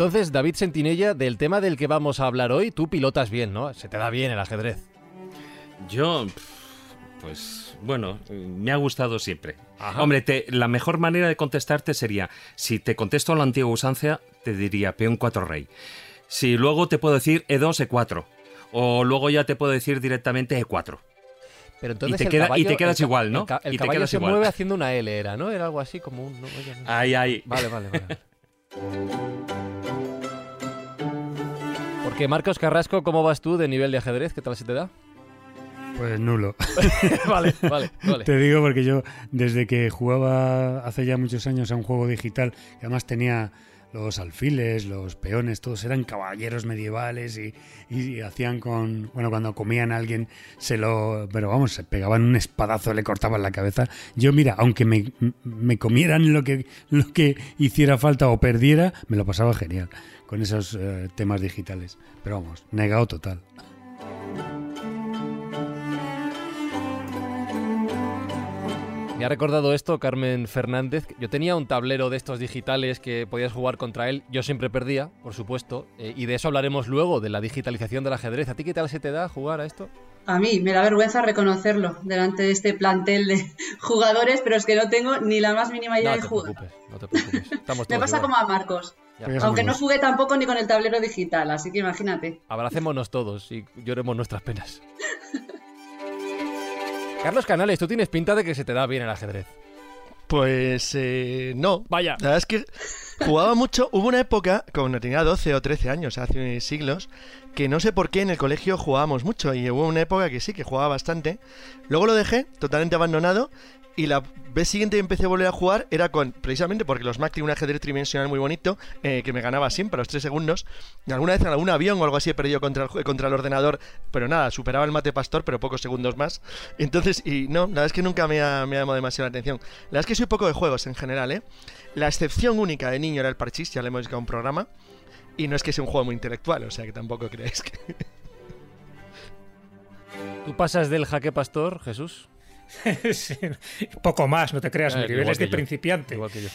Entonces, David Sentinella, del tema del que vamos a hablar hoy, tú pilotas bien, ¿no? Se te da bien el ajedrez. Yo, pues bueno, me ha gustado siempre. Hombre, la mejor manera de contestarte sería, si te contesto a la antigua usancia, te diría peón 4 rey. Si luego te puedo decir E2, E4. O luego ya te puedo decir directamente E4. Pero entonces y, te y te quedas igual, ¿no? El, y te caballo se mueve haciendo una L, era, ¿no? Era algo así como un... Ahí, ahí. Vale, vale, vale. Porque Marcos Carrasco, ¿cómo vas tú de nivel de ajedrez? ¿Qué tal se te da? Pues nulo. vale, vale, vale. Te digo porque yo desde que jugaba hace ya muchos años a un juego digital, que además tenía los alfiles, los peones, todos eran caballeros medievales y, hacían con, bueno, cuando comían a alguien se lo, pero vamos, se pegaban un espadazo, le cortaban la cabeza. Yo mira, aunque me, me comieran lo que, lo que hiciera falta o perdiera, me lo pasaba genial con esos eh, temas digitales. Pero vamos, negado total. Me ha recordado esto Carmen Fernández. Yo tenía un tablero de estos digitales que podías jugar contra él. Yo siempre perdía, por supuesto. Eh, y de eso hablaremos luego, de la digitalización del ajedrez. ¿A ti qué tal se te da jugar a esto? A mí me da vergüenza reconocerlo delante de este plantel de jugadores, pero es que no tengo ni la más mínima idea de jugar. No te preocupes, Me pasa como a Marcos. Aunque no jugué tampoco ni con el tablero digital, así que imagínate. Abracémonos todos y lloremos nuestras penas. Carlos Canales, tú tienes pinta de que se te da bien el ajedrez. Pues eh, no. Vaya. La verdad es que jugaba mucho. Hubo una época, cuando tenía 12 o 13 años, hace siglos, que no sé por qué en el colegio jugábamos mucho. Y hubo una época que sí, que jugaba bastante. Luego lo dejé, totalmente abandonado. Y la vez siguiente empecé a volver a jugar era con, precisamente porque los Mac tienen un ajedrez tridimensional muy bonito, eh, que me ganaba siempre a los 3 segundos. Alguna vez en algún avión o algo así he perdido contra el, contra el ordenador, pero nada, superaba el mate pastor, pero pocos segundos más. Entonces, y no, la verdad es que nunca me ha, me ha llamado demasiado la atención. La verdad es que soy poco de juegos en general, ¿eh? La excepción única de niño era el parchís, ya le hemos dedicado un programa. Y no es que sea un juego muy intelectual, o sea que tampoco creéis que. ¿Tú pasas del jaque pastor, Jesús? poco más, no te creas, mi nivel es de principiante. Igual que yo.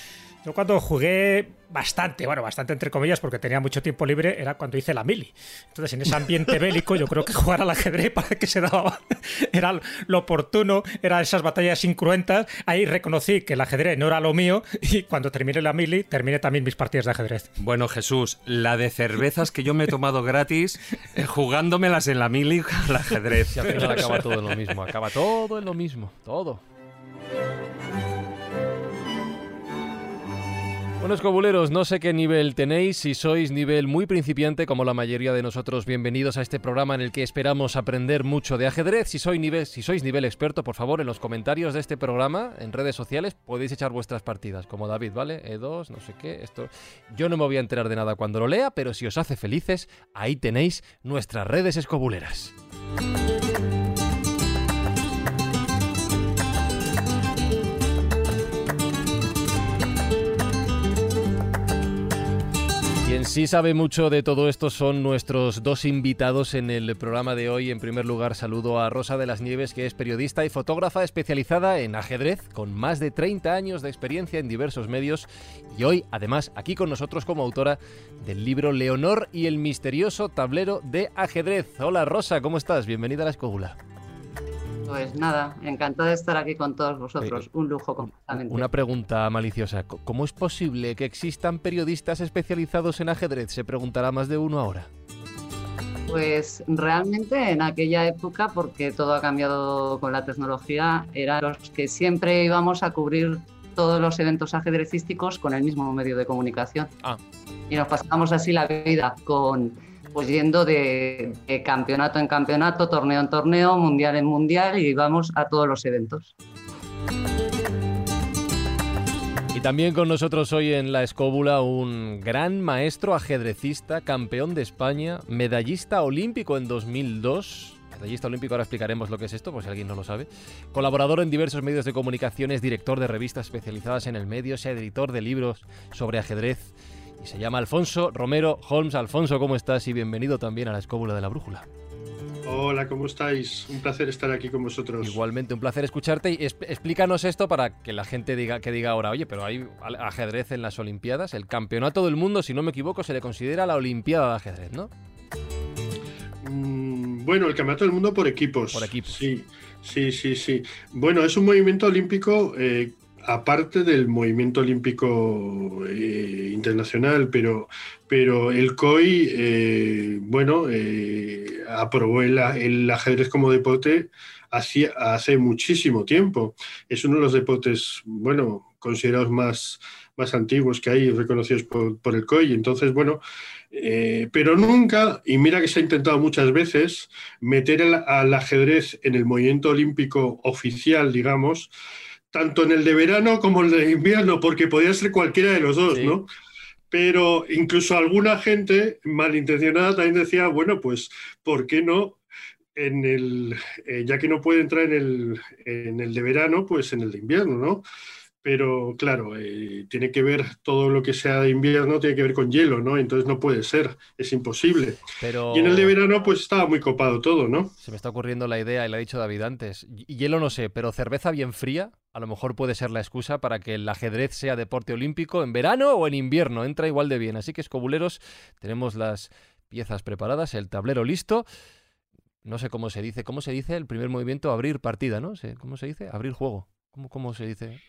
Yo cuando jugué bastante, bueno, bastante entre comillas, porque tenía mucho tiempo libre, era cuando hice la mili. Entonces, en ese ambiente bélico, yo creo que jugar al ajedrez para que se daba era lo oportuno, eran esas batallas incruentas. Ahí reconocí que el ajedrez no era lo mío y cuando terminé la mili, terminé también mis partidas de ajedrez. Bueno, Jesús, la de cervezas que yo me he tomado gratis eh, jugándomelas en la mili al ajedrez. Y al final acaba todo en lo mismo, acaba todo en lo mismo, todo. Bueno, escobuleros, no sé qué nivel tenéis, si sois nivel muy principiante como la mayoría de nosotros, bienvenidos a este programa en el que esperamos aprender mucho de ajedrez. Si, sois nivel, si sois nivel experto, por favor, en los comentarios de este programa, en redes sociales, podéis echar vuestras partidas, como David, ¿vale? E2, no sé qué, esto... Yo no me voy a enterar de nada cuando lo lea, pero si os hace felices, ahí tenéis nuestras redes escobuleras. Quien sí sabe mucho de todo esto son nuestros dos invitados en el programa de hoy. En primer lugar, saludo a Rosa de las Nieves, que es periodista y fotógrafa especializada en ajedrez, con más de 30 años de experiencia en diversos medios y hoy, además, aquí con nosotros como autora del libro Leonor y el misterioso tablero de ajedrez. Hola Rosa, ¿cómo estás? Bienvenida a la escóbula. Pues nada, encantada de estar aquí con todos vosotros. Un lujo completamente. Una pregunta maliciosa. ¿Cómo es posible que existan periodistas especializados en ajedrez? Se preguntará más de uno ahora. Pues realmente en aquella época, porque todo ha cambiado con la tecnología, eran los que siempre íbamos a cubrir todos los eventos ajedrecísticos con el mismo medio de comunicación. Ah. Y nos pasamos así la vida con pues yendo de, campeonato en campeonato, torneo en torneo, mundial en mundial y vamos a todos los eventos. también con nosotros hoy en la escóbula un gran maestro ajedrecista, campeón de España, medallista olímpico en 2002. Medallista olímpico, ahora explicaremos lo que es esto, por si alguien no lo sabe. Colaborador en diversos medios de comunicación, es director de revistas especializadas en el medio, es editor de libros sobre ajedrez y se llama Alfonso Romero Holmes. Alfonso, ¿cómo estás? Y bienvenido también a la escóbula de la brújula. Hola, ¿cómo estáis? Un placer estar aquí con vosotros. Igualmente, un placer escucharte y explícanos esto para que la gente diga que diga ahora, oye, pero hay ajedrez en las Olimpiadas, el campeonato del mundo, si no me equivoco, se le considera la Olimpiada de ajedrez, ¿no? Mm, bueno, el campeonato del mundo por equipos. Por equipos. Sí, sí, sí, sí. Bueno, es un movimiento olímpico eh, aparte del movimiento olímpico eh, internacional, pero, pero el COI, eh, bueno, eh, aprobó el, ajedrez como deporte hace, hace muchísimo tiempo. Es uno de los deportes, bueno, considerados más, más antiguos que hay, reconocidos por, el COI. Entonces, bueno, pero nunca, y mira que se ha intentado muchas veces, meter al ajedrez en el movimiento olímpico oficial, digamos, tanto en el de verano como en el de invierno, porque podía ser cualquiera de los dos, ¿no? Pero incluso alguna gente malintencionada también decía, bueno, pues, ¿por qué no? En el, eh, ya que no puede entrar en el, en el de verano, pues en el de invierno, ¿no? Pero claro, eh, tiene que ver todo lo que sea de invierno, tiene que ver con hielo, ¿no? Entonces no puede ser, es imposible. Pero... Y en el de verano, pues estaba muy copado todo, ¿no? Se me está ocurriendo la idea, y lo ha dicho David antes. Hielo no sé, pero cerveza bien fría, a lo mejor puede ser la excusa para que el ajedrez sea deporte olímpico en verano o en invierno, entra igual de bien. Así que, escobuleros, tenemos las piezas preparadas, el tablero listo. No sé cómo se dice, ¿cómo se dice el primer movimiento? Abrir partida, ¿no? ¿Cómo se dice? Abrir juego. ¿Cómo, cómo se dice?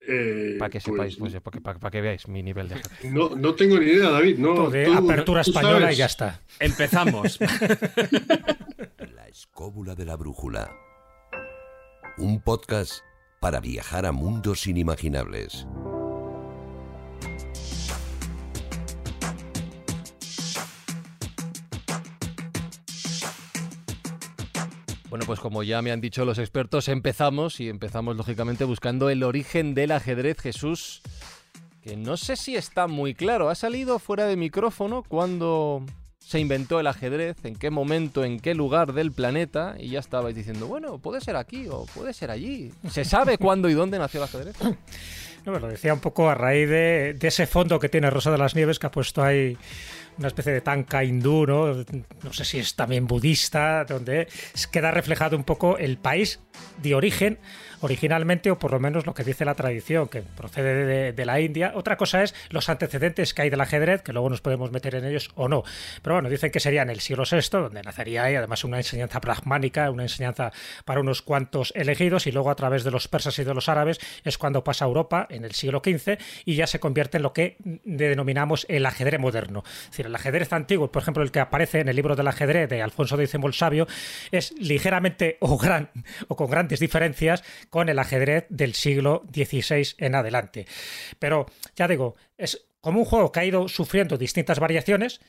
Eh, para que sepáis, pues, pues para, que, veáis mi nivel de No, no tengo ni idea, David. No, de apertura española y ya está. Empezamos. La escóbula de la brújula. Un podcast para viajar a mundos inimaginables. Bueno, pues como ya me han dicho los expertos, empezamos y empezamos lógicamente buscando el origen del ajedrez, Jesús, que no sé si está muy claro. Ha salido fuera de micrófono cuando se inventó el ajedrez, en qué momento, en qué lugar del planeta, y ya estabais diciendo, bueno, puede ser aquí o puede ser allí. ¿Se sabe cuándo y dónde nació el ajedrez? No, lo decía un poco a raíz de, de, ese fondo que tiene Rosa de las Nieves que ha puesto ahí una especie de tanca hindú, ¿no? no sé si es también budista, donde queda reflejado un poco el país de origen originalmente, o por lo menos lo que dice la tradición, que procede de, la India. Otra cosa es los antecedentes que hay del ajedrez, que luego nos podemos meter en ellos o no. Pero bueno, dicen que sería en el siglo VI, donde nacería ahí, además una enseñanza pragmánica, una enseñanza para unos cuantos elegidos, y luego a través de los persas y de los árabes es cuando pasa a Europa en el siglo XV y ya se convierte en lo que denominamos el ajedrez moderno. Es decir, el ajedrez antiguo, por ejemplo, el que aparece en el libro del ajedrez de Alfonso X el Sabio, es ligeramente o, gran, o con grandes diferencias con el ajedrez del siglo XVI en adelante. Pero ya digo, es como un juego que ha ido sufriendo distintas variaciones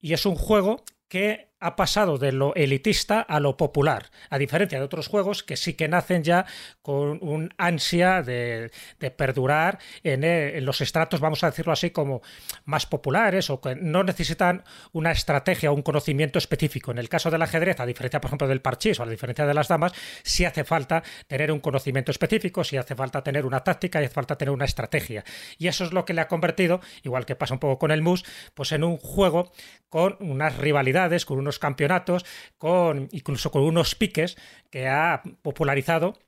y es un juego que ha pasado de lo elitista a lo popular, a diferencia de otros juegos que sí que nacen ya con un ansia de, perdurar en, los estratos, vamos a decirlo así, como más populares o que no necesitan una estrategia o un conocimiento específico. En el caso del ajedrez, a diferencia, por ejemplo, del parchís o a diferencia de las damas, sí hace falta tener un conocimiento específico, sí hace falta tener una táctica y hace falta tener una estrategia. Y eso es lo que le ha convertido, igual que pasa un poco con el MUS, pues en un juego con unas rivalidades, con unos campeonatos, con incluso con unos piques que ha popularizado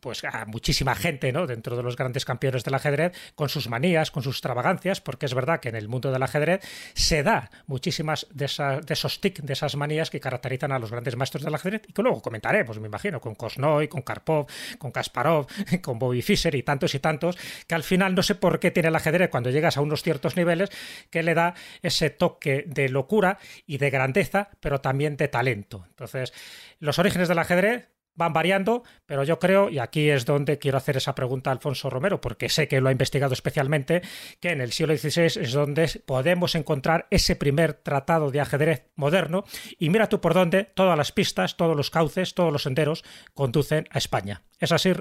pues a muchísima gente, ¿no? Dentro de los grandes campeones del ajedrez, con sus manías, con sus extravagancias, porque es verdad que en el mundo del ajedrez se da muchísimas de, de esos tics, de esas manías que caracterizan a los grandes maestros del ajedrez y que luego comentaremos, me imagino, con Kosnoy, con Karpov, con Kasparov, con Bobby Fischer y tantos y tantos, que al final no sé por qué tiene el ajedrez cuando llegas a unos ciertos niveles que le da ese toque de locura y de grandeza, pero también de talento. Entonces, los orígenes del ajedrez van variando, pero yo creo, y aquí es donde quiero hacer esa pregunta a Alfonso Romero, porque sé que lo ha investigado especialmente, que en el siglo XVI es donde podemos encontrar ese primer tratado de ajedrez moderno, y mira tú por dónde todas las pistas, todos los cauces, todos los senderos conducen a España. ¿Es así?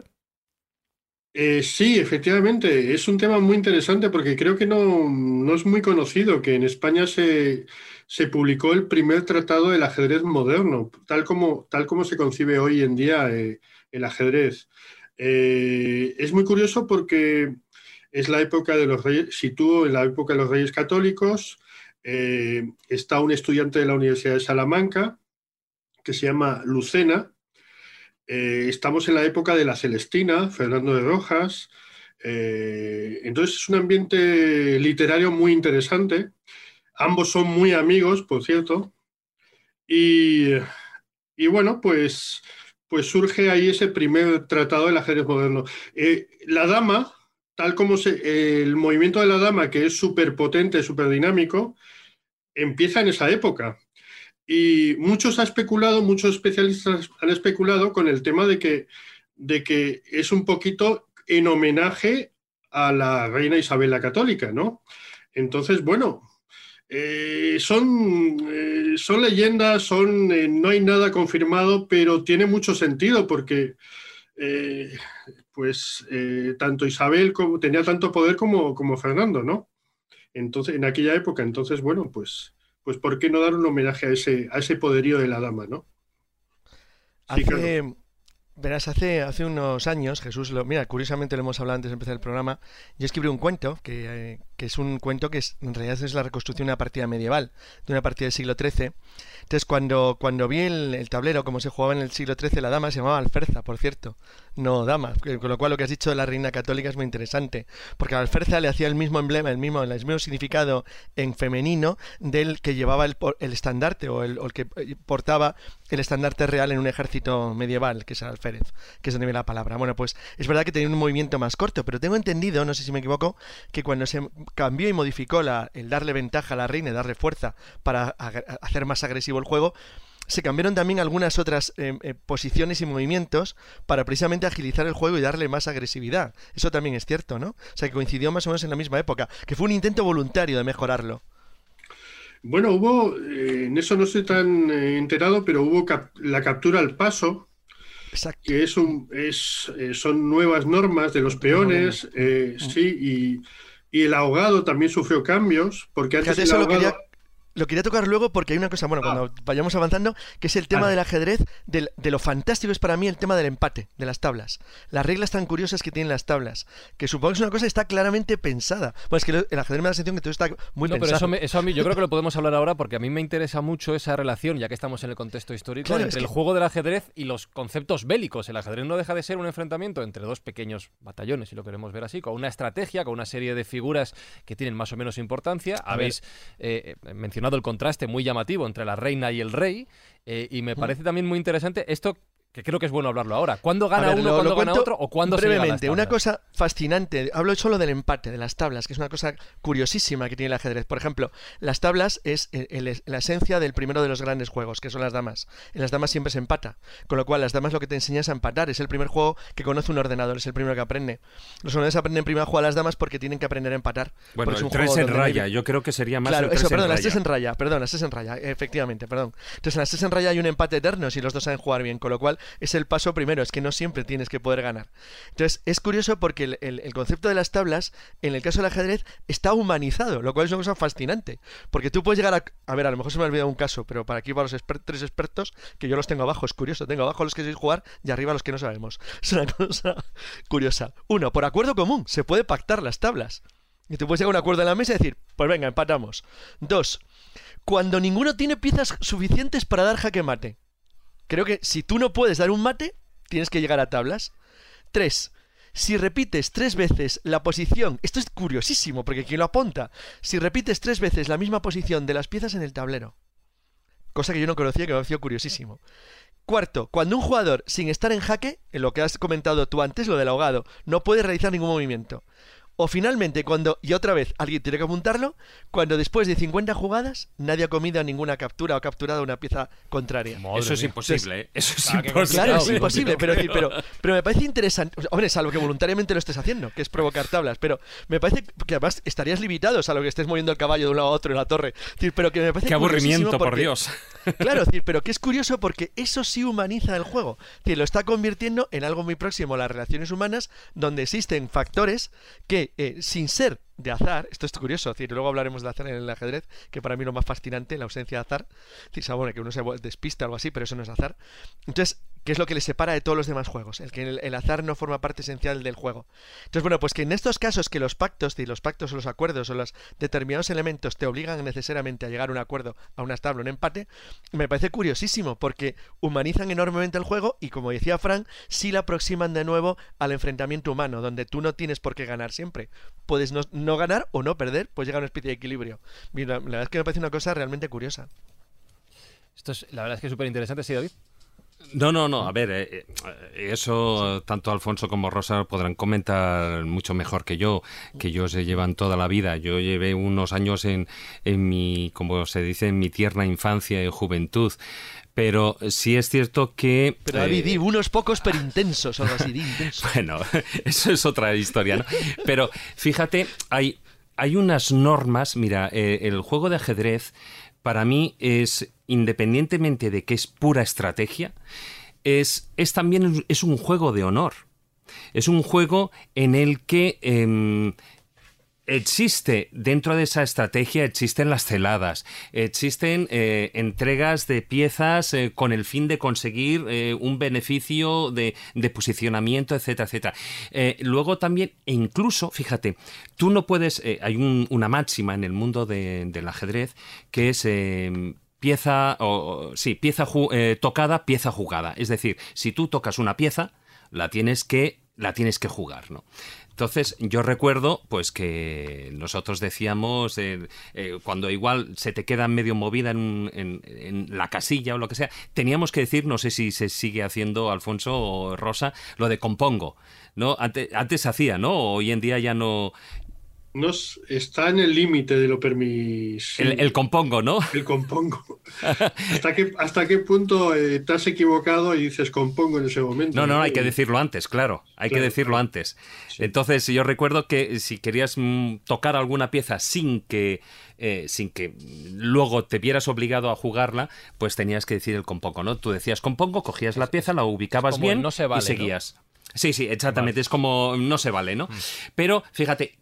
Eh, sí, efectivamente, es un tema muy interesante porque creo que no, no es muy conocido que en España se, se, publicó el primer tratado del ajedrez moderno, tal como, tal como se concibe hoy en día eh, el ajedrez. Eh, es muy curioso porque es la época de los reyes, sitúo en la época de los reyes católicos, está un estudiante de la Universidad de Salamanca que se llama Lucena, eh, estamos en la época de la Celestina, Fernando de Rojas. Eh, entonces es un ambiente literario muy interesante. Ambos son muy amigos, por cierto. Y, bueno, pues, pues surge ahí ese primer tratado del ajedrez moderno. Eh, la dama, tal como se, el movimiento de la dama, que es súper potente, súper dinámico, empieza en esa época. Y muchos han especulado, muchos especialistas han especulado con el tema de que, de que es un poquito en homenaje a la reina Isabel la Católica, ¿no? Entonces, bueno, eh, son, eh, son leyendas, son, eh, no hay nada confirmado, pero tiene mucho sentido porque pues tanto Isabel como, tenía tanto poder como, como Fernando, ¿no? Entonces, en aquella época, entonces, bueno, pues pues ¿por qué no dar un homenaje a ese, a ese poderío de la dama, ¿no? Hace, Verás, hace, hace unos años, Jesús, lo, mira, curiosamente lo hemos hablado antes de empezar el programa, yo escribí un cuento, que, que es un cuento que es, en realidad es la reconstrucción de una partida medieval, de una partida del siglo XIII. Entonces, cuando, cuando vi el, tablero, como se jugaba en el siglo XIII, la dama se llamaba Alferza, por cierto, no dama, con lo cual lo que has dicho de la reina católica es muy interesante, porque a Alferza le hacía el mismo emblema, el mismo, el mismo significado en femenino del que llevaba el, el estandarte o el, o el que eh, portaba el estandarte real en un ejército medieval, que es Alférez, que es donde viene la palabra. Bueno, pues es verdad que tenía un movimiento más corto, pero tengo entendido, no sé si me equivoco, que cuando se cambió y modificó la, el darle ventaja a la reina y darle fuerza para hacer más agresivo el juego, se cambiaron también algunas otras eh, eh, posiciones y movimientos para precisamente agilizar el juego y darle más agresividad. Eso también es cierto, ¿no? O sea, que coincidió más o menos en la misma época, que fue un intento voluntario de mejorarlo. Bueno, hubo, eh, en eso no estoy tan enterado, pero hubo la captura al paso, que es un, es, son nuevas normas de los peones, sí, y, el ahogado también sufrió cambios, porque antes el ahogado... Lo quería tocar luego porque hay una cosa, bueno, cuando ah. vayamos avanzando, que es el tema del ajedrez, de lo fantástico es para mí el tema del empate, de las tablas. Las reglas tan curiosas que tienen las tablas, que supongo que es una cosa que está claramente pensada. Bueno, es que el ajedrez me da la sensación que todo está muy no, pensado. Pero eso, a mí, yo creo que lo podemos hablar ahora porque a mí me interesa mucho esa relación, ya que estamos en el contexto histórico, entre el juego del ajedrez y los conceptos bélicos. El ajedrez no deja de ser un enfrentamiento entre dos pequeños batallones, si lo queremos ver así, con una estrategia, con una serie de figuras que tienen más o menos importancia. Habéis eh, eh, mencionado el contraste muy llamativo entre la reina y el rey. Eh, y me parece también muy interesante esto que creo que es bueno hablarlo ahora. ¿Cuándo gana uno, cuándo gana otro o cuándo brevemente, una cosa fascinante, hablo solo del empate, de las tablas, que es una cosa curiosísima que tiene el ajedrez. Por ejemplo, las tablas es la esencia del primero de los grandes juegos, que son las damas. En las damas siempre se empata, con lo cual las damas lo que te enseñan es a empatar, es el primer juego que conoce un ordenador, es el primero que aprende. Los ordenadores aprenden primero a jugar a las damas porque tienen que aprender a empatar. Bueno, el 3 en raya, yo creo que sería más Claro, eso, perdón, las 3 en raya, perdón, las 3 en raya, efectivamente, perdón. Entonces en las 3 en raya hay un empate eterno si los dos saben jugar bien, con lo cual es el paso primero es que no siempre tienes que poder ganar. Entonces, es curioso porque el, concepto de las tablas, en el caso del ajedrez, está humanizado, lo cual es una cosa fascinante. Porque tú puedes llegar a... A ver, a lo mejor se me ha olvidado un caso, pero para aquí para los tres expertos, que yo los tengo abajo, es curioso, tengo abajo los que sabéis jugar y arriba los que no sabemos. Es una cosa curiosa. Uno, por acuerdo común, se puede pactar las tablas. Y tú puedes llegar a un acuerdo en la mesa y decir, pues venga, empatamos. Dos, cuando ninguno tiene piezas suficientes para dar jaque mate. Creo que si tú no puedes dar un mate, tienes que llegar a tablas. 3. Si repites tres veces la posición, esto es curiosísimo porque quien lo apunta, si repites tres veces la misma posición de las piezas en el tablero, cosa que yo no conocía que me pareció curiosísimo. Cuarto, cuando un jugador sin estar en jaque, en lo que has comentado tú antes, lo del ahogado, no puede realizar ningún movimiento. O finalmente, cuando, y otra vez, alguien tiene que apuntarlo, cuando después de 50 jugadas nadie ha comido ninguna captura o capturado una pieza contraria. Eso es imposible, ¿eh? Eso es imposible. Claro, es imposible, pero, decir, pero, pero me parece interesante. Hombre, salvo que voluntariamente lo estés haciendo, que es provocar tablas, pero me parece que además estarías limitado a lo que estés moviendo el caballo de un lado a otro en la torre. Decir, pero que me parece Qué aburrimiento, por Dios. Claro, decir, pero que es curioso porque eso sí humaniza el juego. Decir, lo está convirtiendo en algo muy próximo a las relaciones humanas, donde existen factores que, eh, sin ser de azar, esto es curioso, es decir, luego hablaremos de azar en el ajedrez, que para mí lo más fascinante, la ausencia de azar, es decir, bueno, que uno se despista o algo así, pero eso no es azar. Entonces, ¿qué es lo que le separa de todos los demás juegos? El que el, azar no forma parte esencial del juego. Entonces, bueno, pues que en estos casos que los pactos, y los pactos o los acuerdos o los determinados elementos te obligan necesariamente a llegar a un acuerdo, a una tabla, un empate, me parece curiosísimo porque humanizan enormemente el juego y como decía Frank, sí la aproximan de nuevo al enfrentamiento humano, donde tú no tienes por qué ganar siempre. Puedes no, ganar o no perder, pues llega a una especie de equilibrio. La verdad es que me parece una cosa realmente curiosa. Esto es, la verdad es que es súper interesante, sí, David. No, no, no. A ver, eh, eh, eso tanto Alfonso como Rosa podrán comentar mucho mejor que yo, que ellos se llevan toda la vida. Yo llevé unos años en, en mi, como se dice, en mi tierna infancia y juventud. Pero sí es cierto que... Pero eh, David, di unos pocos pero intensos, o algo así, intensos. Bueno, eso es otra historia, ¿no? Pero fíjate, hay, hay unas normas. Mira, eh, el juego de ajedrez para mí es, independientemente de que es pura estrategia, es, es también es un juego de honor. Es un juego en el que em, existe, dentro de esa estrategia, existen las celadas, existen eh, entregas de piezas eh, con el fin de conseguir eh, un beneficio de, posicionamiento, etcétera, etcétera. Eh, luego también, e incluso, fíjate, tú no puedes, eh, hay un- una máxima en el mundo de- del ajedrez que es... Pieza, o, sí, pieza tocada, pieza jugada. Es decir, si tú tocas una pieza, la tienes que, la tienes que jugar, ¿no? Entonces, yo recuerdo, pues, que nosotros decíamos, eh, eh, cuando igual se te queda medio movida en, en- la casilla o lo que sea, teníamos que decir, no sé si se sigue haciendo, Alfonso o Rosa, lo de compongo, ¿no? Antes, antes hacía, ¿no? Hoy en día ya no... Nos, está en el límite de lo permisible. El, el compongo, ¿no? El compongo. ¿Hasta qué, hasta qué punto eh, te has equivocado y dices compongo en ese momento? No, no, hay que decirlo antes, claro. Hay que decirlo claro. antes. Entonces, yo recuerdo que si querías mm, tocar alguna pieza sin que, eh, sin que luego te vieras obligado a jugarla, pues tenías que decir el compongo, ¿no? Tú decías compongo, cogías la pieza, la ubicabas bien no se vale, y seguías. Sí, sí, exactamente. Es como no se vale, ¿no? Pero fíjate,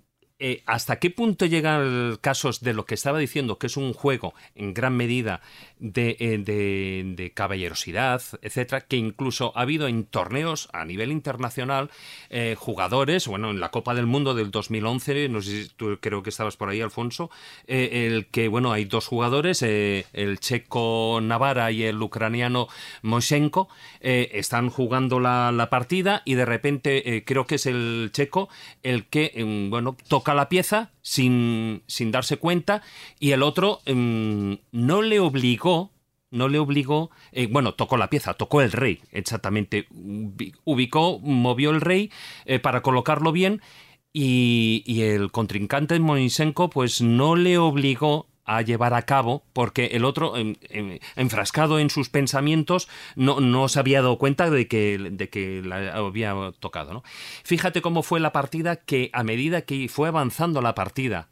eh, ¿hasta qué punto llegan casos de lo que estaba diciendo, que es un juego en gran medida de, eh, de- de caballerosidad, etcétera, que incluso ha habido en torneos a nivel internacional eh, jugadores, bueno, en la Copa del Mundo del 2011, no sé si tú creo que estabas por ahí, Alfonso, eh, el que, bueno, hay dos jugadores, el checo Navara y el ucraniano Moshenko, están jugando la, la partida y de repente creo que es el checo el que, em, bueno, toca la pieza sin, sin darse cuenta y el otro em, no le obligó no le obligó, eh, bueno, tocó la pieza, tocó el rey, exactamente, Ubi- ubicó, movió el rey eh, para colocarlo bien y, y el contrincante Monisenko pues no le obligó a llevar a cabo porque el otro em, em, enfrascado en sus pensamientos no, no se había dado cuenta de que, de que la había tocado. ¿no? Fíjate cómo fue la partida que a medida que fue avanzando la partida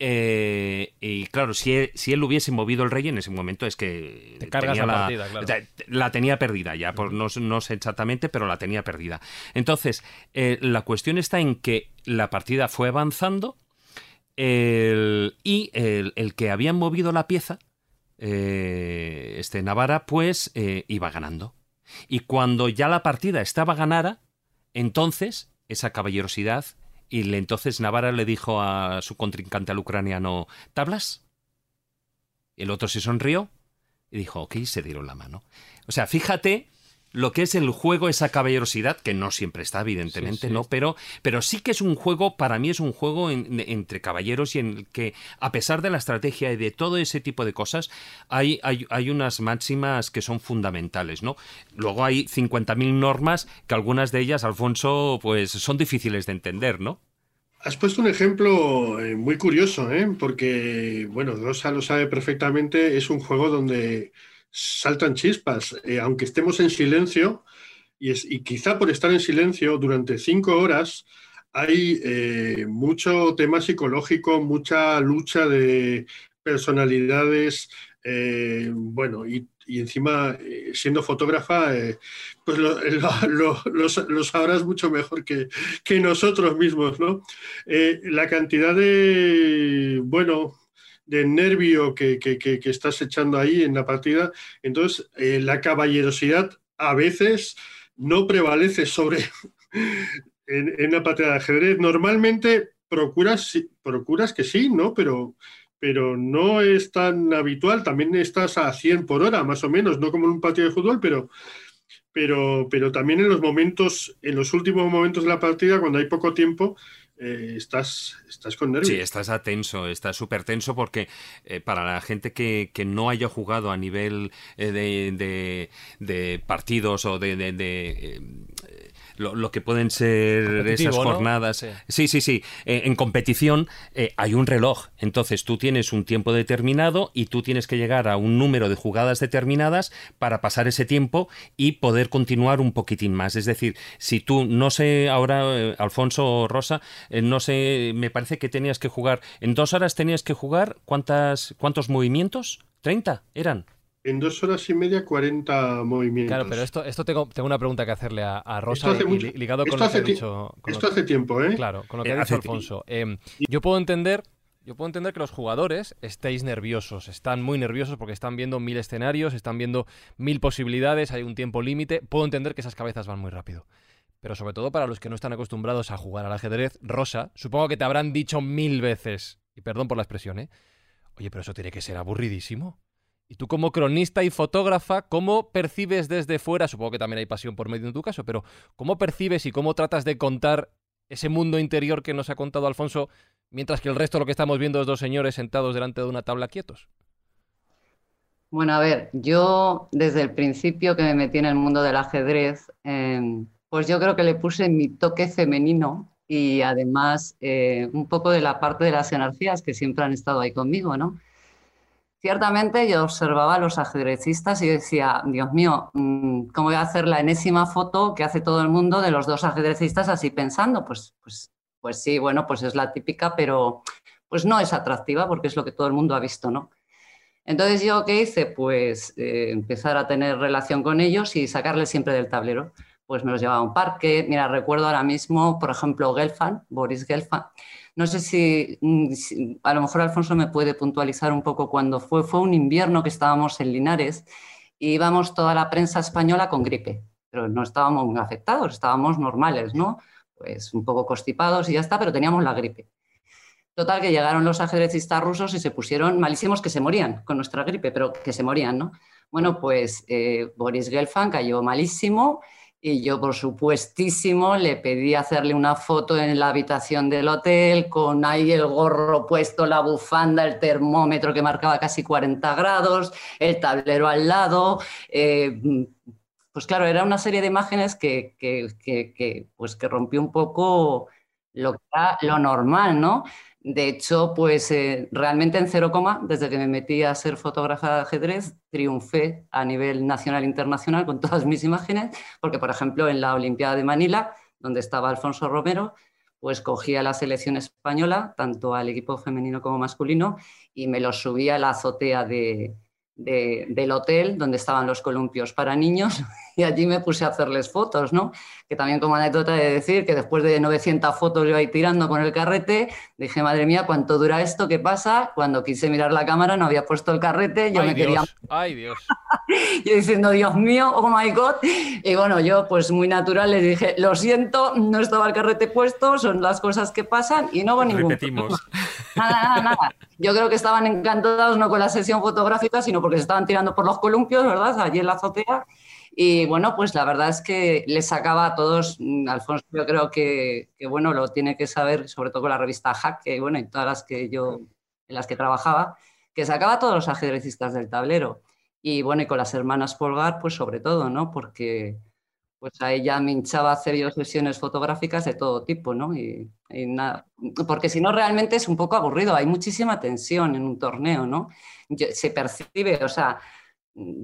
eh, y claro, si él, si él hubiese movido el rey en ese momento es que Te cargas tenía la partida, claro. la tenía perdida ya, por, no, no sé exactamente, pero la tenía perdida. Entonces, eh, la cuestión está en que la partida fue avanzando el- y el, el que habían movido la pieza, eh, este Navarra, pues eh, iba ganando. Y cuando ya la partida estaba ganada, entonces esa caballerosidad y le, entonces Navarra le dijo a su contrincante al ucraniano, ¿tablas? El otro se sonrió y dijo, ok, se dieron la mano. O sea, fíjate lo que es el juego, esa caballerosidad, que no siempre está, evidentemente, Sí, sí. ¿no? Pero, pero sí que es un juego, para mí es un juego en- entre caballeros y en el que, a pesar de la estrategia y de todo ese tipo de cosas, hay, hay, hay unas máximas que son fundamentales, ¿no? Luego hay 50.000 normas que algunas de ellas, Alfonso, pues son difíciles de entender, ¿no? Has puesto un ejemplo eh, muy curioso, ¿eh? porque, bueno, Rosa lo sabe perfectamente, es un juego donde saltan chispas, eh, aunque estemos en silencio, y, es, y, quizá por estar en silencio durante cinco horas hay eh, mucho tema psicológico, mucha lucha de personalidades, eh, bueno, y, encima siendo fotógrafa, pues lo, lo, lo, sabrás mucho mejor que, que nosotros mismos, ¿no? la cantidad de, bueno, de nervio que, que, estás echando ahí en la partida. Entonces, eh, la caballerosidad a veces no prevalece sobre en, en, la partida de ajedrez. Normalmente procuras, procuras que sí, ¿no? Pero, pero no es tan habitual. También estás a 100 por hora, más o menos, no como en un partido de fútbol, pero, pero, pero también en los momentos, en los últimos momentos de la partida, cuando hay poco tiempo, eh, estás, estás con nervios. Sí, estás a tenso, estás súper tenso porque eh, para la gente que, que, no haya jugado a nivel eh, de, de, de, partidos o de, de lo, lo que pueden ser esas jornadas. ¿no? Sí, sí, sí. sí. Eh, en competición eh, hay un reloj. Entonces tú tienes un tiempo determinado y tú tienes que llegar a un número de jugadas determinadas para pasar ese tiempo y poder continuar un poquitín más. Es decir, si tú, no sé, ahora, eh, Alfonso Rosa, eh, no sé, me parece que tenías que jugar, en dos horas tenías que jugar, ¿cuántas, ¿cuántos movimientos? ¿30 eran? En dos horas y media, 40 movimientos. Claro, pero esto, esto tengo, tengo una pregunta que hacerle a, a Rosa y, mucho, ligado con lo que ha dicho. Con esto lo, hace tiempo, ¿eh? Claro, con lo que eh, ha dicho Alfonso. Eh, yo puedo entender. Yo puedo entender que los jugadores estéis nerviosos, están muy nerviosos porque están viendo mil escenarios, están viendo mil posibilidades, hay un tiempo límite. Puedo entender que esas cabezas van muy rápido. Pero sobre todo para los que no están acostumbrados a jugar al ajedrez, Rosa, supongo que te habrán dicho mil veces, y perdón por la expresión, ¿eh? Oye, pero eso tiene que ser aburridísimo. Y tú como cronista y fotógrafa, ¿cómo percibes desde fuera, supongo que también hay pasión por medio en tu caso, pero ¿cómo percibes y cómo tratas de contar ese mundo interior que nos ha contado Alfonso, mientras que el resto lo que estamos viendo es dos señores sentados delante de una tabla quietos? Bueno, a ver, yo desde el principio que me metí en el mundo del ajedrez, eh, pues yo creo que le puse mi toque femenino y además eh, un poco de la parte de las energías que siempre han estado ahí conmigo, ¿no? Ciertamente yo observaba a los ajedrecistas y decía, Dios mío, mm, ¿cómo voy a hacer la enésima foto que hace todo el mundo de los dos ajedrecistas así pensando? Pues, pues, pues sí, bueno, pues es la típica, pero pues no es atractiva porque es lo que todo el mundo ha visto, ¿no? Entonces yo qué hice? Pues eh, empezar a tener relación con ellos y sacarles siempre del tablero. Pues me los llevaba a un parque. Mira, recuerdo ahora mismo, por ejemplo, Gelfand, Boris Gelfand no sé si, mm, si, a lo mejor Alfonso me puede puntualizar un poco cuando fue. Fue un invierno que estábamos en Linares y íbamos toda la prensa española con gripe, pero no estábamos afectados, estábamos normales, ¿no? Pues un poco constipados y ya está, pero teníamos la gripe. Total, que llegaron los ajedrecistas rusos y se pusieron malísimos que se morían con nuestra gripe, pero que se morían, ¿no? Bueno, pues eh, Boris Gelfand cayó malísimo y yo, por supuestísimo, le pedí hacerle una foto en la habitación del hotel con ahí el gorro puesto, la bufanda, el termómetro que marcaba casi 40 grados, el tablero al lado. Eh, pues claro, era una serie de imágenes que, que, que, que, pues que rompió un poco lo, lo normal, ¿no? De hecho, pues eh, realmente en cero coma, desde que me metí a ser fotógrafa de ajedrez, triunfé a nivel nacional e internacional con todas mis imágenes, porque por ejemplo en la Olimpiada de Manila, donde estaba Alfonso Romero, pues cogía la selección española, tanto al equipo femenino como masculino, y me los subía a la azotea de, de, del hotel donde estaban los columpios para niños y allí me puse a hacerles fotos, ¿no? Que también como anécdota de decir que después de 900 fotos yo ahí tirando con el carrete, dije, madre mía, ¿cuánto dura esto? ¿Qué pasa? Cuando quise mirar la cámara no había puesto el carrete, yo ay, me Dios, quería... ¡Ay, Dios! yo diciendo, Dios mío, oh my God. Y bueno, yo pues muy natural les dije, lo siento, no estaba el carrete puesto, son las cosas que pasan y no hubo ningún Repetimos. Nada, nada, nada. Yo creo que estaban encantados no con la sesión fotográfica, sino porque se estaban tirando por los columpios, ¿verdad? Allí en la azotea. Y bueno, pues la verdad es que les sacaba a todos, mm, Alfonso yo creo que, que, bueno, lo tiene que saber, sobre todo con la revista Hack, que bueno, y todas las que yo, en las que trabajaba, que sacaba a todos los ajedrecistas del tablero. Y bueno, y con las hermanas Polgar, pues sobre todo, ¿no? Porque, pues a ella me hinchaba hacer yo sesiones fotográficas de todo tipo, ¿no? Y, nada, porque si no realmente es un poco aburrido, hay muchísima tensión en un torneo, ¿no? se percibe, o sea,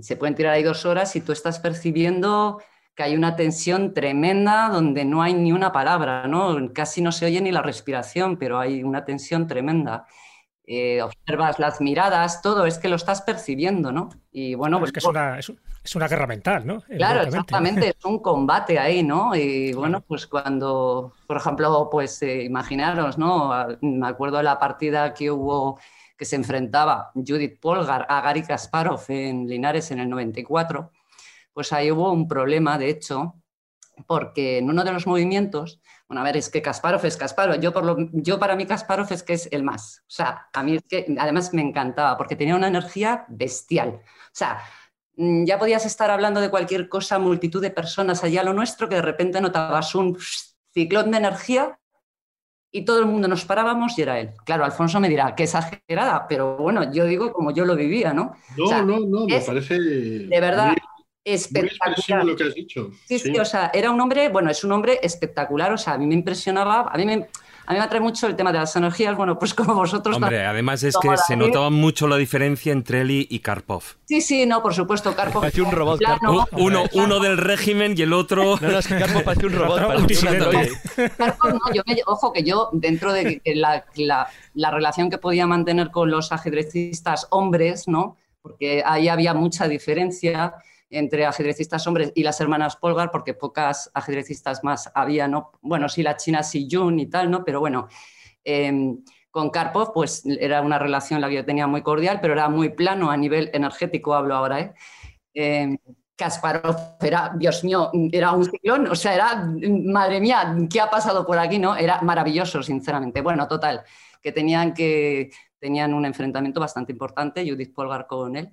se pueden tirar ahí dos horas y tú estás percibiendo que hay una tensión tremenda donde no hay ni una palabra, ¿no? Casi no se oye ni la respiración, pero hay una tensión tremenda. Eh, observas las miradas, todo, es que lo estás percibiendo, ¿no? Y bueno, pues, es, una, es, una, guerra mental, ¿no? Claro, exactamente, es un combate ahí, ¿no? Y bueno, pues cuando, por ejemplo, pues eh, imaginaros, ¿no? Me acuerdo de la partida que hubo que se enfrentaba Judith Polgar a Gary Kasparov en Linares en el 94, pues ahí hubo un problema, de hecho, porque en uno de los movimientos bueno, a ver, es que Kasparov es Kasparov. Yo, por lo, yo para mí Kasparov es que es el más. O sea, a mí es que además me encantaba porque tenía una energía bestial. O sea, mm, ya podías estar hablando de cualquier cosa, multitud de personas allá a lo nuestro, que de repente notabas un ciclón de energía y todo el mundo nos parábamos y era él. Claro, Alfonso me dirá, qué exagerada, pero bueno, yo digo como yo lo vivía, ¿no? No, no, no, me parece... De verdad, espectacular. lo que has dicho. Sí, sí, o sea, era un hombre, bueno, es un hombre espectacular, o sea, a mí me impresionaba, a mí me, a mí me atrae mucho el tema de las energías, bueno, pues como vosotros. Hombre, además es que se notaba mucho la diferencia entre él y Karpov. Sí, sí, no, por supuesto, Karpov. Parecía un robot, Uno, uno del régimen y el otro. No, no, es que Karpov parecía un robot. Karpov, no, yo ojo, que yo, dentro de la, la, la relación que podía mantener con los ajedrecistas hombres, ¿no? Porque ahí había mucha diferencia entre ajedrecistas hombres y las hermanas Polgar, porque pocas ajedrecistas más había, ¿no? Bueno, sí, la China Si Jun y tal, ¿no? Pero bueno, em, con Karpov, pues era una relación la que yo tenía muy cordial, pero era muy plano a nivel energético, hablo ahora, ¿eh? Em, Kasparov era, Dios mío, era un ciclón, o sea, era, madre mía, ¿qué ha pasado por aquí? no? Era maravilloso, sinceramente. Bueno, total, que tenían, que, tenían un enfrentamiento bastante importante, Judith Polgar con él,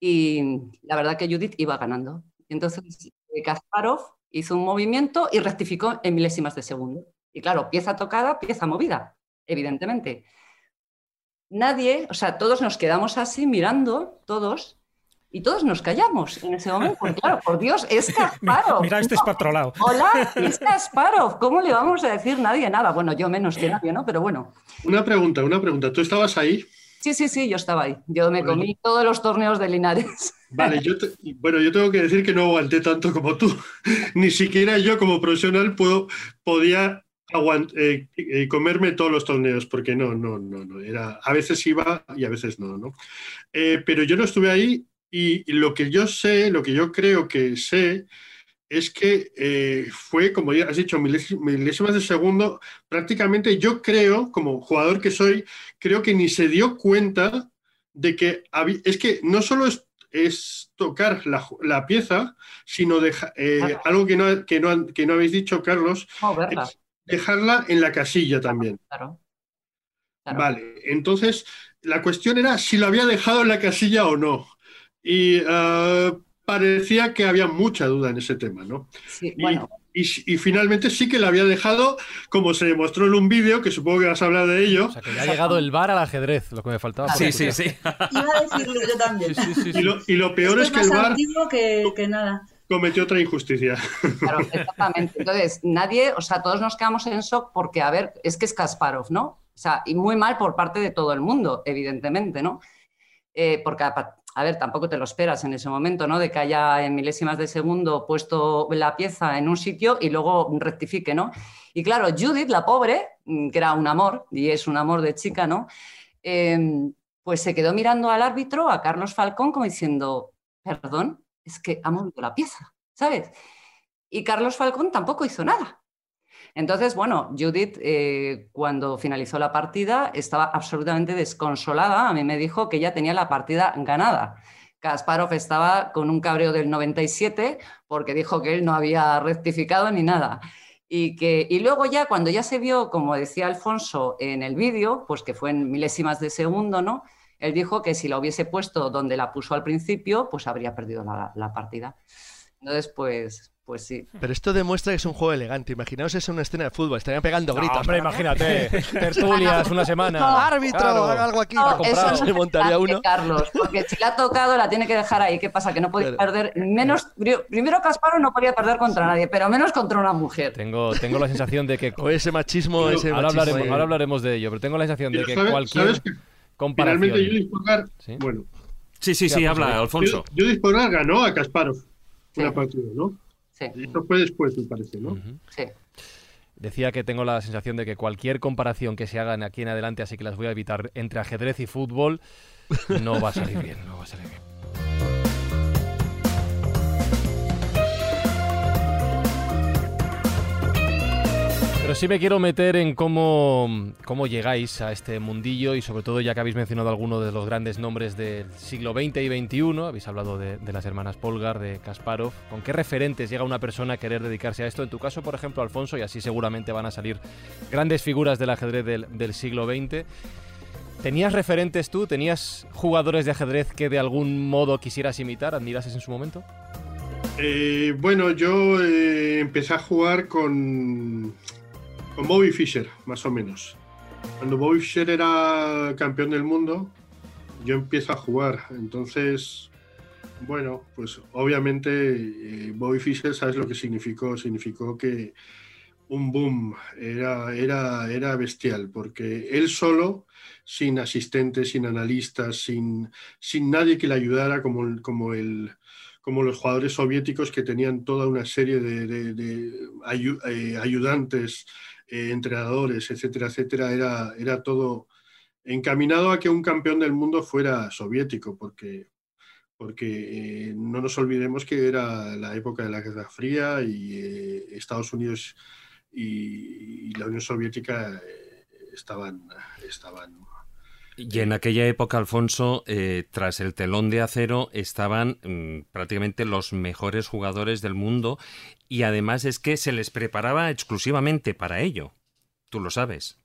y la verdad que Judith iba ganando. Entonces eh, Kasparov hizo un movimiento y rectificó en milésimas de segundo. Y claro, pieza tocada, pieza movida, evidentemente. Nadie, o sea, todos nos quedamos así mirando, todos, y todos nos callamos en ese momento. claro, por Dios, es Kasparov. Mira, este es para Hola, es Kasparov. ¿Cómo le vamos a decir nadie nada? Bueno, yo menos que nadie, ¿no? Pero bueno. Una pregunta, una pregunta. ¿Tú estabas ahí? Sí, sí, sí, yo estaba ahí. Yo me comí todos los torneos de Linares. Vale, yo bueno, yo tengo que decir que no aguanté tanto como tú. Ni siquiera yo como profesional puedo, podía eh, eh, comerme todos los torneos, porque no, no, no, no. Era, a veces iba y a veces no, ¿no? Eh, pero yo no estuve ahí y lo que yo sé, lo que yo creo que sé, es que fue, como ya has dicho, milésimas de segundo. Prácticamente yo creo, como jugador que soy, creo que ni se dio cuenta de que es que no solo es, tocar la, pieza, sino eh, algo que no, que, no, que no habéis dicho, Carlos, dejarla en la casilla también. Claro. Vale, entonces la cuestión era si lo había dejado en la casilla o no. Y uh, parecía que había mucha duda en ese tema, ¿no? Sí, bueno. Y, finalmente sí que la había dejado, como se demostró en un vídeo, que supongo que vas a hablar de ello. O sea, que ya ha llegado el bar al ajedrez, lo que me faltaba. Sí, sí, sí. Iba a decirlo yo también. y, lo, peor es, que el bar que, que nada. cometió otra injusticia. Claro, exactamente. Entonces, nadie, o sea, todos nos quedamos en shock porque, a ver, es que es Kasparov, ¿no? O sea, y muy mal por parte de todo el mundo, evidentemente, ¿no? Eh, porque a ver, tampoco te lo esperas en ese momento, ¿no? De que haya en milésimas de segundo puesto la pieza en un sitio y luego rectifique, ¿no? Y claro, Judith, la pobre, mm, que era un amor, y es un amor de chica, ¿no? Em, pues se quedó mirando al árbitro, a Carlos Falcón, como diciendo, perdón, es que ha movido la pieza, ¿sabes? Y Carlos Falcón tampoco hizo nada. Entonces, bueno, Judith, eh, cuando finalizó la partida, estaba absolutamente desconsolada. A mí me dijo que ya tenía la partida ganada. Kasparov estaba con un cabreo del 97 porque dijo que él no había rectificado ni nada. Y, que, y luego ya, cuando ya se vio, como decía Alfonso en el vídeo, pues que fue en milésimas de segundo, ¿no? Él dijo que si la hubiese puesto donde la puso al principio, pues habría perdido la, la partida. Entonces, pues, Pues sí. Pero esto demuestra que es un juego elegante. Imaginaos eso en una escena de fútbol, estarían pegando No, gritos. hombre, imagínate. Tertulias una semana. No, ¡Árbitro! Claro. haga algo aquí. No, eso Se montaría uno. Carlos, porque si la ha tocado la tiene que dejar ahí. ¿Qué pasa? Que no podía Claro. perder menos. Primero Casparo no podía perder contra nadie, pero menos contra una mujer. Tengo, tengo la sensación de que. O ese machismo, Pero ese Ahora machismo hablaremos, ahora hablaremos de ello, pero tengo la sensación de que ¿sabes- cualquier sabes que comparación. Finalmente Judith Polgar, Sí. bueno, Sí, sí, sí, habla, Alfonso. Judith Polgar ganó a Kasparov una partida, ¿no? Sí, Esto fue después, me parece, ¿no? Sí. Decía que tengo la sensación de que cualquier comparación que se haga aquí en adelante, así que las voy a evitar, entre ajedrez y fútbol, no va a salir bien, no va a salir bien. Pero sí me quiero meter en cómo, cómo llegáis a este mundillo y sobre todo ya que habéis mencionado algunos de los grandes nombres del siglo XX y XXI, habéis hablado de, las hermanas Polgar, de Kasparov, ¿con qué referentes llega una persona a querer dedicarse a esto? En tu caso, por ejemplo, Alfonso, y así seguramente van a salir grandes figuras del ajedrez del, del siglo XX. ¿Tenías referentes tú? ¿Tenías jugadores de ajedrez que de algún modo quisieras imitar, admirases en su momento? Eh, bueno, yo eh, empecé a jugar con, con Bobby Fischer, más o menos. Cuando Bobby Fischer era campeón del mundo, yo empiezo a jugar. Entonces, bueno, pues obviamente eh, Bobby Fischer, ¿sabes lo que significó? Significó que un boom era, era, era bestial, porque él solo, sin asistentes, sin analistas, sin, sin nadie que le ayudara, como, como el como los jugadores soviéticos que tenían toda una serie de, eh, ayudantes, eh, entrenadores, etcétera, etcétera, era, era todo encaminado a que un campeón del mundo fuera soviético, porque, porque eh, no nos olvidemos que era la época de la Guerra Fría y eh, Estados Unidos y, y la Unión Soviética estaban, estaban Y en aquella época, Alfonso, eh, tras el telón de acero estaban mm, prácticamente los mejores jugadores del mundo y además es que se les preparaba exclusivamente para ello. Tú lo sabes.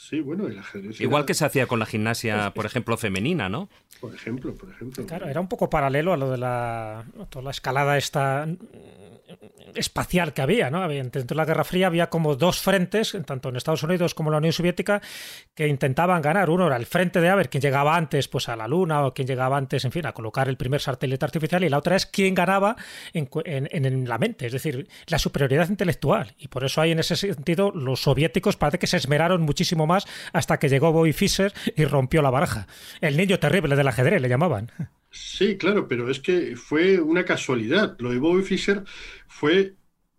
Sí, bueno, el ajedrez. Igual era- que se hacía con la gimnasia, por ejemplo, femenina, ¿no? Por ejemplo, por ejemplo. Claro, era un poco paralelo a lo de la, toda la escalada esta espacial que había, ¿no? Había- Dentro de la Guerra Fría había como dos frentes, tanto en Estados Unidos como en la Unión Soviética, que intentaban ganar. Uno era el frente de a ver quién llegaba antes pues, a la Luna o quién llegaba antes, en fin, a colocar el primer satélite artificial, y la otra es quién ganaba en, cu- en- en- en la mente, es decir, la superioridad intelectual. Y por eso hay en ese sentido los soviéticos parece que se esmeraron muchísimo más hasta que llegó Bobby Fischer y rompió la baraja. El niño terrible del ajedrez le llamaban. Sí, claro, pero es que fue una casualidad. Lo de Bobby Fischer fue,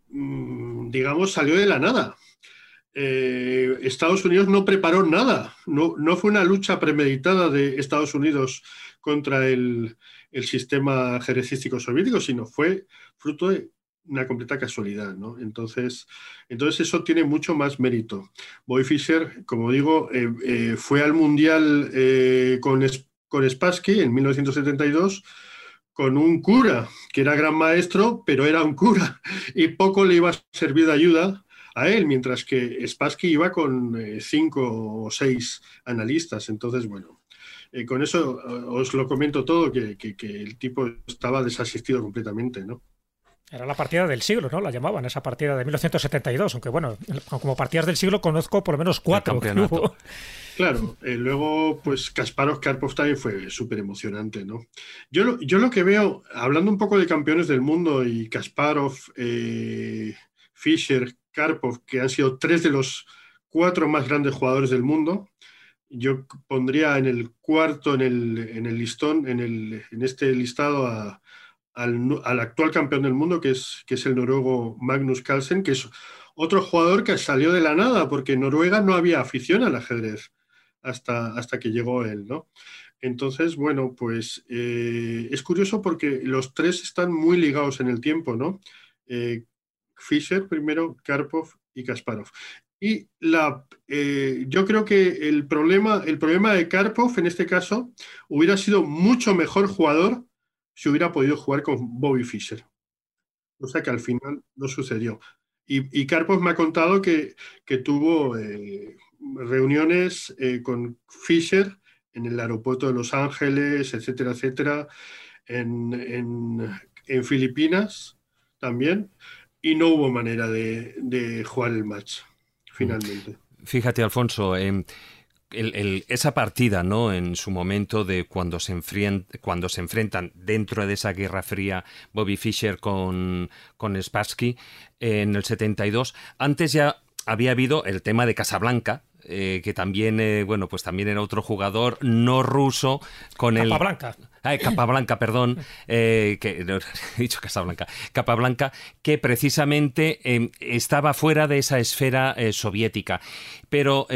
mm, digamos, salió de la nada. Eh, Estados Unidos no preparó nada. No, no fue una lucha premeditada de Estados Unidos contra el, el sistema ajedrecístico soviético, sino fue fruto de una completa casualidad, ¿no? Entonces, entonces eso tiene mucho más mérito. Bobby Fischer, como digo, eh, eh, fue al Mundial eh, con, con Spassky en 1972 con un cura, que era gran maestro, pero era un cura, y poco le iba a servir de ayuda a él, mientras que Spassky iba con cinco o seis analistas. Entonces, bueno, con eso os lo comento todo, que, que- que el tipo estaba desasistido completamente, ¿no? Era la partida del siglo, ¿no? La llamaban, esa partida de 1972, aunque bueno, como partidas del siglo conozco por lo menos cuatro. que hubo. Claro, eh, luego, pues Kasparov Karpov también fue súper emocionante, ¿no? Yo, lo- yo lo que veo, hablando un poco de campeones del mundo y Kasparov, eh, Fischer, Karpov, que han sido tres de los cuatro más grandes jugadores del mundo, yo pondría en el cuarto, en el, en el listón, en, el, en este listado a- al, al actual campeón del mundo, que es, que es el noruego Magnus Carlsen, que es otro jugador que salió de la nada, porque en Noruega no había afición al ajedrez hasta, hasta que llegó él, ¿no? Entonces, bueno, pues eh, es curioso porque los tres están muy ligados en el tiempo, ¿no? Eh, Fischer primero, Karpov y Kasparov. Y la, eh, yo creo que el problema, el problema de Karpov en este caso hubiera sido mucho mejor jugador si hubiera podido jugar con Bobby Fischer. O sea que al final no sucedió. Y, y Karpov me ha contado que, que tuvo eh, reuniones eh, con Fischer en el aeropuerto de Los Ángeles, etcétera, etcétera, en, en- en Filipinas, también, y no hubo manera de, de jugar el match, finalmente. Fíjate, Alfonso, eh, el- el- esa partida, ¿no? En su momento de cuando se, enfrien- cuando se enfrentan dentro de esa guerra fría Bobby Fischer con, con Spassky eh, en el 72. Antes ya había habido el tema de Casablanca. eh, que también, eh, bueno, pues también era otro jugador no ruso con el... Capablanca. Ay, Capablanca, perdón, eh, que no, he dicho Casablanca, Capablanca, que precisamente estaba fuera de esa esfera soviética. Pero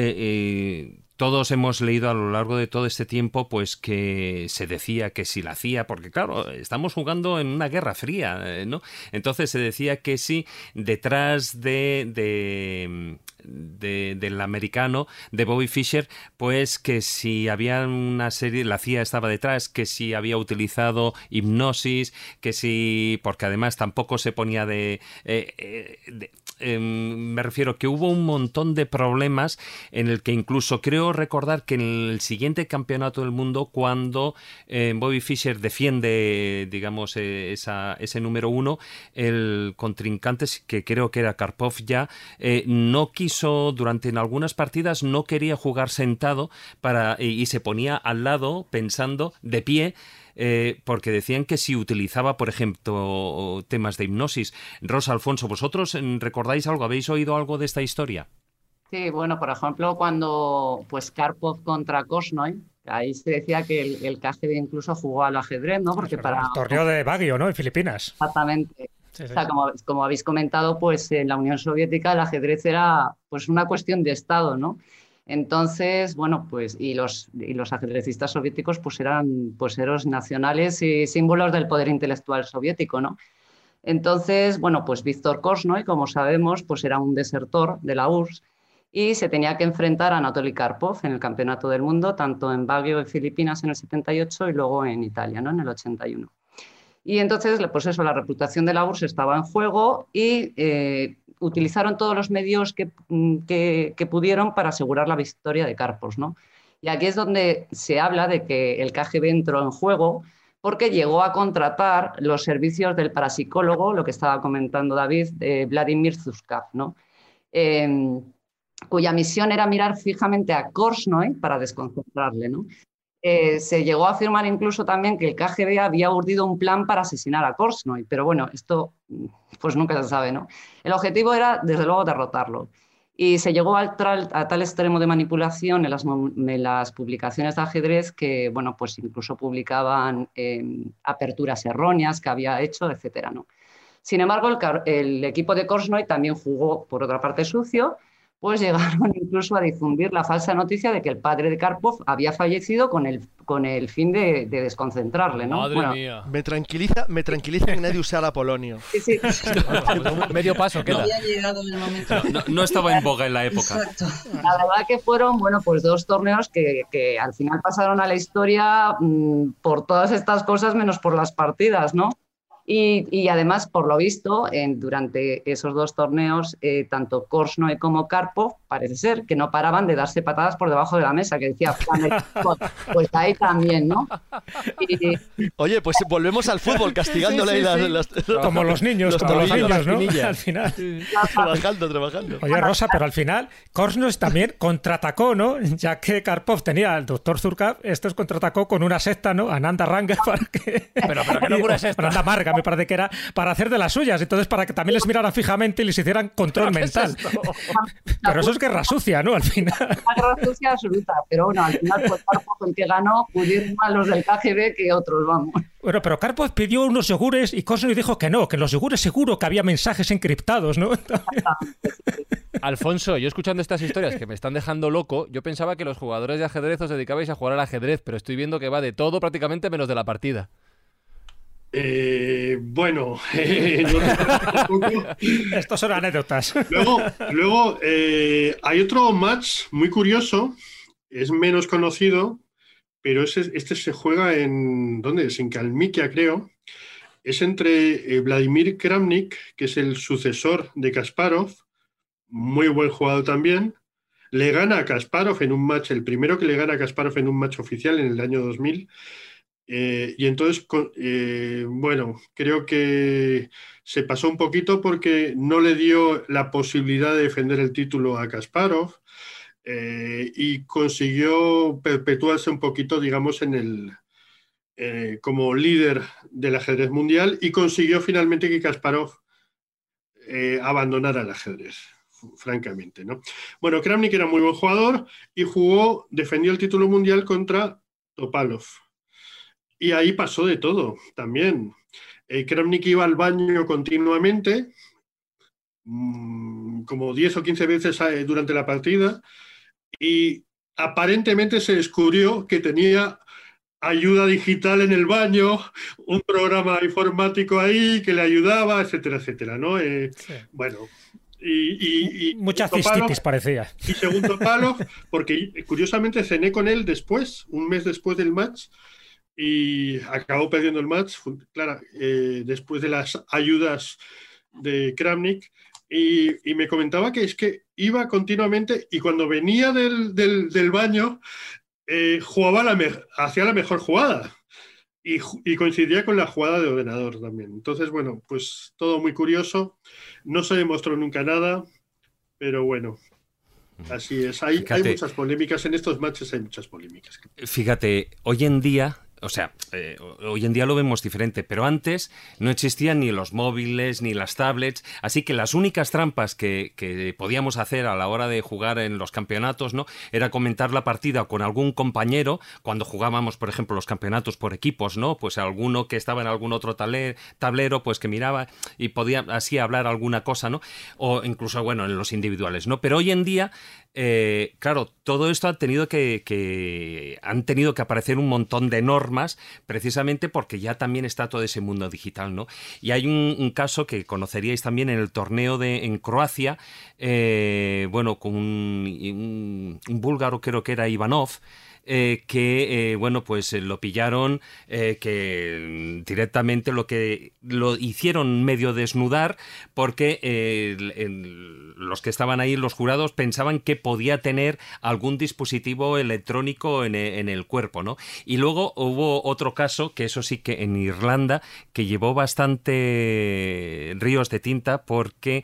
todos hemos leído a lo largo de todo este tiempo, pues que se decía que si la hacía, porque claro, estamos jugando en una guerra fría, eh, ¿no? Entonces se decía que si detrás de, de de- del americano, de Bobby Fischer, pues que si había una serie, la CIA estaba detrás, que si había utilizado hipnosis, que si, porque además tampoco se ponía de... eh, eh, de- em, me refiero que hubo un montón de problemas en el que incluso creo recordar que en el siguiente campeonato del mundo cuando eh, Bobby Fischer defiende digamos eh, esa, ese número uno el contrincante que creo que era Karpov ya eh, no quiso durante algunas partidas no quería jugar sentado para y se ponía al lado pensando de pie eh, porque decían que si utilizaba, por ejemplo, temas de hipnosis. Rosa Alfonso, ¿vosotros mm, recordáis algo? ¿Habéis oído algo de esta historia? Sí, bueno, por ejemplo, cuando pues Karpov contra Kosnoy, ahí se decía que el, el KGB incluso jugó al ajedrez, ¿no? Porque para... El torneo de Baguio, ¿no? En Filipinas. Exactamente. Sí, sí, O sea, como, como habéis comentado, pues en la Unión Soviética el ajedrez era pues una cuestión de Estado, ¿no? Entonces, bueno, pues y los, y los ajedrecistas soviéticos pues eran pues héroes nacionales y símbolos del poder intelectual soviético, ¿no? Entonces, bueno, pues Víctor Kosnoy, como sabemos, pues era un desertor de la URSS y se tenía que enfrentar a Anatoly Karpov en el Campeonato del Mundo, tanto en Baguio, en Filipinas, en el 78 y luego en Italia, ¿no? En el 81. Y entonces, pues eso, la reputación de la URSS estaba en juego y eh, utilizaron todos los medios que, mm, que, que pudieron para asegurar la victoria de Karpov, ¿no? Y aquí es donde se habla de que el KGB entró en juego porque llegó a contratar los servicios del parapsicólogo, lo que estaba comentando David, de Vladimir Zuskav, ¿no? Eh, cuya misión era mirar fijamente a Korsnoy para desconcentrarle, ¿no? Eh, se llegó a afirmar incluso también que el KGB había urdido un plan para asesinar a Korsnoy, pero bueno, esto pues nunca se sabe, ¿no? El objetivo era, desde luego, derrotarlo. Y se llegó a tal extremo de manipulación en las, en las publicaciones de ajedrez que, bueno, pues incluso publicaban eh, aperturas erróneas que había hecho, etcétera, ¿no? Sin embargo, el, el equipo de Korsnoy también jugó, por otra parte, sucio, pues llegaron incluso a difundir la falsa noticia de que el padre de Karpov había fallecido con el, con el fin de, de desconcentrarle, ¿no? Madre Bueno, mía. Me tranquiliza, me tranquiliza que nadie usara polonio. sí, sí. Medio paso queda. Había llegado el momento. No, no estaba en boga en la época. Exacto. La verdad que fueron, bueno, pues dos torneos que, que al final pasaron a la historia mm, por todas estas cosas menos por las partidas, ¿no? Y, y además, por lo visto, en- durante esos dos torneos, eh, tanto Korsnoy como Karpov, parece ser que no paraban de darse patadas por debajo de la mesa, que decía, "Juan, pues ahí también, ¿no? Y, Oye, pues volvemos al fútbol, castigándole Sí, sí, ahí sí. las, las- Como los niños, los como los niños, ¿no? Al final. trabajando, trabajando. Oye, Rosa, pero al final Korsnos también contraatacó, ¿no? Ya que Karpov tenía al doctor Zurkab, estos contraatacó con una secta, ¿no? Ananda Ranga para que... Pero, pero qué locura es esta. Ananda Marga, me parece que era, para hacer de las suyas. Entonces, para que también les miraran fijamente y les hicieran control ¿Qué es mental. esto? Pero eso es guerra sucia, ¿no? Al final. una guerra sucia absoluta, pero bueno, al final fue Karpov el que ganó, pudieron más los del KGB que otros, vamos. Bueno, pero Karpov pidió unos yogures y Korsnos dijo que no, que en los yogures seguro que había mensajes encriptados, ¿no? Alfonso, yo escuchando estas historias que me están dejando loco, yo pensaba que los jugadores de ajedrez os dedicabais a jugar al ajedrez, pero estoy viendo que va de todo prácticamente menos de la partida. Eh, bueno, eh, no-. Estos son anécdotas. Luego, luego eh, hay otro match muy curioso, es menos conocido, pero ese- este se juega en, ¿dónde es? En Kalmikia, creo. Es entre eh, Vladimir Kramnik, que es el sucesor de Kasparov, muy buen jugador también. Le gana a Kasparov en un match, el primero que le gana a Kasparov en un match oficial en el año 2000. Eh, y entonces, eh, bueno, creo que se pasó un poquito porque no le dio la posibilidad de defender el título a Kasparov eh, y consiguió perpetuarse un poquito, digamos, en el, como líder del ajedrez mundial y consiguió finalmente que Kasparov abandonara el ajedrez francamente. ¿no? Bueno, Kramnik era muy buen jugador y jugó, defendió el título mundial contra Topalov. Y ahí pasó de todo también. Eh, Kramnik iba al baño continuamente, mm, como 10 o 15 veces eh, durante la partida, y aparentemente se descubrió que tenía ayuda digital en el baño, un programa informático ahí que le ayudaba, etcétera, etcétera, ¿no? Eh, bueno, y, Mucha cistitis parecía. Y segundo palo, porque curiosamente cené con él después, un mes después del match, y acabó perdiendo el match, claro, eh, después de las ayudas de Kramnik. Y, me comentaba que es que iba continuamente y cuando venía del, del, baño, eh, jugaba la hacía la mejor jugada. Y, y, coincidía con la jugada de ordenador también. Entonces, bueno, pues todo muy curioso. No se demostró nunca nada, pero bueno, así es. Hay, hay muchas polémicas en estos matches, hay muchas polémicas. Fíjate, hoy en día o sea, eh, hoy en día lo vemos diferente, pero antes no existían ni los móviles ni las tablets, así que las únicas trampas que, podíamos hacer a la hora de jugar en los campeonatos, ¿no? Era comentar la partida con algún compañero, cuando jugábamos, por ejemplo, los campeonatos por equipos, ¿no? Pues alguno que estaba en algún otro tablero, pues que miraba y podía así hablar alguna cosa, ¿no? O incluso, bueno, en los individuales, ¿no? Pero hoy en día eh, claro, todo esto ha tenido que, han tenido que aparecer un montón de normas precisamente porque ya también está todo ese mundo digital, ¿no? Y hay un, caso que conoceríais también en el torneo de en Croacia, eh, bueno, con un, un búlgaro creo que era Ivanov. Eh, que, eh, bueno, pues eh, lo pillaron, que directamente lo que lo hicieron medio desnudar porque los que estaban ahí, los jurados, pensaban que podía tener algún dispositivo electrónico en, en, el cuerpo, ¿no? Y luego hubo otro caso, que eso sí que en Irlanda, que llevó bastante ríos de tinta porque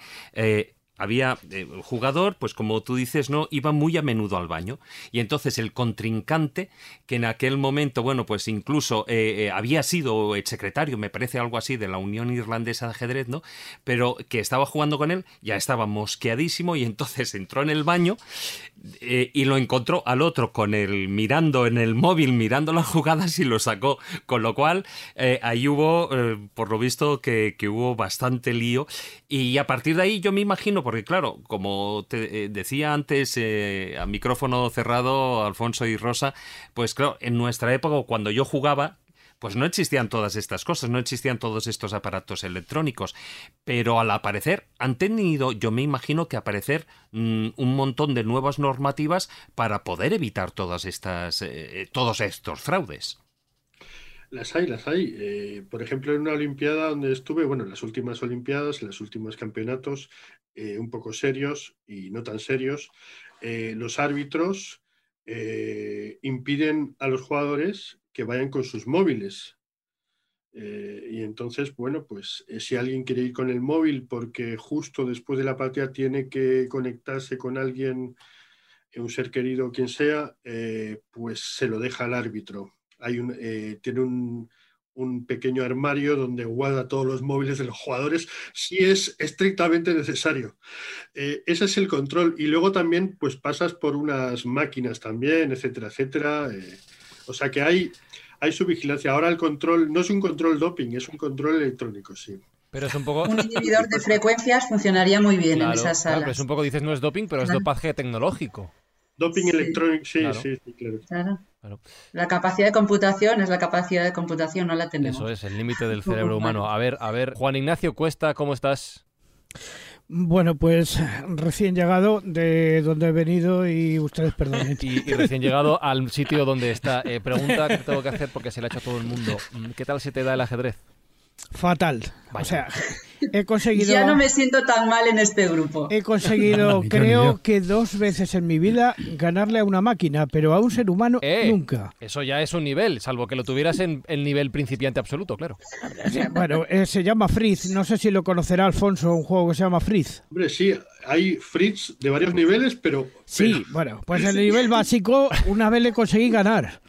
había eh, jugador, pues como tú dices, no iba muy a menudo al baño. Y entonces el contrincante que en aquel momento, bueno, pues incluso eh, eh, había sido el secretario, me parece algo así de la Unión Irlandesa de ajedrez, ¿no? Pero que estaba jugando con él, ya estaba mosqueadísimo y entonces entró en el baño y lo encontró al otro con el mirando en el móvil, mirando las jugadas y lo sacó, con lo cual ahí hubo, por lo visto, que, que hubo bastante lío. Y a partir de ahí yo me imagino porque claro, como te eh, decía antes eh, a micrófono cerrado Alfonso y Rosa, pues claro, en nuestra época cuando yo jugaba, pues no existían todas estas cosas, no existían todos estos aparatos electrónicos, pero al aparecer han tenido, yo me imagino que aparecer mm, un montón de nuevas normativas para poder evitar todas estas, eh, todos estos fraudes. Las hay, las hay. Por ejemplo, en una Olimpiada donde estuve, bueno, en las últimas Olimpiadas, en los últimos campeonatos, eh, un poco serios y no tan serios, eh, los árbitros impiden a los jugadores que vayan con sus móviles. y entonces, bueno, pues si alguien quiere ir con el móvil porque justo después de la partida tiene que conectarse con alguien, un ser querido, quien sea, pues se lo deja al árbitro hay un, eh, tiene un, pequeño armario donde guarda todos los móviles de los jugadores si es estrictamente necesario. Eh, ese es el control. Y luego también pues pasas por unas máquinas también, etcétera, etcétera. Eh, o sea que hay, hay su vigilancia. Ahora el control no es un control doping, es un control electrónico, sí. Pero es un poco. Un inhibidor de frecuencias funcionaría muy bien en esas salas. pero es un poco, dices, no es doping, pero es dopaje tecnológico. Doping electrónico, sí, sí, sí, claro. La capacidad de computación es la capacidad de computación, no la tenemos. Eso es, el límite del cerebro humano. A ver, a ver, Juan Ignacio Cuesta, ¿cómo estás? Bueno, pues recién llegado de donde he venido y ustedes perdonen. y, recién llegado al sitio donde está. Eh, pregunta que tengo que hacer porque se le ha hecho a todo el mundo. Mm, ¿Qué tal se te da el ajedrez? Fatal. O sea, he conseguido. Ya no me siento tan mal en este grupo. He conseguido, creo que dos veces en mi vida, ganarle a una máquina, pero a un ser humano Eh, nunca. Eso ya es un nivel, salvo que lo tuvieras en el nivel principiante absoluto, claro. Bueno, eh, se llama Fritz. No sé si lo conocerá Alfonso, un juego que se llama Fritz. Hombre, sí, hay Fritz de varios niveles, pero. Sí, bueno, pues en el nivel básico una vez le conseguí ganar.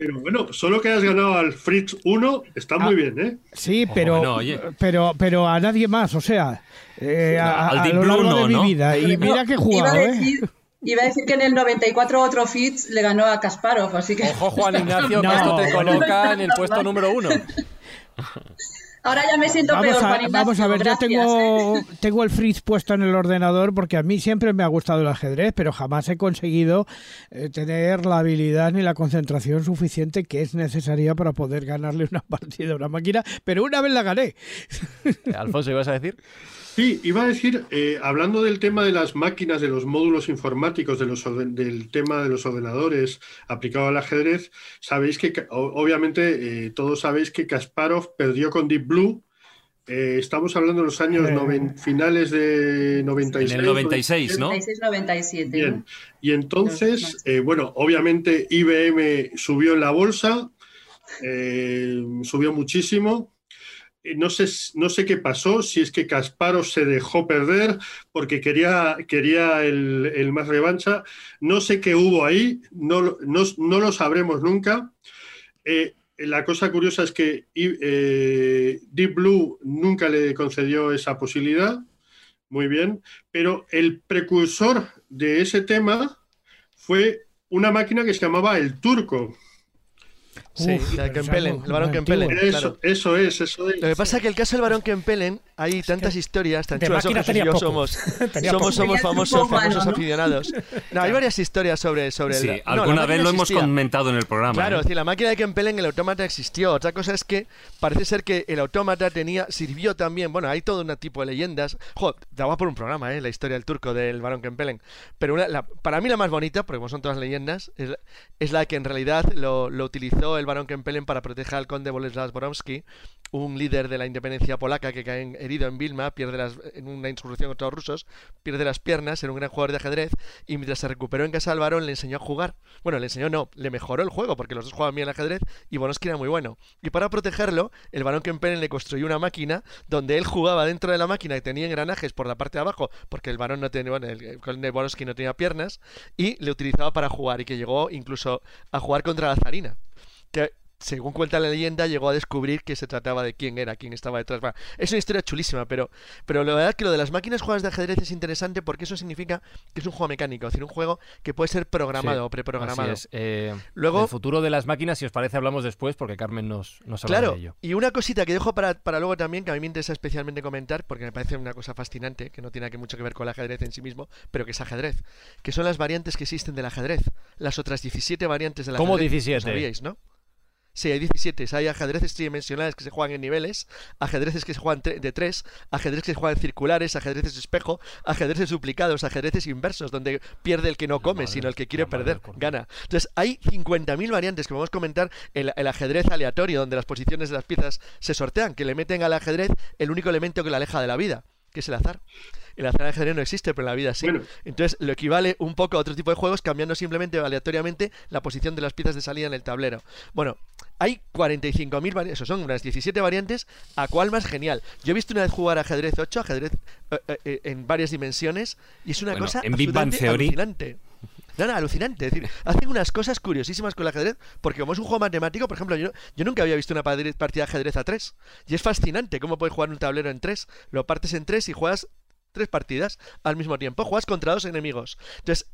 Pero bueno, solo que has ganado al Fritz 1 está muy bien, ¿eh? Sí, pero, bueno, pero, pero a nadie más, o sea, eh, a, Al a lo Blue largo no, de mi ¿no? vida. Y mira que he Iba jugado, a ¿eh? decir, iba a decir que en el 94 otro Fitz le ganó a Kasparov, así que... Ojo, Juan Ignacio, que No. esto te coloca en el puesto número uno. Ahora ya me siento Vamos peor, a, Juan vamos a ver, yo gracias, tengo, ¿eh? tengo el Fritz puesto en el ordenador porque a mí siempre me ha gustado el ajedrez, pero jamás he conseguido eh, tener la habilidad ni la concentración suficiente que es necesaria para poder ganarle una partida a una máquina, pero una vez la gané. Alfonso, ¿ibas a decir? Sí, iba a decir, eh, hablando del tema de las máquinas, de los módulos informáticos, de los orden- del tema de los ordenadores aplicado al ajedrez, sabéis que, obviamente, eh, todos sabéis que Kasparov perdió con Deep Blue. Eh, estamos hablando de los años Eh. noven- finales de 96. En el 96, ¿no? 96-97. Bien. Y entonces, eh, bueno, obviamente IBM subió en la bolsa, eh, subió muchísimo. Eh, No sé, no sé qué pasó, si es que Kasparov se dejó perder porque quería, quería el, el más revancha. No sé qué hubo ahí, no, no, no lo sabremos nunca. Eh, la cosa curiosa es que eh, Deep Blue nunca le concedió esa posibilidad. Muy bien, pero el precursor de ese tema fue una máquina que se llamaba el turco. Sí, Uf, Kempelen, ya no- el varón antiguo. Eso, claro. eso es, eso es. Lo que pasa es que el caso del varón Kempelen, hay tantas historias, tan chulas. Jesús y yo poco. somos, somos, somos famosos, humano, famosos ¿no? aficionados. No, hay varias historias sobre, sobre Sí, el. no, alguna vez lo hemos comentado en el programa. Claro, ¿eh? es decir, la máquina de Kempelen, el autómata existió. Otra cosa es que parece ser que el autómata tenía, sirvió también. Bueno, hay todo un tipo de leyendas. Joder, daba por un programa, ¿eh? La historia del turco del varón Kempelen. Pero una- la- para mí la más bonita, porque como son todas leyendas, es, la- es la que en realidad lo, lo utilizó el varón Kempelen para proteger al conde Bolesław Borowski, un líder de la independencia polaca que cae herido en Vilma, pierde las, en una insurrección contra los rusos, pierde las piernas, era un gran jugador de ajedrez y mientras se recuperó en casa del varón le enseñó a jugar. Bueno, le enseñó no, le mejoró el juego porque los dos jugaban bien al ajedrez y Borowski era muy bueno. Y para protegerlo, el varón Kempelen le construyó una máquina donde él jugaba dentro de la máquina y tenía engranajes por la parte de abajo porque el varón no tenía, bueno, el conde Borowski no tenía piernas y le utilizaba para jugar y que llegó incluso a jugar contra la zarina. Que según cuenta la leyenda, llegó a descubrir que se trataba de quién era, quién estaba detrás. Va, Es una historia chulísima, pero, pero la verdad que lo de las máquinas jugadas de ajedrez es interesante porque eso significa que es un juego mecánico, es decir, un juego que puede ser programado Sí, o preprogramado. Así es. Eh, Luego- el futuro de las máquinas, si os parece, hablamos después, porque Carmen nos, nos habla Claro, de ello. y una cosita que dejo para, para luego también, que a mí me interesa especialmente comentar, porque me parece una cosa fascinante, que no tiene mucho que ver con el ajedrez en sí mismo, pero que es ajedrez, que son las variantes que existen del ajedrez, las otras 17 variantes del ¿Cómo ajedrez. 17? Lo sabíais, ¿no? Sí, hay 17. Hay ajedrezes tridimensionales que se juegan en niveles, ajedrezes que se juegan de 3, ajedrezes que se juegan circulares, ajedrezes espejo, ajedrezes duplicados, ajedrezes inversos, donde pierde el que no come, madre- sino el que quiere la perder, gana. Entonces, hay 50.000 variantes que podemos comentar. El, el ajedrez aleatorio, donde las posiciones de las piezas se sortean, que le meten al ajedrez el único elemento que le aleja de la vida, que es el azar. El azar ajedrez no existe, pero en la vida sí. Bueno. Entonces, lo equivale un poco a otro tipo de juegos, cambiando simplemente aleatoriamente la posición de las piezas de salida en el tablero. Bueno, hay 45.000 variantes, eso son unas 17 variantes, ¿a cuál más genial? Yo he visto una vez jugar ajedrez 8, ajedrez eh, eh, eh, en varias dimensiones, y es una Bueno, cosa en Big Bang Theory- alucinante. No, no, alucinante. Es decir, hacen unas cosas curiosísimas con el ajedrez, porque como es un juego matemático, por ejemplo, yo, yo nunca había visto una partida de ajedrez a 3. Y es fascinante cómo puedes jugar un tablero en 3. Lo partes en 3 y juegas tres partidas al mismo tiempo. Juegas contra dos enemigos. Entonces,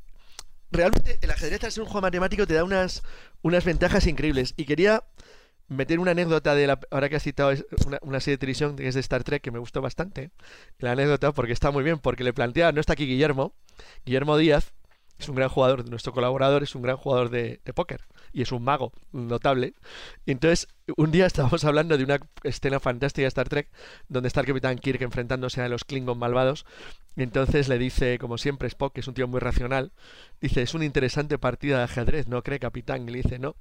realmente el ajedrez al ser un juego matemático te da unas, unas ventajas increíbles. Y quería meter una anécdota de la. Ahora que has citado una, serie de televisión que es de Star Trek que me gustó bastante. La anécdota, porque está muy bien, porque le plantea. No está aquí Guillermo. Guillermo Díaz es un gran jugador, nuestro colaborador es un gran jugador de, de póker y es un mago notable. Y entonces, un día estábamos hablando de una escena fantástica de Star Trek donde está el Capitán Kirk enfrentándose a los Klingon malvados. Y entonces le dice, como siempre, Spock, que es un tío muy racional, dice: Es una interesante partida de ajedrez, ¿no cree, Capitán? Y le dice: No,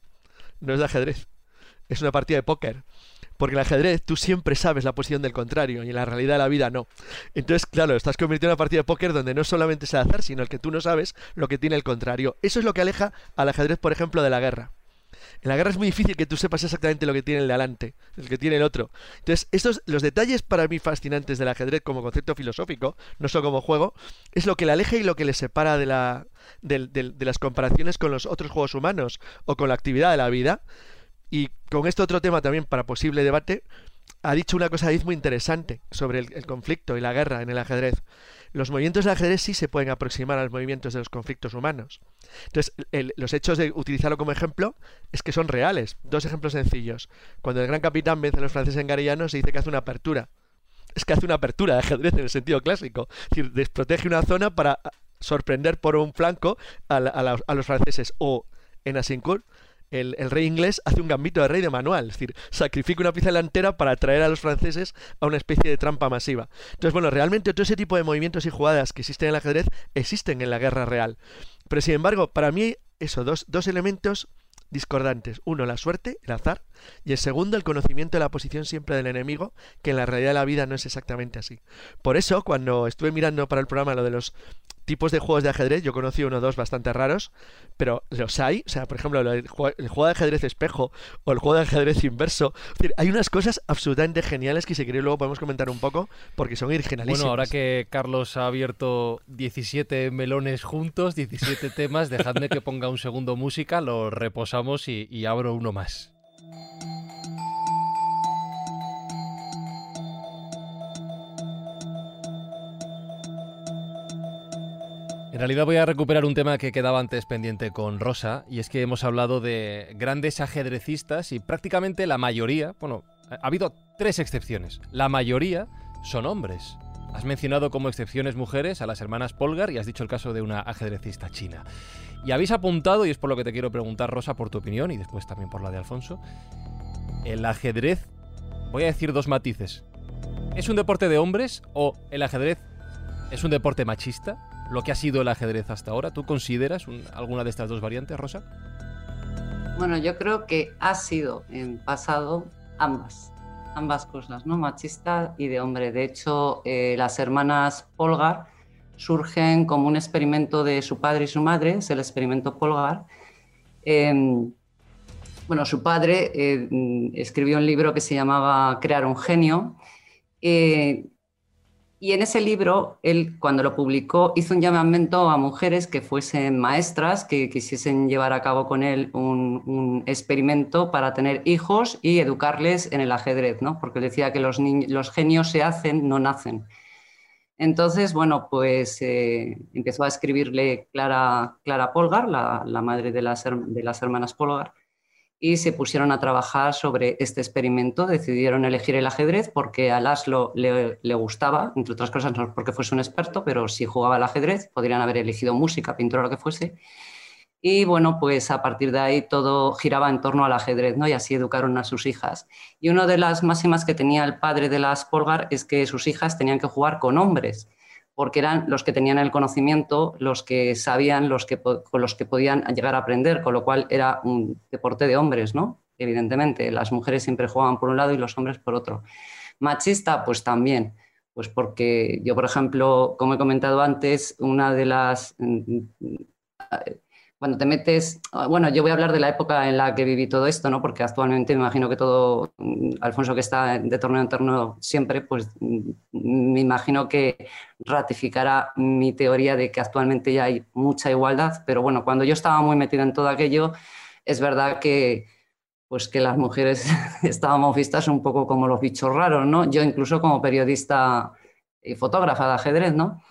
no es de ajedrez, es una partida de póker. Porque en el ajedrez tú siempre sabes la posición del contrario y en la realidad de la vida no. Entonces, claro, estás convirtiendo en una partida de póker donde no solamente es el azar, sino el que tú no sabes lo que tiene el contrario. Eso es lo que aleja al ajedrez, por ejemplo, de la guerra. En la guerra es muy difícil que tú sepas exactamente lo que tiene el de adelante, el que tiene el otro. Entonces, estos, los detalles para mí fascinantes del ajedrez como concepto filosófico, no solo como juego, es lo que le aleja y lo que le separa de, la, de las comparaciones con los otros juegos humanos o con la actividad de la vida. Y con este otro tema también para posible debate, ha dicho una cosa muy interesante sobre el, conflicto y la guerra en el ajedrez. Los movimientos del ajedrez sí se pueden aproximar a los movimientos de los conflictos humanos. Entonces, los hechos de utilizarlo como ejemplo es que son reales. Dos ejemplos sencillos. Cuando el gran capitán vence a los franceses en Garellano, se dice que hace una apertura. Es que hace una apertura de ajedrez en el sentido clásico. Es decir, desprotege una zona para sorprender por un flanco a, a los franceses. O en Asincourt el, rey inglés hace un gambito de rey de manual, es decir, sacrifica una pieza delantera para atraer a los franceses a una especie de trampa masiva. Entonces, bueno, realmente todo ese tipo de movimientos y jugadas que existen en el ajedrez existen en la guerra real. Pero sin embargo, para mí, eso, dos, dos elementos discordantes. Uno, la suerte, el azar, y el segundo, el conocimiento de la posición siempre del enemigo, que en la realidad de la vida no es exactamente así. Por eso, cuando estuve mirando para el programa lo de los tipos de juegos de ajedrez, yo conocí uno o dos bastante raros, pero los hay, o sea, por ejemplo, el, juego de ajedrez espejo o el juego de ajedrez inverso. hay unas cosas absolutamente geniales que si queréis luego podemos comentar un poco porque son originalísimas. Bueno, ahora que Carlos ha abierto 17 melones juntos, 17 temas, dejadme que ponga un segundo música, lo reposamos y abro uno más. En realidad voy a recuperar un tema que quedaba antes pendiente con Rosa, y es que hemos hablado de grandes ajedrecistas y prácticamente la mayoría, bueno, ha habido tres excepciones, la mayoría son hombres. Has mencionado como excepciones mujeres a las hermanas Polgar y has dicho el caso de una ajedrecista china. Y habéis apuntado, y es por lo que te quiero preguntar, Rosa, por tu opinión y después también por la de Alfonso, el ajedrez, voy a decir dos matices. ¿Es un deporte de hombres o el ajedrez es un deporte machista? Lo que ha sido el ajedrez hasta ahora. ¿Tú consideras alguna de estas dos variantes, Rosa? Bueno, yo creo que ha sido en pasado ambas, ambas cosas, ¿no? Machista y de hombre. De hecho, eh, las hermanas Polgar surgen como un experimento de su padre y su madre, es el experimento Polgar. Em, bueno, su padre eh, escribió un libro que se llamaba Crear un genio. Eh, y en ese libro, él cuando lo publicó hizo un llamamiento a mujeres que fuesen maestras, que quisiesen llevar a cabo con él un, experimento para tener hijos y educarles en el ajedrez, ¿no? porque decía que los, los genios se hacen, no nacen. Entonces, bueno, pues eh, empezó a escribirle Clara, Clara Polgar, la, madre de las hermanas Polgar, y se pusieron a trabajar sobre este experimento. Decidieron elegir el ajedrez porque a Laszlo le, le, gustaba, entre otras cosas no porque fuese un experto, pero si jugaba al ajedrez, podrían haber elegido música, pintura, lo que fuese. Y bueno, pues a partir de ahí todo giraba en torno al ajedrez, ¿no? Y así educaron a sus hijas. Y una de las máximas que tenía el padre de las Polgar es que sus hijas tenían que jugar con hombres porque eran los que tenían el conocimiento, los que sabían, los que, con los que podían llegar a aprender, con lo cual era un deporte de hombres, ¿no? Evidentemente, las mujeres siempre jugaban por un lado y los hombres por otro. Machista, pues también, pues porque yo, por ejemplo, como he comentado antes, una de las cuando te metes, ah, bueno, yo voy a hablar de la época en la que viví todo esto, ¿no? Porque actualmente me imagino que todo, mm, Alfonso que está de torneo en torneo siempre, pues mm, me imagino que ratificará mi teoría de que actualmente ya hay mucha igualdad, pero bueno, cuando yo estaba muy metida en todo aquello, es verdad que pues que las mujeres estábamos vistas un poco como los bichos raros, ¿no? Yo incluso como periodista y fotógrafa de ajedrez, ¿no?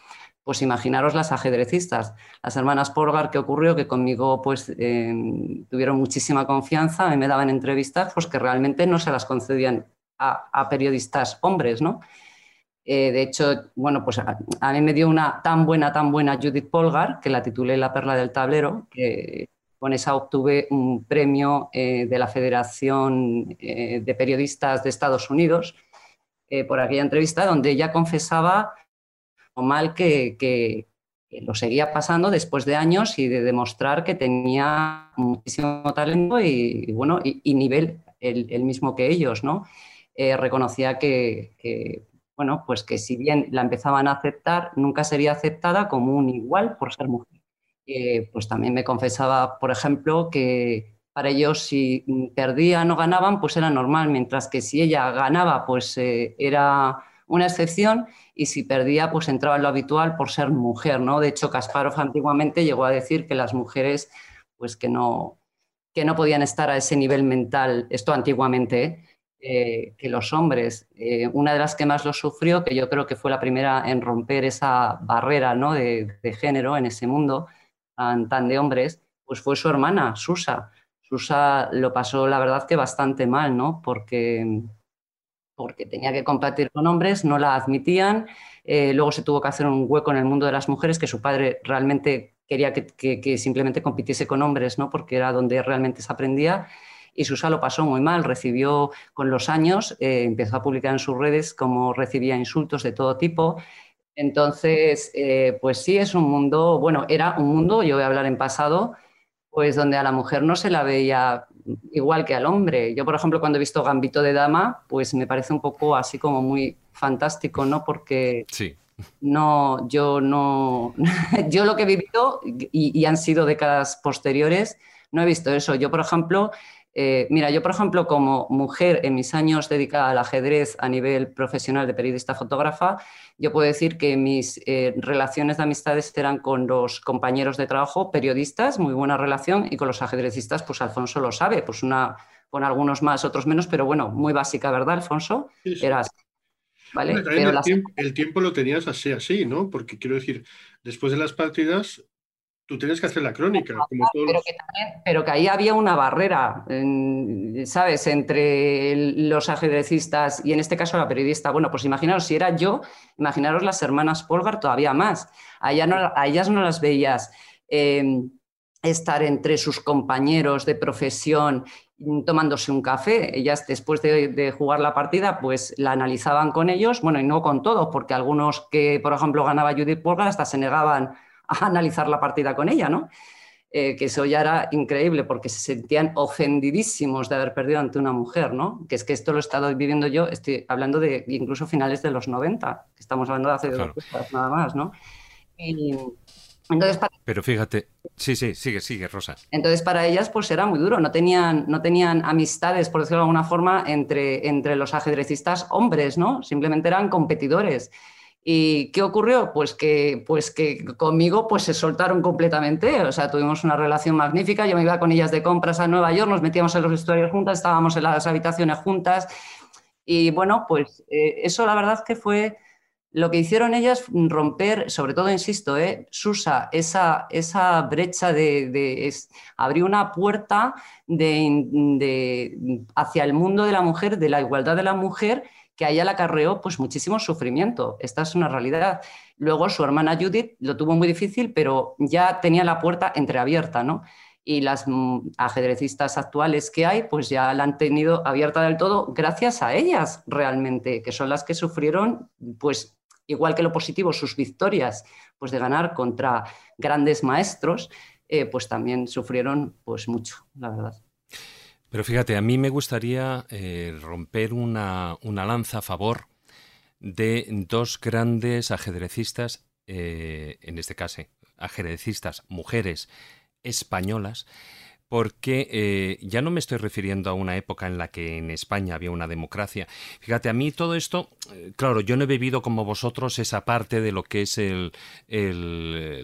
Pues imaginaros las ajedrecistas, las hermanas Polgar, que ocurrió que conmigo pues em, tuvieron muchísima confianza, me daban entrevistas pues que realmente no se las concedían a, periodistas hombres, ¿no? Eh, de hecho, bueno, pues a, mí me dio una tan buena, tan buena Judith Polgar, que la titulé La perla del tablero, que con esa obtuve un premio eh, de la Federación eh, de Periodistas de Estados Unidos por aquella entrevista, donde ella confesaba mal que, lo seguía pasando después de años y de demostrar que tenía muchísimo talento y, bueno, y, nivel el, mismo que ellos, ¿no? eh, reconocía que, bueno, pues que si bien la empezaban a aceptar, nunca sería aceptada como un igual por ser mujer. Eh, pues también me confesaba, por ejemplo, que para ellos si perdían o ganaban, pues era normal, mientras que si ella ganaba, pues eh, era una excepción y si perdía, pues entraba en lo habitual por ser mujer, ¿no? De hecho, Kasparov antiguamente llegó a decir que las mujeres, pues que no, que no podían estar a ese nivel mental, esto antiguamente, eh, que los hombres. Eh, una de las que más lo sufrió, que yo creo que fue la primera en romper esa barrera ¿no? de, género en ese mundo tan, tan de hombres, pues fue su hermana, Susa. Susa lo pasó, la verdad, que bastante mal, ¿no? Porque porque tenía que competir con hombres, no la admitían. Eh, luego se tuvo que hacer un hueco en el mundo de las mujeres, que su padre realmente quería que, simplemente compitiese con hombres, ¿no? porque era donde realmente se aprendía. Y Susa lo pasó muy mal, recibió con los años, eh, empezó a publicar en sus redes cómo recibía insultos de todo tipo. Entonces, eh, pues sí, es un mundo, bueno, era un mundo, yo voy a hablar en pasado, pues donde a la mujer no se la veía igual que al hombre. Yo, por ejemplo, cuando he visto Gambito de Dama, pues me parece un poco así como muy fantástico, ¿no? Porque sí. no, yo no, yo lo que he vivido y, y han sido décadas posteriores, no he visto eso. Yo, por ejemplo, eh, mira, yo, por ejemplo, como mujer en mis años dedicada al ajedrez a nivel profesional de periodista fotógrafa, yo puedo decir que mis eh, relaciones de amistades eran con los compañeros de trabajo, periodistas, muy buena relación, y con los ajedrecistas, pues Alfonso lo sabe, pues una, con algunos más, otros menos, pero bueno, muy básica, ¿verdad, Alfonso? ¿vale? el, tiempo, lo tenías así, así, ¿no? Porque quiero decir, después de las partidas tú tienes que hacer la crónica. pero, que ahí había una barrera, ¿sabes?, entre los ajedrecistas y en este caso la periodista. Bueno, pues imaginaros, si era yo, imaginaros las hermanas Polgar todavía más. A, ellas no las veías em, estar entre sus compañeros de profesión tomándose un café. Ellas después de, de, jugar la partida, pues la analizaban con ellos, bueno, y no con todos, porque algunos que, por ejemplo, ganaba Judith Polgar hasta se negaban a analizar la partida con ella, ¿no? Eh, que eso ya era increíble porque se sentían ofendidísimos de haber perdido ante una mujer, ¿no? Que es que esto lo he estado viviendo yo, estoy hablando de incluso finales de los 90, que estamos hablando de hace dos años nada más, ¿no? entonces Pero fíjate, sí, sí, sigue, sigue, Rosa. Entonces para ellas pues era muy duro, no tenían, no tenían amistades, por decirlo de alguna forma, entre, entre los ajedrecistas hombres, ¿no? Simplemente eran competidores. ¿Y qué ocurrió? Pues que, pues que conmigo pues se soltaron completamente, o sea, tuvimos una relación magnífica, yo me iba con ellas de compras a Nueva York, nos metíamos en los vestuarios juntas, estábamos en las habitaciones juntas y bueno, pues eh, eso la verdad que fue lo que hicieron ellas, romper, sobre todo, insisto, eh, Susa, esa, esa brecha de, de abrió una puerta de, hacia el mundo de la mujer, de la igualdad de la mujer que a ella le acarreó pues muchísimo sufrimiento. Esta es una realidad. Luego su hermana Judith lo tuvo muy difícil, pero ya tenía la puerta entreabierta, ¿no? Y las mm, ajedrecistas actuales que hay, pues ya la han tenido abierta del todo gracias a ellas realmente, que son las que sufrieron, pues igual que lo positivo, sus victorias, pues de ganar contra grandes maestros, eh, pues también sufrieron pues mucho, la verdad. Pero fíjate, a mí me gustaría eh, romper una, lanza a favor de dos grandes ajedrecistas, eh, en este caso, ajedrecistas mujeres españolas, porque eh, ya no me estoy refiriendo a una época en la que en España había una democracia. Fíjate, a mí todo esto, eh, claro, yo no he vivido como vosotros esa parte de lo que es el,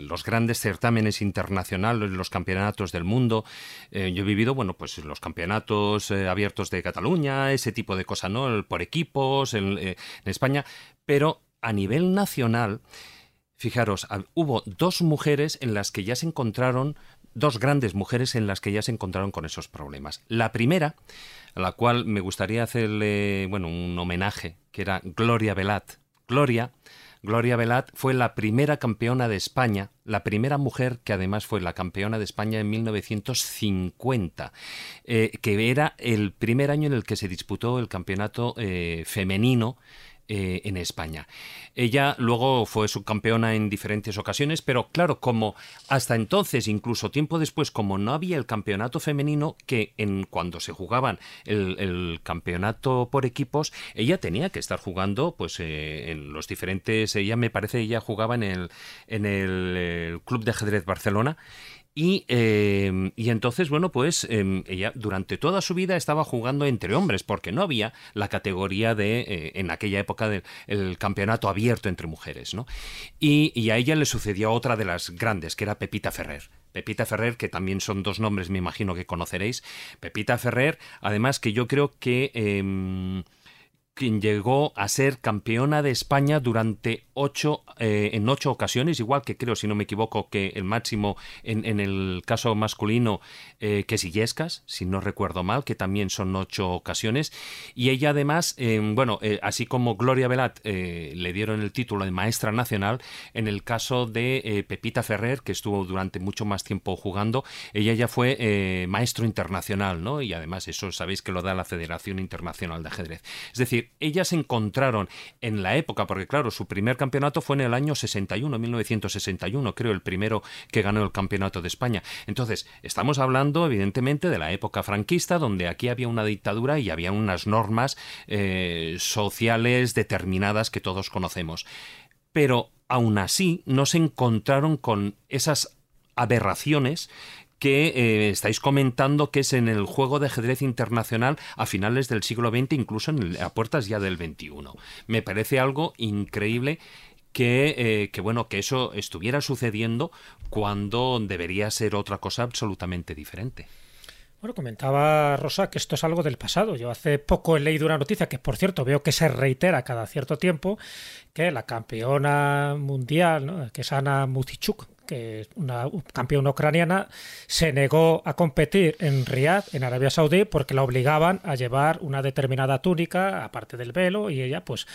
los grandes certámenes internacionales, los campeonatos del mundo. Eh, yo he vivido, bueno, pues los campeonatos abiertos de Cataluña, ese tipo de cosas, ¿no? Por equipos en, en España, pero a nivel nacional... Fijaros, hubo dos mujeres en las que ya se encontraron dos grandes mujeres en las que ya se encontraron con esos problemas. La primera, a la cual me gustaría hacerle bueno, un homenaje, que era Gloria Velat. Gloria, Gloria Velat fue la primera campeona de España, la primera mujer que además fue la campeona de España en 1950, eh, que era el primer año en el que se disputó el campeonato eh, femenino eh, en España. Ella luego fue subcampeona en diferentes ocasiones, pero claro, como hasta entonces, incluso tiempo después, como no había el campeonato femenino, que en cuando se jugaban el, campeonato por equipos, ella tenía que estar jugando pues eh, en los diferentes, ella me parece, ella jugaba en el, en el Club de Ajedrez Barcelona Em, y, entonces, bueno, pues em, ella durante toda su vida estaba jugando entre hombres, porque no había la categoría de, eh, en aquella época, del campeonato abierto entre mujeres, ¿no? Y, a ella le sucedió otra de las grandes, que era Pepita Ferrer. Pepita Ferrer, que también son dos nombres, me imagino que conoceréis. Pepita Ferrer, además que yo creo que... Em, quien llegó a ser campeona de España durante ocho, eh, en ocho ocasiones, igual que creo, si no me equivoco, que el máximo en, el caso masculino, eh, que es Illescas, si no recuerdo mal, que también son ocho ocasiones. Y ella además, em, bueno, eh, así como Gloria Velat le dieron el título de maestra nacional, en el caso de Pepita Ferrer, que estuvo durante mucho más tiempo jugando, ella ya fue maestro internacional, ¿no? Y además eso sabéis que lo da la Federación Internacional de Ajedrez. Es decir, ellas encontraron en la época, porque claro, su primer campeonato fue en el año 61, 1961, creo, el primero que ganó el campeonato de España. Entonces, estamos hablando, evidentemente, de la época franquista, donde aquí había una dictadura y había unas normas eh, sociales determinadas que todos conocemos. Pero aún así no se encontraron con esas aberraciones que eh, estáis comentando que es en el juego de ajedrez internacional a finales del siglo XX, incluso en a puertas ya del XXI. Me parece algo increíble que, eh, que, bueno que eso estuviera sucediendo cuando debería ser otra cosa absolutamente diferente. Bueno, comentaba Rosa que esto es algo del pasado. Yo hace poco he leído una noticia que, por cierto, veo que se reitera cada cierto tiempo, que la campeona mundial, que es Ana Mutichuk, que es una campeona ucraniana, se negó a competir en Riyadh, en Arabia Saudí, porque la obligaban a llevar una determinada túnica, aparte del velo, y ella, pues,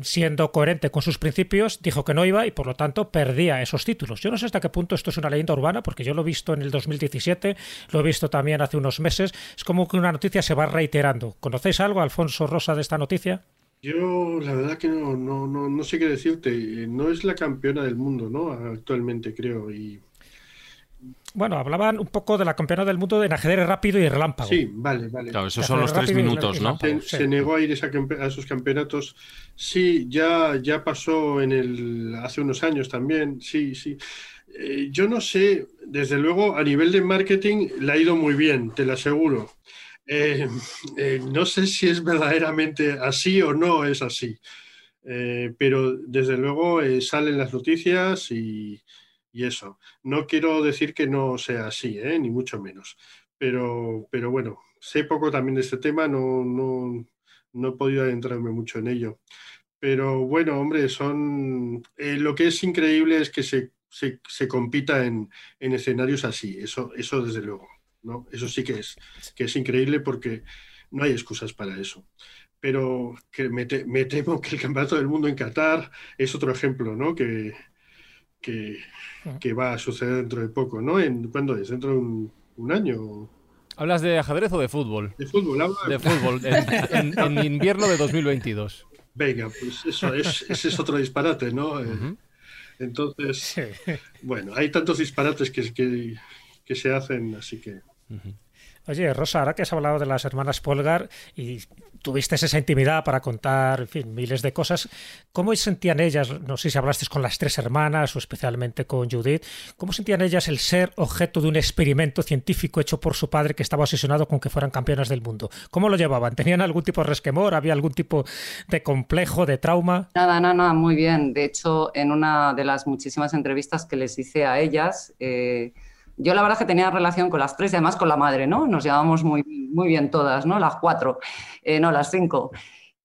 siendo coherente con sus principios, dijo que no iba y por lo tanto perdía esos títulos. Yo no sé hasta qué punto esto es una leyenda urbana, porque yo lo he visto en el 2017, lo he visto también hace unos meses. Es como que una noticia se va reiterando. ¿Conocéis algo, Alfonso Rosa, de esta noticia? Yo la verdad que no, no, no, no sé qué decirte. No es la campeona del mundo, ¿no? Actualmente creo. Y bueno, hablaban un poco de la campeona del mundo en ajedrez rápido y relámpago. Sí, vale, vale. Claro, esos son los tres minutos, ¿no? Se, negó a ir a, esos campeonatos. Sí, ya, ya pasó en el hace unos años también. Sí, sí. Eh, yo no sé, desde luego, a nivel de marketing le ha ido muy bien, te lo aseguro. Eh, eh, no sé si es verdaderamente así o no es así, eh, pero desde luego salen las noticias y, eso. No quiero decir que no sea así, ni mucho menos, pero, pero bueno, sé poco también de este tema, no, no, no he podido adentrarme mucho en ello. Pero bueno, hombre, son lo que es increíble es que se, se, compita en, en escenarios así, eso, eso desde luego. ¿No? Eso sí que es, que es increíble porque no hay excusas para eso. Pero que me, temo que el Campeonato del Mundo en Qatar es otro ejemplo, ¿no? Que, que, va a suceder dentro de poco, ¿no? ¿En, ¿Cuándo es? ¿Dentro de un, año? ¿Hablas de ajedrez o de fútbol? De fútbol, hablo de, fútbol, en, invierno de 2022. Venga, pues eso es, ese es otro disparate, ¿no? Eh, entonces, bueno, hay tantos disparates que, que, que se hacen, así que... Oye, Rosa, ahora que has hablado de las hermanas Polgar y tuviste esa intimidad para contar, en fin, miles de cosas, ¿cómo sentían ellas, no sé si hablaste con las tres hermanas o especialmente con Judith, cómo sentían ellas el ser objeto de un experimento científico hecho por su padre que estaba obsesionado con que fueran campeonas del mundo? ¿Cómo lo llevaban? ¿Tenían algún tipo de resquemor? ¿Había algún tipo de complejo, de trauma? Nada, nada, nada, muy bien. De hecho, en una de las muchísimas entrevistas que les hice a ellas, eh, yo la verdad que tenía relación con las tres y además con la madre, ¿no? Nos llevábamos muy, muy bien todas, ¿no? Las cuatro, eh, no, las cinco.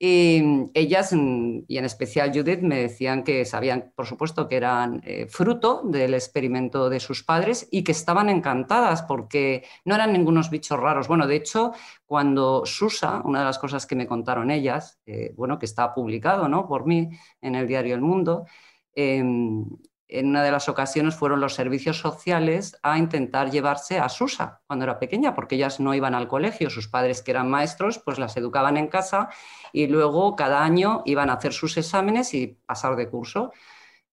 Y ellas, y en especial Judith, me decían que sabían, por supuesto, que eran eh, fruto del experimento de sus padres y que estaban encantadas porque no eran ningunos bichos raros. Bueno, de hecho, cuando Susa, una de las cosas que me contaron ellas, eh, bueno, que está publicado ¿no? por mí en el diario El Mundo, em, en una de las ocasiones fueron los servicios sociales a intentar llevarse a Susa cuando era pequeña, porque ellas no iban al colegio, sus padres que eran maestros, pues las educaban en casa y luego cada año iban a hacer sus exámenes y pasar de curso.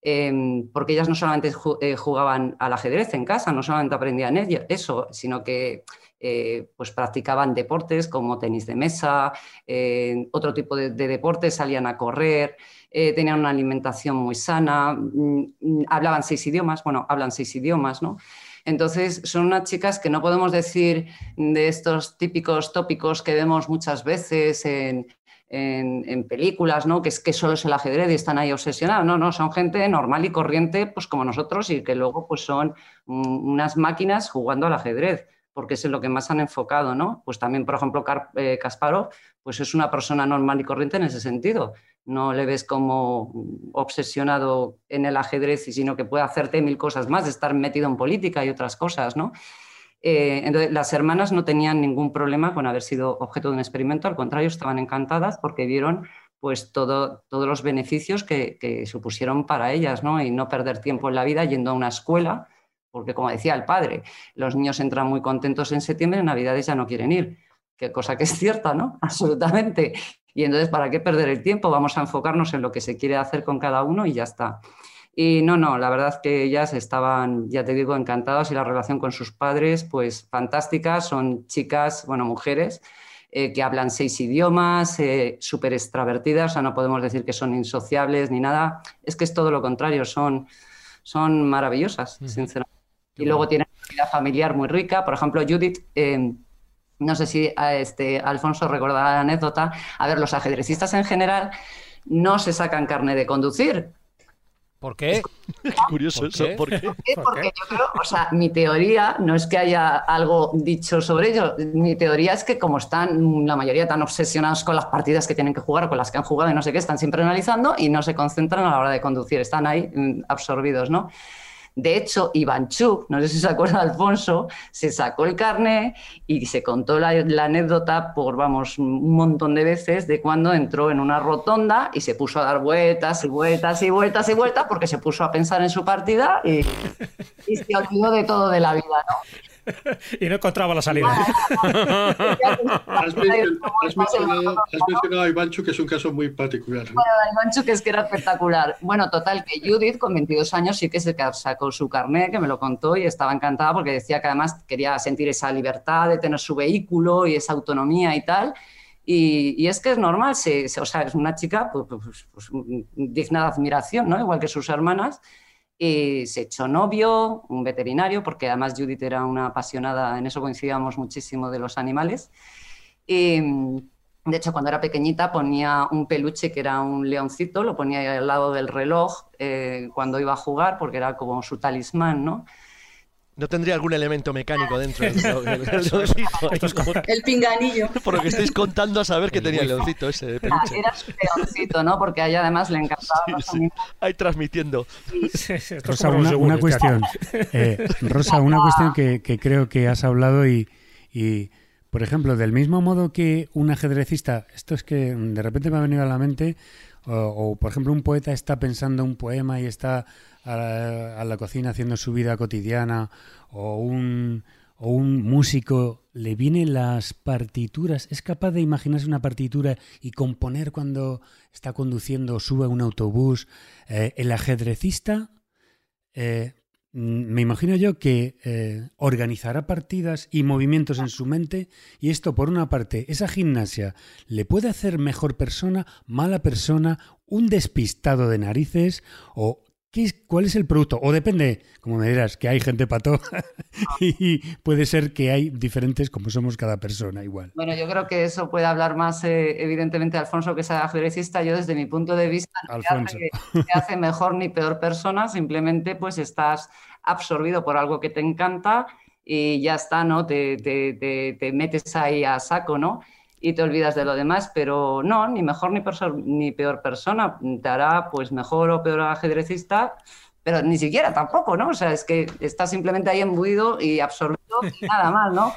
Em, porque ellas no solamente eh, jugaban al ajedrez en casa, no solamente aprendían eso, sino que eh, pues practicaban deportes como tenis de mesa, eh, otro tipo de, de deportes, salían a correr, eh, tenían una alimentación muy sana, mm, mm, hablaban seis idiomas, bueno, hablan seis idiomas, ¿no? Entonces, son unas chicas que no podemos decir de estos típicos tópicos que vemos muchas veces en, películas, ¿no? Que es que solo es el ajedrez y están ahí obsesionados. No, no, son gente normal y corriente, pues como nosotros, y que luego pues son mm, unas máquinas jugando al ajedrez, porque es en lo que más han enfocado, ¿no? Pues también, por ejemplo, eh, Kasparov, pues es una persona normal y corriente en ese sentido no le ves como obsesionado en el ajedrez, sino que puede hacerte mil cosas más, estar metido en política y otras cosas, ¿no? Eh, entonces, las hermanas no tenían ningún problema con haber sido objeto de un experimento, al contrario, estaban encantadas porque vieron pues todo, todos los beneficios que, supusieron para ellas, ¿no? Y no perder tiempo en la vida yendo a una escuela, porque como decía el padre, los niños entran muy contentos en septiembre, en Navidades ya no quieren ir, que cosa que es cierta, ¿no? Absolutamente. Y entonces, ¿para qué perder el tiempo? Vamos a enfocarnos en lo que se quiere hacer con cada uno y ya está. Y no, no, la verdad es que ellas estaban, ya te digo, encantadas y la relación con sus padres, pues fantástica. Son chicas, bueno, mujeres, eh, que hablan seis idiomas, eh, súper extravertidas, o sea, no podemos decir que son insociables ni nada. Es que es todo lo contrario, son, son maravillosas, sinceramente. Y luego tienen una vida familiar muy rica. Por ejemplo, Judith. Eh, no sé si este, Alfonso recordará la anécdota. A ver, los ajedrecistas en general no se sacan carne de conducir. ¿Por qué? qué curioso eso. ¿Por qué? Porque yo creo, o sea, mi teoría no es que haya algo dicho sobre ello. Mi teoría es que como están la mayoría tan obsesionados con las partidas que tienen que jugar o con las que han jugado y no sé qué, están siempre analizando y no se concentran a la hora de conducir. Están ahí mm, absorbidos, ¿no? De hecho, Ivanchuk, no sé si se acuerda Alfonso, se sacó el carné y se contó la, anécdota por, vamos, un montón de veces de cuando entró en una rotonda y se puso a dar vueltas y vueltas y vueltas y vueltas porque se puso a pensar en su partida y, y se olvidó de todo de la vida, ¿no? y no encontraba la salida. has, mencionado, a Ivanchu, que es un caso muy particular. Bueno, Ivanchu, que es que era espectacular. Bueno, total, que Judith, con 22 años, sí que se sacó su carnet, que me lo contó y estaba encantada porque decía que además quería sentir esa libertad de tener su vehículo y esa autonomía y tal. Y, es que es normal, se, o sea, es una chica pues, pues, pues, digna de admiración, ¿no? igual que sus hermanas y se echó novio, un veterinario, porque además Judith era una apasionada, en eso coincidíamos muchísimo de los animales. Y, de hecho, cuando era pequeñita ponía un peluche que era un leoncito, lo ponía al lado del reloj eh, cuando iba a jugar, porque era como su talismán, ¿no? ¿No tendría algún elemento mecánico dentro del, El pinganillo. Por lo que estáis contando a saber que tenía el leoncito ese peluche. Era su leoncito, ¿no? Porque a ella además le encantaba. Sí, Ahí transmitiendo. Rosa, una, cuestión. Eh, Rosa, una cuestión que, creo que has hablado y, y, por ejemplo, del mismo modo que un ajedrecista, esto es que de repente me ha venido a la mente, o, por ejemplo un poeta está pensando un poema y está a la, cocina haciendo su vida cotidiana o un, o un músico le vienen las partituras, es capaz de imaginarse una partitura y componer cuando está conduciendo o sube a un autobús. Eh, el ajedrecista, eh, me imagino yo que eh, organizará partidas y movimientos en su mente y esto, por una parte, esa gimnasia le puede hacer mejor persona, mala persona, un despistado de narices o ¿Cuál es el producto? O depende, como me dirás, que hay gente pato y puede ser que hay diferentes como somos cada persona igual. Bueno, yo creo que eso puede hablar más eh, evidentemente Alfonso que es ajedrecista. Yo desde mi punto de vista no te hace, mejor ni peor persona, simplemente pues estás absorbido por algo que te encanta y ya está, ¿no? Te, te metes ahí a saco, ¿no? Y te olvidas de lo demás, pero no, ni mejor ni, ni peor persona, te hará pues mejor o peor ajedrecista, pero ni siquiera tampoco, ¿no? O sea, es que estás simplemente ahí embuido y absorbido nada más, ¿no?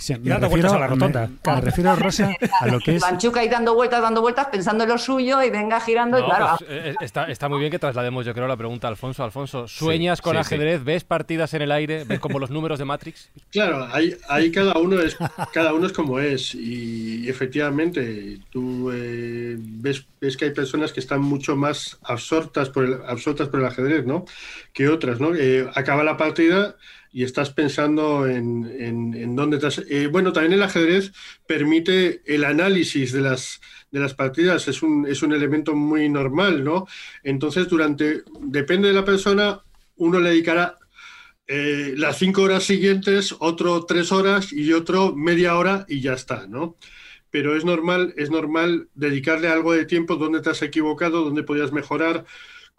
Sí, dando vueltas a la rotonda. Me, me refiero, Rosa, a lo que es... Banchuca y dando vueltas, dando vueltas, pensando en lo suyo y venga girando y claro. pues, eh, está, está muy bien que traslademos, yo creo, la pregunta a Alfonso. Alfonso, ¿sueñas con sí, ajedrez? ¿Ves partidas en el aire? ¿Ves como los números de Matrix? Claro, ahí, ahí cada uno es cada uno es como es y efectivamente tú eh, ves, ves que hay personas que están mucho más absortas por el, absortas por el ajedrez, ¿no? Que otras, ¿no? Eh, acaba la partida y estás pensando en, en, dónde estás. Eh, bueno, también el ajedrez permite el análisis de las de las partidas es un, es un elemento muy normal, ¿no? Entonces, durante, depende de la persona, uno le dedicará eh, las cinco horas siguientes, otro tres horas y otro media hora y ya está, ¿no? Pero es normal, es normal dedicarle algo de tiempo donde te has equivocado, donde podías mejorar,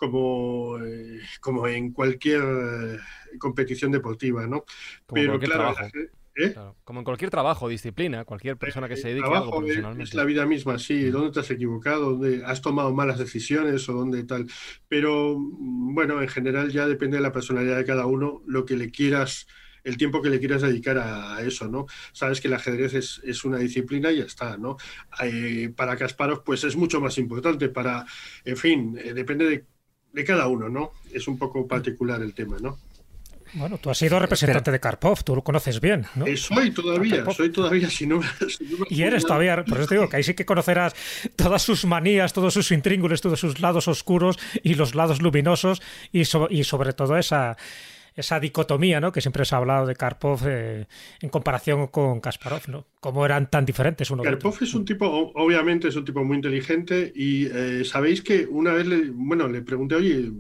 como, eh, como en cualquier eh, competición deportiva, ¿no? Como en Pero cualquier claro, trabajo. ¿eh? Claro, Como en cualquier trabajo, disciplina, cualquier persona que se dedique a algo profesionalmente. Es la vida misma, sí. ¿Dónde te has equivocado? ¿Dónde has tomado malas decisiones o dónde tal? Pero mm, bueno, en general ya depende de la personalidad de cada uno, lo que le quieras, el tiempo que le quieras dedicar a, a eso, ¿no? Sabes que el ajedrez es, es una disciplina y ya está, ¿no? Eh, para Kasparov, pues es mucho más importante. Para, en fin, eh, depende de, de cada uno, ¿no? Es un poco particular el tema, ¿no? Bueno, tú has sido representante de Karpov, tú lo conoces bien, ¿no? Eh, soy todavía, soy todavía, si no, si no me Y eres todavía, por eso te digo que ahí sí que conocerás todas sus manías, todos sus intríngulis, todos sus lados oscuros y los lados luminosos y, so- y sobre todo esa, esa dicotomía, ¿no? Que siempre se ha hablado de Karpov eh, en comparación con Kasparov, ¿no? Cómo eran tan diferentes uno de. Karpov es un tipo, obviamente es un tipo muy inteligente y eh, sabéis que una vez, le, bueno, le pregunté, oye,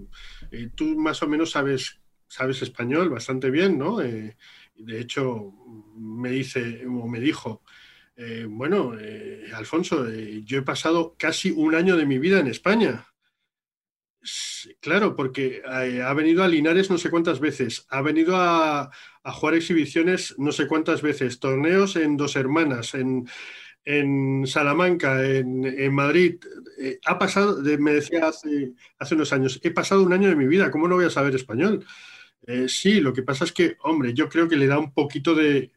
eh, tú más o menos sabes, sabes español bastante bien, ¿no? De hecho, me dice, o me dijo, bueno, Alfonso, yo he pasado casi un año de mi vida en España. Claro, porque eh, ha venido a Linares no sé cuántas veces, ha venido a, jugar exhibiciones no sé cuántas veces, torneos en Dos Hermanas, en, en Salamanca, en, en Madrid. Eh, ha pasado, me decía hace, hace unos años, he pasado un año de mi vida, ¿cómo no voy a saber español? Eh, sí, lo que pasa es que, hombre, yo creo que le da un poquito de,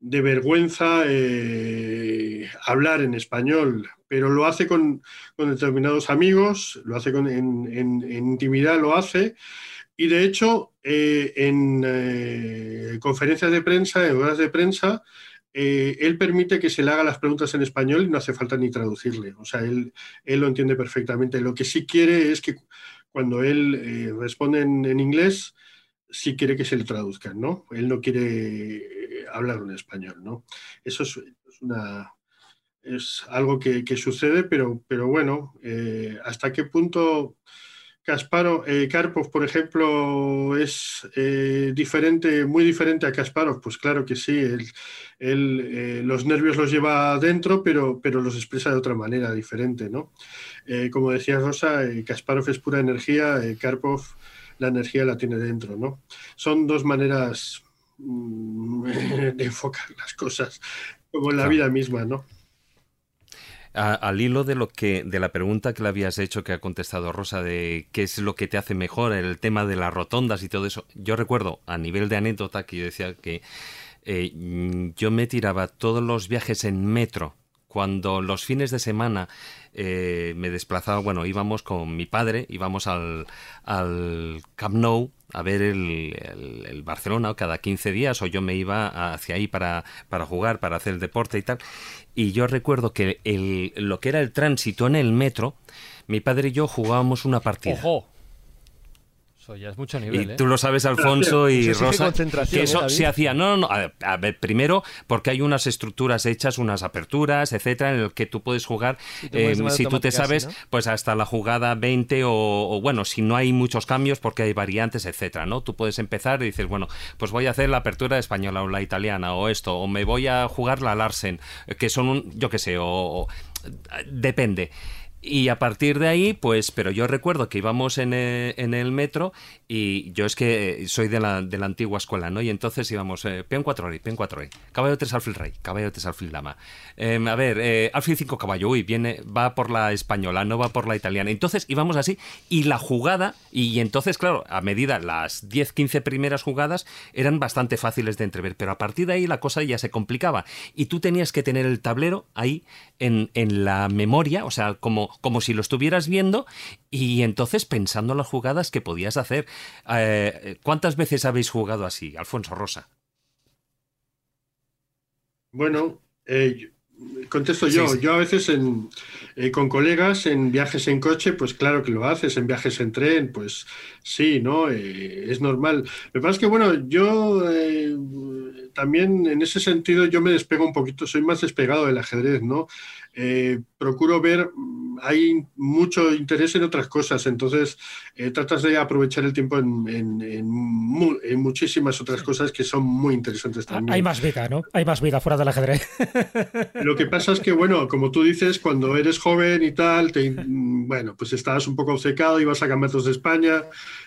de vergüenza hablar en español, pero lo hace con, con determinados amigos, lo hace con- en, intimidad, lo hace. Y de hecho, eh, en eh, conferencias de prensa, en ruedas de prensa, eh, él permite que se le haga las preguntas en español y no hace falta ni traducirle. O sea, él, él lo entiende perfectamente. Lo que sí quiere es que cuando él eh, responde en, inglés, sí quiere que se le traduzcan, ¿no? Él no quiere hablar en español, ¿no? Eso es, es una, es algo que, que sucede, pero, pero bueno, eh, ¿hasta qué punto Kasparov, eh, Karpov, por ejemplo, es eh, diferente, muy diferente a Kasparov? Pues claro que sí, él, él, eh, los nervios los lleva dentro, pero, pero los expresa de otra manera, diferente, ¿no? Como decía Rosa, Kasparov es pura energía, Karpov la energía la tiene dentro, ¿no? Son dos maneras mm, de enfocar las cosas, como en la vida misma, ¿no? Al hilo de lo que de la pregunta que le habías hecho que ha contestado Rosa de qué es lo que te hace mejor el tema de las rotondas y todo eso. Yo recuerdo a nivel de anécdota que yo decía que eh, yo me tiraba todos los viajes en metro cuando los fines de semana eh, me desplazaba, bueno, íbamos con mi padre, íbamos al, al Camp Nou a ver el, el- el Barcelona cada 15 días, o yo me iba hacia ahí para, para jugar, para hacer el deporte y tal. Y yo recuerdo que el, lo que era el tránsito en el metro, mi padre y yo jugábamos una partida. ¡Ojo! Eso ya es mucho nivel, Y ¿eh? tú lo sabes, Alfonso y Eso exige Rosa, que ¿eh, eso se hacía. No, no, no. A ver, a ver, primero, porque hay unas estructuras hechas, unas aperturas, etcétera, en el que tú puedes jugar. Y tú puedes eh, si tú te sabes, ¿no? pues hasta la jugada 20 o, o, bueno, si no hay muchos cambios, porque hay variantes, etcétera, ¿no? Tú puedes empezar y dices, bueno, pues voy a hacer la apertura española o la italiana o esto, o me voy a jugar la Larsen, que son un, yo qué sé, o, o- depende. Y a partir de ahí, pues, pero yo recuerdo que íbamos en el, en el metro y yo es que soy de la, de la antigua escuela, ¿no? Y entonces íbamos, eh, peón 4 rey, peón 4 rey, caballo 3 alfil rey, caballo 3 alfil dama. Em, a ver, eh, alfil 5 caballo, uy, viene, va por la española, no va por la italiana. Entonces íbamos así y la jugada, y entonces, claro, a medida, las 10, 15 primeras jugadas eran bastante fáciles de entrever, pero a partir de ahí la cosa ya se complicaba. Y tú tenías que tener el tablero ahí en, en la memoria, o sea, como como, si lo estuvieras viendo y entonces pensando en las jugadas que podías hacer. Eh, ¿Cuántas veces habéis jugado así, Alfonso Rosa? Bueno, eh, contesto yo. Yo a veces en, eh, con colegas en viajes en coche, pues claro que lo haces. En viajes en tren, pues sí, ¿no? es normal. Lo que pasa es que, bueno, yo también en ese sentido yo me despego un poquito, soy más despegado del ajedrez, ¿no? Eh, procuro ver, mm, hay mucho interés en otras cosas, entonces eh, tratas de aprovechar el tiempo en, muchísimas otras cosas que son muy interesantes ah, también. Hay más vida, ¿no? Hay más vida fuera del ajedrez. Lo que pasa es que, bueno, como tú dices, cuando eres joven y tal, te, mm, bueno, pues estás un poco obcecado y vas a campeonatos de España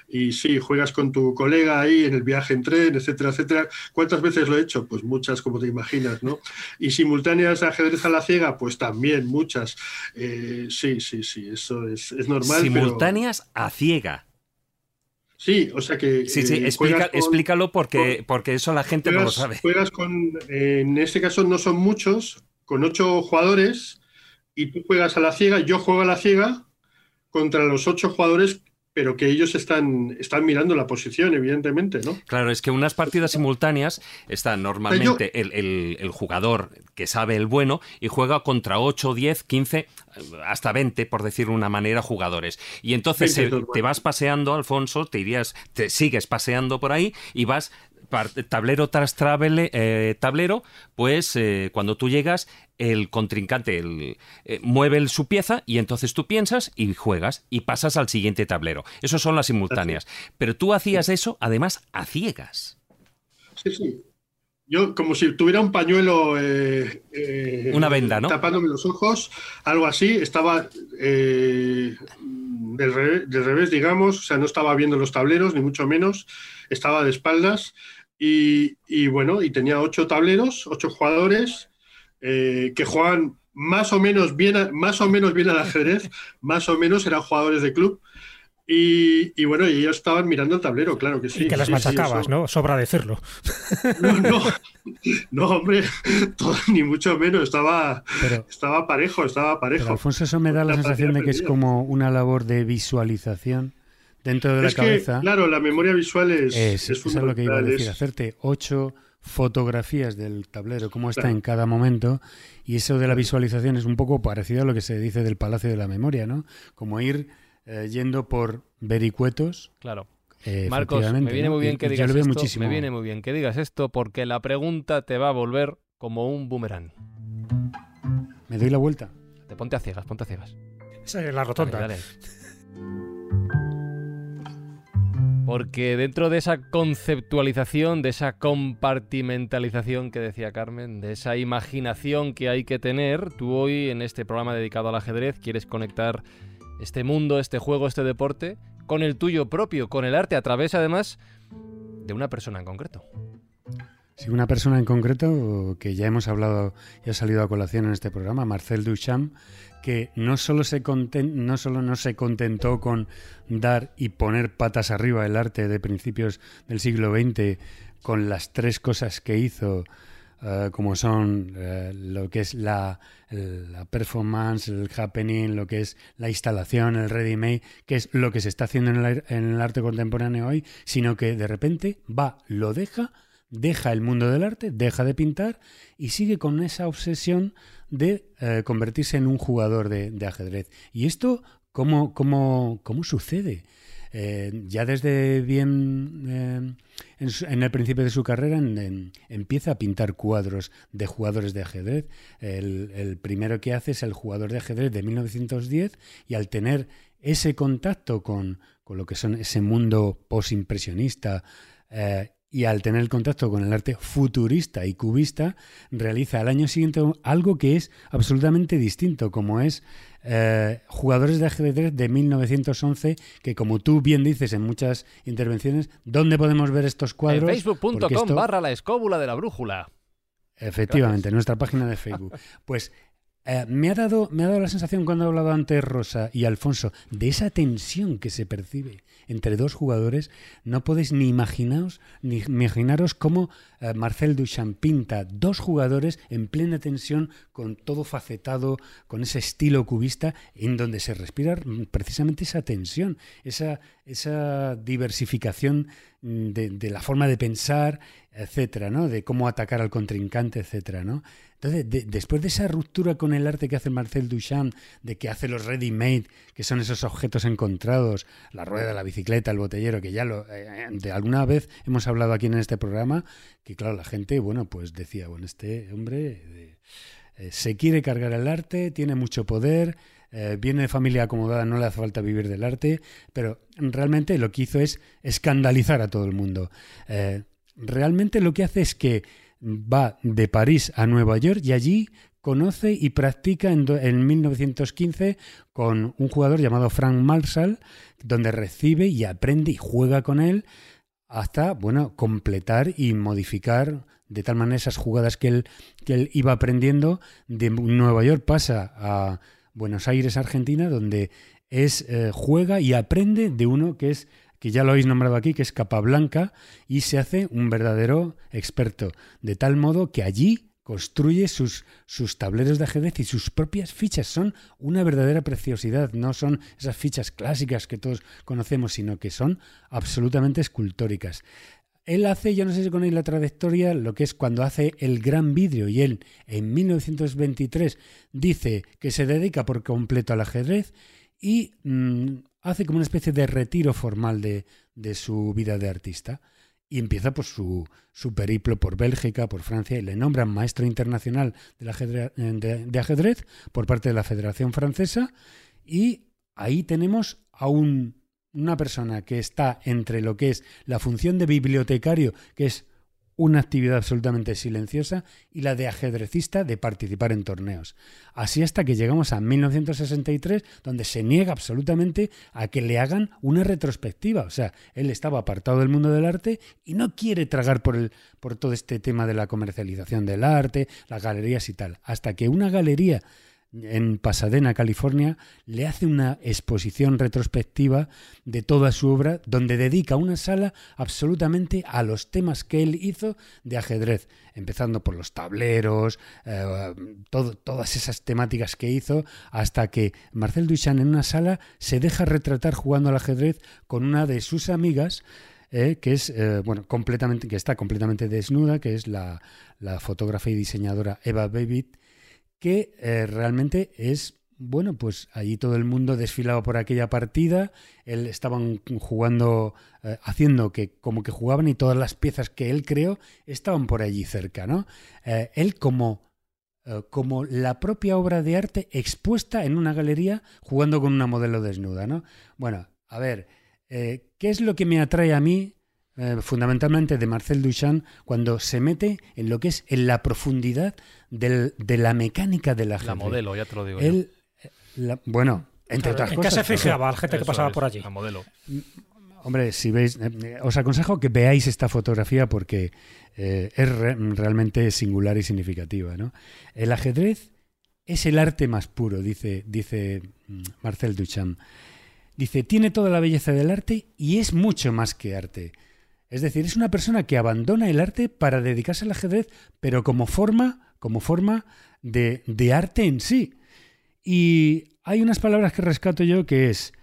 y sí, juegas con tu colega ahí en el viaje en tren, etcétera, etcétera. ¿Cuántas veces lo he hecho? Pues muchas, como te imaginas, ¿no? Y simultáneas ajedrez a la ciega, pues también muchas. Eh, sí, sí, sí, eso es, normal. Simultáneas a ciega. Sí, o sea que. Sí, sí, eh, explícalo porque, porque eso la gente no lo sabe. Juegas con. en este caso no son muchos, con ocho jugadores, y tú juegas a la ciega, yo juego a la ciega contra los ocho jugadores pero que ellos están, están mirando la posición, evidentemente, ¿no? Claro, es que unas partidas simultáneas está normalmente el, jugador que sabe el bueno y juega contra 8, 10, 15, hasta 20, por decir una manera, jugadores. Y entonces te vas paseando, Alfonso, te irías, te sigues paseando por ahí y vas tablero tras eh, tablero, pues eh, cuando tú llegas, el contrincante el, eh, mueve su pieza y entonces tú piensas y juegas y pasas al siguiente tablero. Esas son las simultáneas. Pero tú hacías eso, además, a ciegas. Sí, sí. Yo, como si tuviera un pañuelo. Una venda, ¿no? Tapándome los ojos, algo así. Estaba del revés, del, revés, digamos. O sea, no estaba viendo los tableros, ni mucho menos. Estaba de espaldas y, bueno, y tenía ocho tableros, ocho jugadores eh, que jugaban más o menos bien, más o menos bien al ajedrez, más o menos eran jugadores de club. Y, bueno, y ellos estaban mirando el tablero, claro que sí. Y que las machacabas, ¿no? Sobra decirlo. No, no, no hombre, ni mucho menos. Estaba, estaba parejo, estaba parejo. Alfonso, eso me da la sensación de que es como una labor de visualización dentro de la cabeza. claro, la memoria visual es. Es, es, es lo que iba a decir, hacerte ocho fotografías del tablero, cómo está en cada momento, y eso de la visualización es un poco parecido a lo que se dice del Palacio de la Memoria, ¿no? Como ir eh, yendo por vericuetos. Claro. Eh, Marcos, me viene muy bien que digas esto. Me viene muy bien que digas esto porque la pregunta te va a volver como un boomerang. Me doy la vuelta. Te ponte a ciegas, ponte a ciegas. Esa es la rotonda. Porque dentro de esa conceptualización, de esa compartimentalización que decía Carmen, de esa imaginación que hay que tener, tú hoy en este programa dedicado al ajedrez quieres conectar este mundo, este juego, este deporte con el tuyo propio, con el arte, a través además de una persona en concreto. Sí, una persona en concreto que ya hemos hablado y ha salido a colación en este programa, Marcel Duchamp, que no solo, no se contentó con dar y poner patas arriba el arte de principios del siglo XX con las tres cosas que hizo, eh, como son eh, lo que es la, la, performance, el happening, lo que es la instalación, el ready-made, que es lo que se está haciendo en el, en el arte contemporáneo hoy, sino que de repente va, lo deja, deja el mundo del arte, deja de pintar y sigue con esa obsesión de eh, convertirse en un jugador de, ajedrez. ¿Y esto cómo, cómo, cómo sucede? Eh, ya desde bien eh, en, el principio de su carrera empieza a pintar cuadros de jugadores de ajedrez. El, primero que hace es el jugador de ajedrez de 1910 y al tener ese contacto con, con lo que son ese mundo posimpresionista y al tener contacto con el arte futurista y cubista, realiza al año siguiente algo que es absolutamente distinto, como es eh, jugadores de ajedrez de 1911, que como tú bien dices en muchas intervenciones, ¿dónde podemos ver estos cuadros? En facebook.com barra la escóbula de la brújula. Efectivamente, en nuestra página de Facebook. Pues eh, me, ha dado, me ha dado la sensación cuando he hablado antes Rosa y Alfonso de esa tensión que se percibe entre dos jugadores. No podéis ni imaginaros, ni imaginaros cómo eh, Marcel Duchamp pinta dos jugadores en plena tensión, con todo facetado, con ese estilo cubista, en donde se respira precisamente esa tensión, esa, esa diversificación mm, de, de la forma de pensar, etcétera, ¿no? De cómo atacar al contrincante, etcétera, ¿no? Entonces, después de esa ruptura con el arte que hace Marcel Duchamp, de que hace los ready-made, que son esos objetos encontrados, la rueda, la bicicleta, el botellero, que ya lo, eh, de alguna vez hemos hablado aquí en este programa, que claro, la gente, bueno, pues decía, bueno, este hombre eh, se quiere cargar el arte, tiene mucho poder, eh, viene de familia acomodada, no le hace falta vivir del arte, pero realmente lo que hizo es escandalizar a todo el mundo. realmente lo que hace es que va de París a Nueva York y allí conoce y practica en, 1915 con un jugador llamado Frank Marshall, donde recibe y aprende y juega con él hasta, bueno, completar y modificar de tal manera esas jugadas que él, que él iba aprendiendo. De Nueva York pasa a Buenos Aires, Argentina, donde es, eh, juega y aprende de uno que es que ya lo habéis nombrado aquí, que es Capablanca, y se hace un verdadero experto, de tal modo que allí construye sus, sus tableros de ajedrez y sus propias fichas. Son una verdadera preciosidad, no son esas fichas clásicas que todos conocemos, sino que son absolutamente escultóricas. Él hace, yo no sé si con él la trayectoria, lo que es cuando hace el gran vidrio y él en 1923 dice que se dedica por completo al ajedrez y mm, hace como una especie de retiro formal de, su vida de artista y empieza por su, su, periplo por Bélgica, por Francia, y le nombran maestro internacional de, ajedrez, de, ajedrez por parte de la Federación Francesa, y ahí tenemos a una persona que está entre lo que es la función de bibliotecario, que es una actividad absolutamente silenciosa y la de ajedrecista de participar en torneos. Así hasta que llegamos a 1963, donde se niega absolutamente a que le hagan una retrospectiva. O sea, él estaba apartado del mundo del arte y no quiere tragar por, el, por todo este tema de la comercialización del arte, las galerías y tal. Hasta que una galería en Pasadena, California, le hace una exposición retrospectiva de toda su obra, donde dedica una sala absolutamente a los temas que él hizo de ajedrez, empezando por los tableros, eh, todas esas temáticas que hizo, hasta que Marcel Duchamp en una sala se deja retratar jugando al ajedrez con una de sus amigas, eh, que es eh, bueno completamente que está completamente desnuda, que es la, la fotógrafa y diseñadora Eva Babbitt, que eh, realmente es bueno, pues allí todo el mundo desfilaba por aquella partida, él estaban jugando, eh, haciendo que como que jugaban y todas las piezas que él creó estaban por allí cerca, ¿no? Eh, él como, como la propia obra de arte expuesta en una galería jugando con una modelo desnuda, ¿no? Bueno, a ver, ¿qué es lo que me atrae a mí fundamentalmente de Marcel Duchamp, cuando se mete en lo que es en la profundidad del, de la mecánica de la La modelo, ya te lo digo. Él, eh, bueno, entre otras ¿En cosas. qué se fijaba la gente que pasaba por allí? La modelo. Mm, hombre, si veis, eh, os aconsejo que veáis esta fotografía porque es realmente singular y significativa. ¿no? El ajedrez es el arte más puro, dice, dice mm, Marcel Duchamp. Dice, tiene toda la belleza del arte y es mucho más que arte. Es decir, es una persona que abandona el arte para dedicarse al ajedrez, pero como forma, como forma de, arte en sí. Y hay unas palabras que rescato yo que es,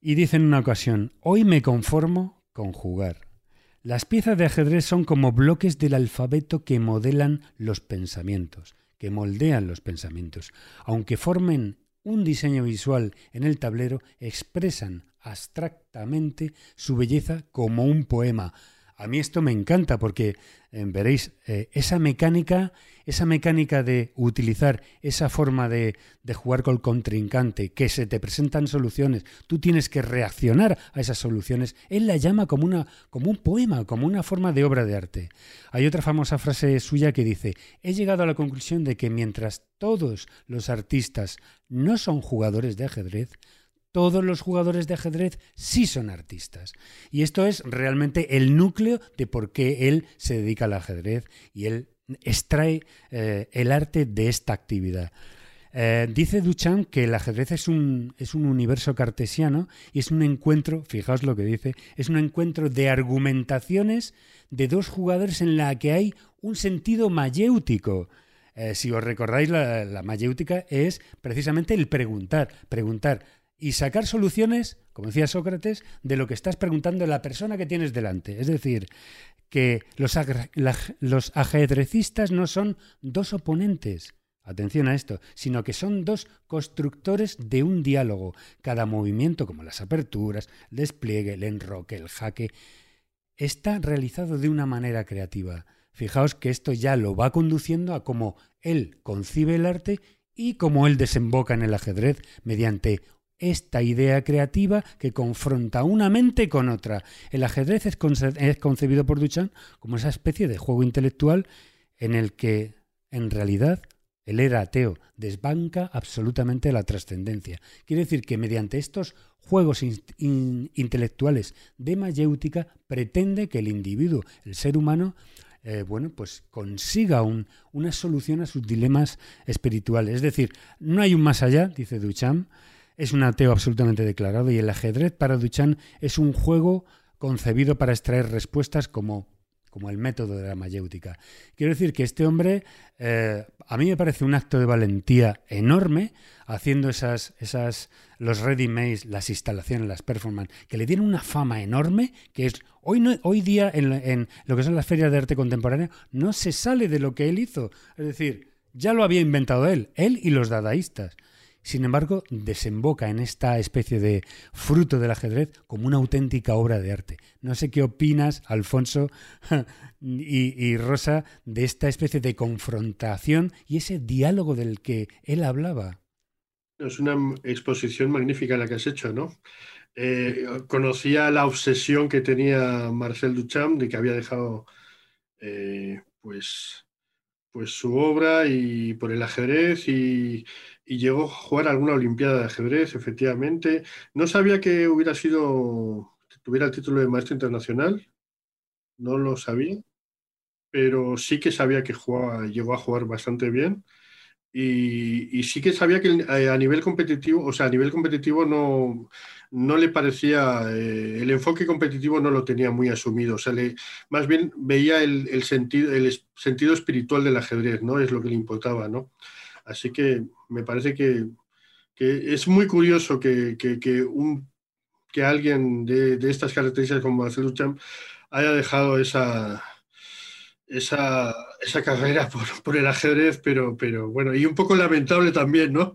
y dice en una ocasión, hoy me conformo con jugar. Las piezas de ajedrez son como bloques del alfabeto que modelan los pensamientos, que moldean los pensamientos. Aunque formen un diseño visual en el tablero, expresan abstractamente su belleza como un poema. A mí esto me encanta porque eh, veréis, eh, esa mecánica, esa mecánica de utilizar esa forma de, jugar con el contrincante, que se te presentan soluciones, tú tienes que reaccionar a esas soluciones, él la llama como, una, como un poema, como una forma de obra de arte. Hay otra famosa frase suya que dice, he llegado a la conclusión de que mientras todos los artistas no son jugadores de ajedrez, todos los jugadores de ajedrez sí son artistas. Y esto es realmente el núcleo de por qué él se dedica al ajedrez y él extrae eh, el arte de esta actividad. Eh, dice Duchamp que el ajedrez es un, es un universo cartesiano y es un encuentro, fijaos lo que dice, es un encuentro de argumentaciones de dos jugadores en la que hay un sentido mayéutico. Eh, si os recordáis, la, la mayéutica es precisamente el preguntar, preguntar, y sacar soluciones, como decía Sócrates, de lo que estás preguntando a la persona que tienes delante. Es decir, que los, ajedrecistas no son dos oponentes, atención a esto, sino que son dos constructores de un diálogo. Cada movimiento, como las aperturas, el despliegue, el enroque, el jaque, está realizado de una manera creativa. Fijaos que esto ya lo va conduciendo a cómo él concibe el arte y cómo él desemboca en el ajedrez mediante esta idea creativa que confronta una mente con otra. El ajedrez es, concebido por Duchamp como esa especie de juego intelectual en el que, en realidad, él era ateo, desbanca absolutamente la trascendencia. Quiere decir que mediante estos juegos intelectuales de mayéutica pretende que el individuo, el ser humano, eh, bueno, pues consiga una solución a sus dilemas espirituales. Es decir, no hay un más allá, dice Duchamp, es un ateo absolutamente declarado y el ajedrez para Duchamp es un juego concebido para extraer respuestas como, como el método de la mayéutica. Quiero decir que este hombre, eh, a mí me parece un acto de valentía enorme, haciendo esas, esas los ready made las instalaciones, las performances, que le tienen una fama enorme, que es hoy, no, hoy día en, en lo que son las ferias de arte contemporáneo, no se sale de lo que él hizo. Es decir, ya lo había inventado él, él y los dadaístas. Sin embargo, desemboca en esta especie de fruto del ajedrez como una auténtica obra de arte. No sé qué opinas, Alfonso y, Rosa, de esta especie de confrontación y ese diálogo del que él hablaba. Es una exposición magnífica la que has hecho, ¿no? Eh, conocía la obsesión que tenía Marcel Duchamp de que había dejado eh, pues, pues su obra y por el ajedrez y y llegó a jugar alguna Olimpiada de ajedrez, efectivamente. No sabía que hubiera sido, tuviera el título de maestro internacional, no lo sabía, pero sí que sabía que jugaba, llegó a jugar bastante bien. Y, sí que sabía que eh, a nivel competitivo, o sea, a nivel competitivo no, no le parecía, eh, el enfoque competitivo no lo tenía muy asumido, o sea, le, más bien veía el, el, sentido, el sentido espiritual del ajedrez, ¿no? Es lo que le importaba, ¿no? Así que me parece que, es muy curioso que, un, que alguien de, estas características como Marcel Duchamp haya dejado esa, esa, carrera por, el ajedrez, pero, pero bueno, y un poco lamentable también, ¿no?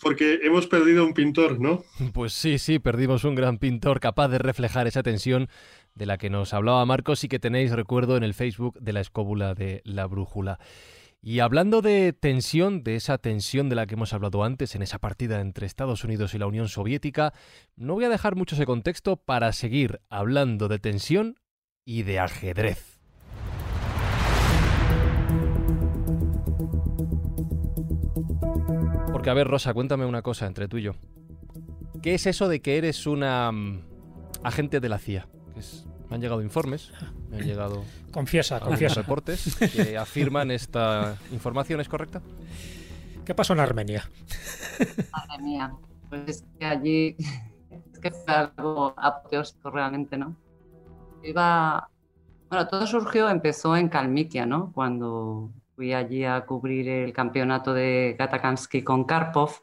Porque hemos perdido un pintor, ¿no? Pues sí, sí, perdimos un gran pintor capaz de reflejar esa tensión de la que nos hablaba Marcos y que tenéis, recuerdo, en el Facebook de la escóbula de la brújula. Y hablando de tensión, de esa tensión de la que hemos hablado antes en esa partida entre Estados Unidos y la Unión Soviética, no voy a dejar mucho ese contexto para seguir hablando de tensión y de ajedrez. Porque a ver, Rosa, cuéntame una cosa entre tú y yo. ¿Qué es eso de que eres una mm, agente de la CIA? Me han llegado informes, me han llegado confiesa, confiesa. reportes que afirman esta información, ¿es correcta? ¿Qué pasó en Armenia? Armenia, pues es que allí es que fue algo apoteósico realmente, ¿no? Iba, bueno, todo surgió, empezó en Kalmikia, ¿no? Cuando fui allí a cubrir el campeonato de Gatakansky con Karpov,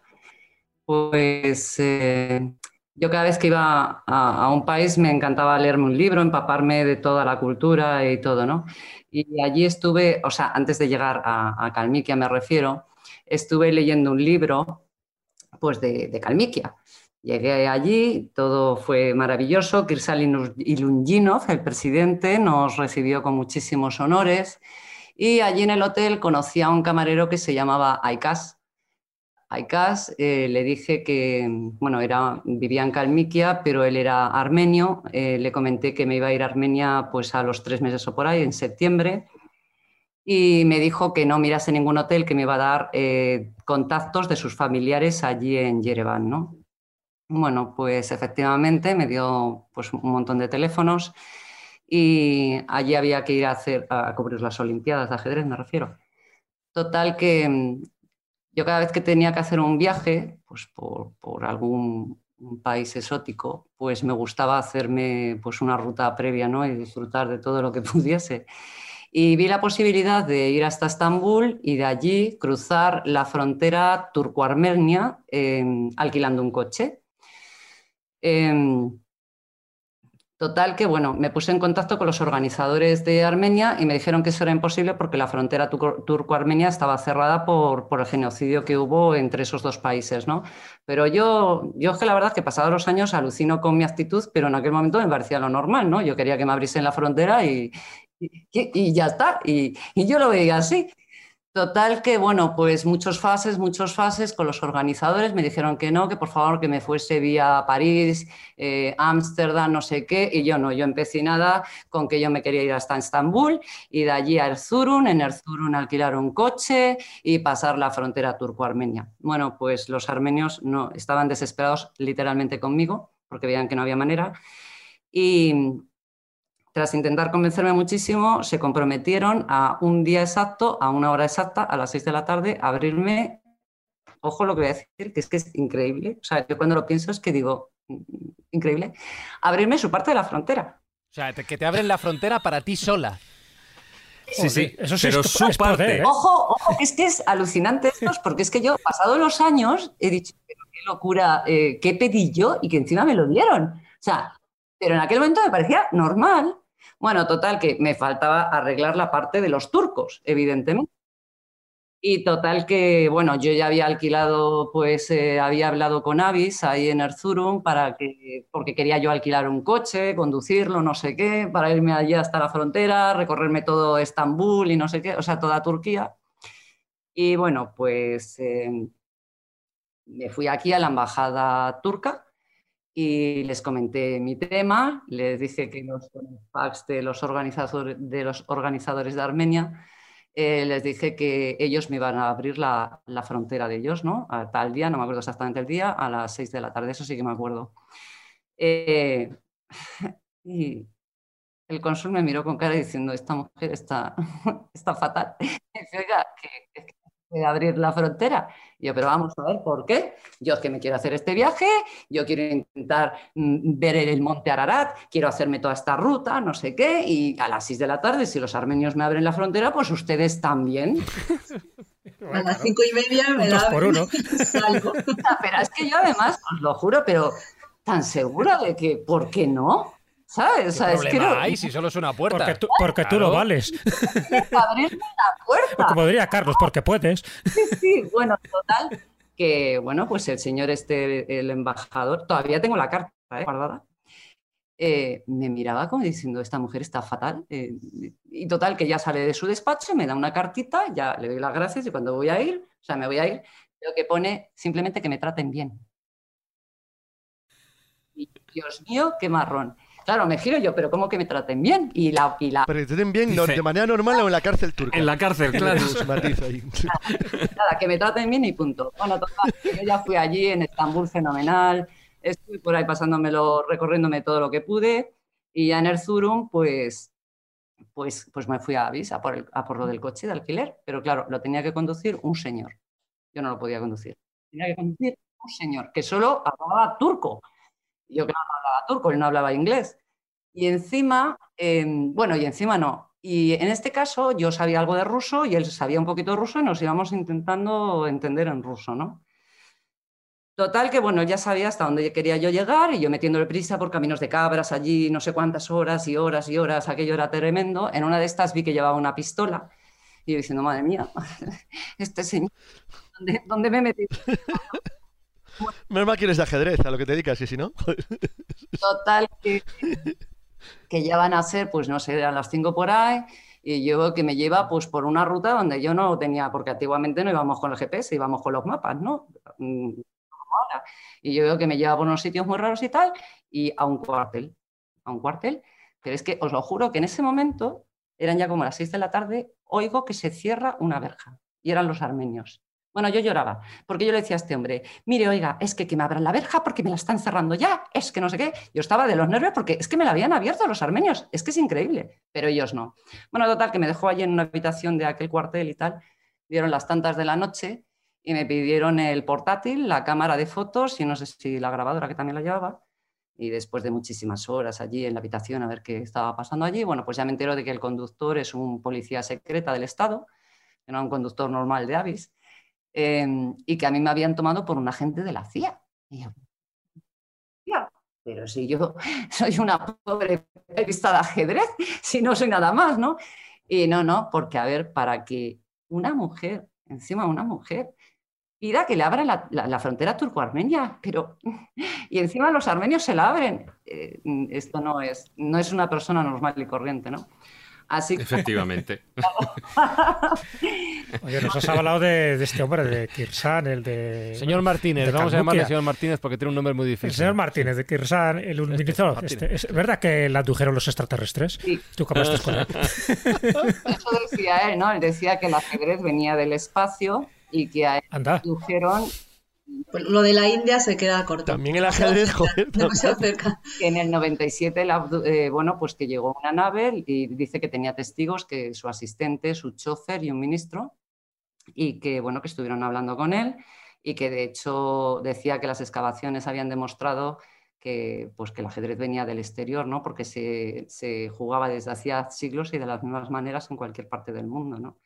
pues eh, yo cada vez que iba a, un país me encantaba leerme un libro, empaparme de toda la cultura y todo, ¿no? Y allí estuve, o sea, antes de llegar a, a me refiero, estuve leyendo un libro pues de, de Calmiquia. Llegué allí, todo fue maravilloso. Kirsalin Ilunginov, el presidente, nos recibió con muchísimos honores y allí en el hotel conocí a un camarero que se llamaba Aikas. Aikas eh, le dije que, bueno, era, vivía en Kalmikia, pero él era armenio. Eh, le comenté que me iba a ir a Armenia pues a los tres meses o por ahí, en septiembre. Y me dijo que no mirase ningún hotel, que me iba a dar eh, contactos de sus familiares allí en Yerevan, ¿no? Bueno, pues efectivamente me dio pues, un montón de teléfonos y allí había que ir a, hacer, a cubrir las Olimpiadas de ajedrez, me refiero. Total que mm, yo cada vez que tenía que hacer un viaje, pues por, por algún país exótico, pues me gustaba hacerme pues una ruta previa ¿no? y disfrutar de todo lo que pudiese. Y vi la posibilidad de ir hasta Estambul y de allí cruzar la frontera turco-armenia eh, alquilando un coche. Em, total que, bueno, me puse en contacto con los organizadores de Armenia y me dijeron que eso era imposible porque la frontera turco-armenia estaba cerrada por, por, el genocidio que hubo entre esos dos países, ¿no? Pero yo, yo es que la verdad es que pasados los años alucino con mi actitud, pero en aquel momento me parecía lo normal, ¿no? Yo quería que me abriesen la frontera y, y, ya está. Y, y yo lo veía así. Total que, bueno, pues muchos fases, muchos fases con los organizadores. Me dijeron que no, que por favor que me fuese vía París, eh, Ámsterdam, no sé qué, y yo no, yo empecé nada con que yo me quería ir hasta Estambul y de allí a Erzurum, en Erzurum alquilar un coche y pasar la frontera turco-armenia. Bueno, pues los armenios no, estaban desesperados literalmente conmigo porque veían que no había manera. Y, tras intentar convencerme muchísimo, se comprometieron a un día exacto, a una hora exacta, a las seis de la tarde, a abrirme, ojo lo que voy a decir, que es que es increíble, o sea, yo cuando lo pienso es que digo, mm, increíble, abrirme su parte de la frontera. O sea, que te abren la frontera para ti sola. Sí, sí, eso sí pero es, su parte. ¿eh? Ojo, ojo, es que es alucinante esto, porque es que yo, pasados los años, he dicho, pero qué locura, eh, qué pedí yo y que encima me lo dieron. O sea, pero en aquel momento me parecía normal. Bueno, total, que me faltaba arreglar la parte de los turcos, evidentemente. Y total que, bueno, yo ya había alquilado, pues eh, había hablado con Avis ahí en Erzurum para que, porque quería yo alquilar un coche, conducirlo, no sé qué, para irme allí hasta la frontera, recorrerme todo Estambul y no sé qué, o sea, toda Turquía. Y bueno, pues eh, me fui aquí a la embajada turca y les comenté mi tema, les dije que los fax de los organizadores de, los organizadores de Armenia, eh, les dije que ellos me iban a abrir la, la, frontera de ellos, ¿no? Tal día, no me acuerdo exactamente el día, a las 6 de la tarde, eso sí que me acuerdo. Eh, y el cónsul me miró con cara diciendo, esta mujer está, está fatal. Y dice, oiga, que, que de abrir la frontera. yo, pero vamos a ver, ¿por qué? Yo es que me quiero hacer este viaje, yo quiero intentar mm, ver el monte Ararat, quiero hacerme toda esta ruta, no sé qué, y a las 6 de la tarde, si los armenios me abren la frontera, pues ustedes también. a las cinco y media me la por uno. Pero es que yo además, os lo juro, pero tan segura de que, ¿por qué no? ¿Sabes? ¿Qué hay si solo es una puerta? Porque tú, porque tú lo vales. Abrirme la puerta. Como diría Carlos, porque puedes. Sí, sí, bueno, total. Que bueno, pues el señor este, el embajador, todavía tengo la carta ¿eh? guardada. Eh, me miraba como diciendo, esta mujer está fatal. Eh, y total, que ya sale de su despacho, me da una cartita, ya le doy las gracias y cuando voy a ir, o sea, me voy a ir, lo que pone simplemente que me traten bien. Y, Dios mío, qué marrón. Claro, me giro yo, pero ¿cómo que me traten bien? Y la, y la... Pero que traten bien de manera normal o en la cárcel turca. En la cárcel, claro. Nada, que me traten bien y punto. Bueno, total, yo ya fui allí en Estambul fenomenal, estuve por ahí pasándomelo, recorriéndome todo lo que pude y ya en Erzurum, pues, pues, pues me fui a Avis a por, el, a por lo del coche de alquiler, pero claro, lo tenía que conducir un señor. Yo no lo podía conducir. Tenía que conducir un señor que solo hablaba turco. Yo que no hablaba turco, él no hablaba inglés. Y encima, em, bueno, y encima no. Y en este caso yo sabía algo de ruso y él sabía un poquito de ruso y nos íbamos intentando entender en ruso, ¿no? Total que, bueno, ya sabía hasta dónde quería yo llegar y yo metiéndole prisa por caminos de cabras allí, no sé cuántas horas y horas y horas, aquello era tremendo. En una de estas vi que llevaba una pistola y yo diciendo, madre mía, este señor, ¿dónde, dónde me he metido? Menos mal de ajedrez, a lo que te dedicas, y si no. Total, que, que ya van a ser, pues no sé, a las 5 por ahí, y yo que me lleva pues por una ruta donde yo no tenía, porque antiguamente no íbamos con el GPS, íbamos con los mapas, ¿no? Y yo veo que me lleva por unos sitios muy raros y tal, y a un cuartel, a un cuartel. Pero es que os lo juro que en ese momento, eran ya como las 6 de la tarde, oigo que se cierra una verja, y eran los armenios. Bueno, yo lloraba, porque yo le decía a este hombre, mire, oiga, es que, que me abran la verja porque me la están cerrando ya, es que no sé qué. Yo estaba de los nervios porque es que me la habían abierto los armenios, es que es increíble, pero ellos no. Bueno, total, que me dejó allí en una habitación de aquel cuartel y tal, dieron las tantas de la noche y me pidieron el portátil, la cámara de fotos y no sé si la grabadora que también la llevaba. Y después de muchísimas horas allí en la habitación a ver qué estaba pasando allí, bueno, pues ya me entero de que el conductor es un policía secreta del Estado, que no un conductor normal de Avis Em, y que a mí me habían tomado por un agente de la CIA. Y yo, pero si yo soy una pobre periodista de ajedrez, si no soy nada más, ¿no? Y no, no, porque a ver, para que una mujer, encima una mujer, pida que le abra la, frontera turco-armenia, pero y encima los armenios se la abren. Eh, esto no es, no es una persona normal y corriente, ¿no? Efectivamente. Oye, nos has hablado de, este hombre, de Kirsan, el de... Señor Martínez, vamos a llamarle señor Martínez porque tiene un nombre muy difícil. El señor Martínez, de Kirsan, el ministro... Este, ¿Es verdad que la adujeron los extraterrestres? Sí. ¿Tú cómo estás con él? Eso decía él, ¿no? Él decía que el ajedrez venía del espacio y que a él adujeron pues lo de la India se queda corto. También el ajedrez, joder. En el 97, eh, bueno, pues que llegó una nave y dice que tenía testigos, que su asistente, su chofer y un ministro, y que, bueno, que estuvieron hablando con él y que de hecho decía que las excavaciones habían demostrado que, pues, que el ajedrez venía del exterior, ¿no? porque se, se jugaba desde hacía siglos y de las mismas maneras en cualquier parte del mundo. ¿no?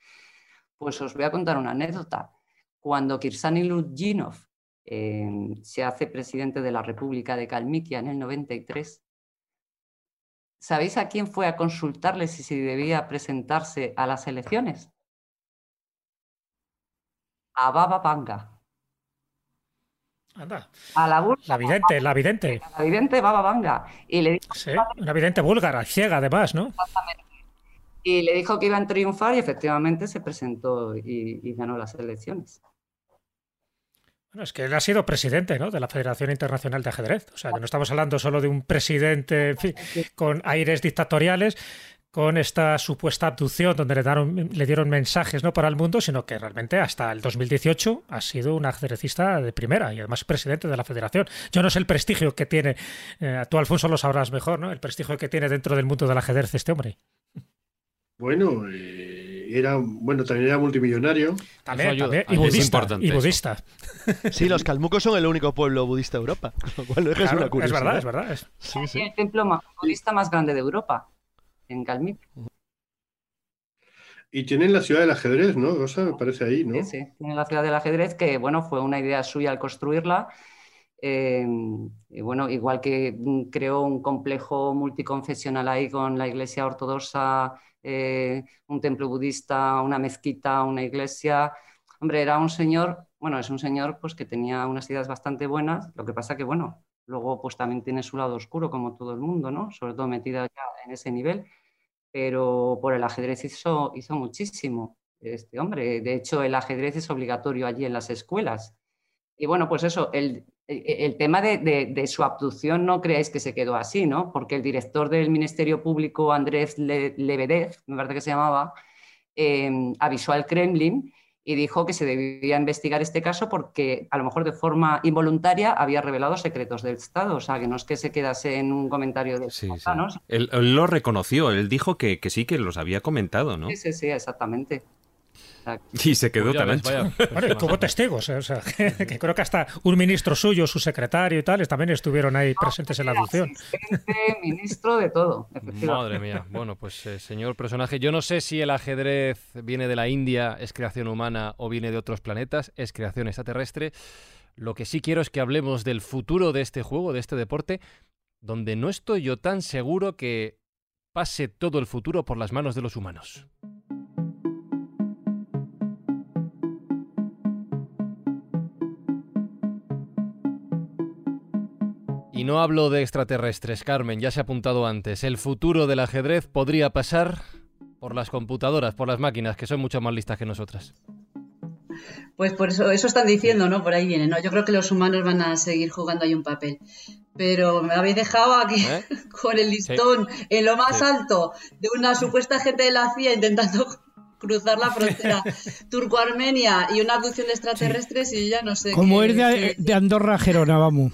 Pues os voy a contar una anécdota. Cuando Kirsani Lutjinov se hace presidente de la República de Kalmikia en el 93. ¿Sabéis a quién fue a consultarle si se debía presentarse a las elecciones? A Baba Vanga. Anda. A la, la vidente, la vidente. La vidente Baba Vanga. Y le dijo, sí, una vidente búlgara, ciega además, ¿no? Exactamente. Y le dijo que iba a triunfar y efectivamente se presentó y ganó las elecciones. Bueno, es que él ha sido presidente ¿no? de la Federación Internacional de Ajedrez. O sea, que no estamos hablando solo de un presidente con aires dictatoriales, con esta supuesta abducción donde le, dieron, le dieron mensajes ¿no? para el mundo, sino que realmente hasta el 2018 ha sido un ajedrecista de primera y además presidente de la federación. Yo no sé el prestigio que tiene, eh, tú Alfonso lo sabrás mejor, ¿no? el prestigio que tiene dentro del mundo del ajedrez este hombre. Bueno, eh, era, bueno, también era multimillonario. También, Y budista. Y budista. Sí, los calmucos son el único pueblo budista de Europa. Lo cual es, una es verdad, es verdad. Es... El templo budista más grande de Europa, en Calmik. Y tienen la ciudad del ajedrez, ¿no? Rosa, me parece ahí, ¿no? Sí, sí, tienen la ciudad del ajedrez, que bueno, fue una idea suya al construirla. Eh, y bueno, igual que mm, creó un complejo multiconfesional ahí con la iglesia ortodoxa eh, un templo budista, una mezquita, una iglesia. Hombre, era un señor, bueno, es un señor pues que tenía unas ideas bastante buenas, lo que pasa que, bueno, luego pues también tiene su lado oscuro como todo el mundo, ¿no? Sobre todo metida ya en ese nivel, pero por el ajedrez hizo, hizo muchísimo este hombre. De hecho, el ajedrez es obligatorio allí en las escuelas. Y bueno, pues eso, el, e, el tema de, su abducción no creáis que se quedó así, ¿no? Porque el director del Ministerio Público, Andrés Lebedev, me parece que se llamaba, em, avisó al Kremlin y dijo que se debía investigar este caso porque a lo mejor de forma involuntaria había revelado secretos del Estado. O sea, que no es que se quedase en un comentario de... Sí, sí. Él, lo reconoció, él dijo que, que, sí, que los había comentado, ¿no? Sí, sí, sí, exactamente. Y se quedó pues tan Bueno, tuvo testigos, ¿eh? o sea, que, creo que hasta un ministro suyo, su secretario y tales, también estuvieron ahí presentes en la adopción. Ministro de todo. Madre mía. Bueno, pues eh, señor personaje, yo no sé si el ajedrez viene de la India, es creación humana o viene de otros planetas, es creación extraterrestre. Lo que sí quiero es que hablemos del futuro de este juego, de este deporte, donde no estoy yo tan seguro que pase todo el futuro por las manos de los humanos. Y no hablo de extraterrestres, Carmen, ya se ha apuntado antes. El futuro del ajedrez podría pasar por las computadoras, por las máquinas, que son mucho más listas que nosotras. Pues por eso, eso están diciendo, ¿no? Por ahí viene, ¿no? Yo creo que los humanos van a seguir jugando ahí un papel. Pero me habéis dejado aquí ¿Eh? con el listón en lo más Sí. alto de una supuesta gente de la CIA intentando cruzar la frontera turco-armenia y una abducción de extraterrestres y yo ya no sé. Como es de, de Andorra a Gerona, vamos.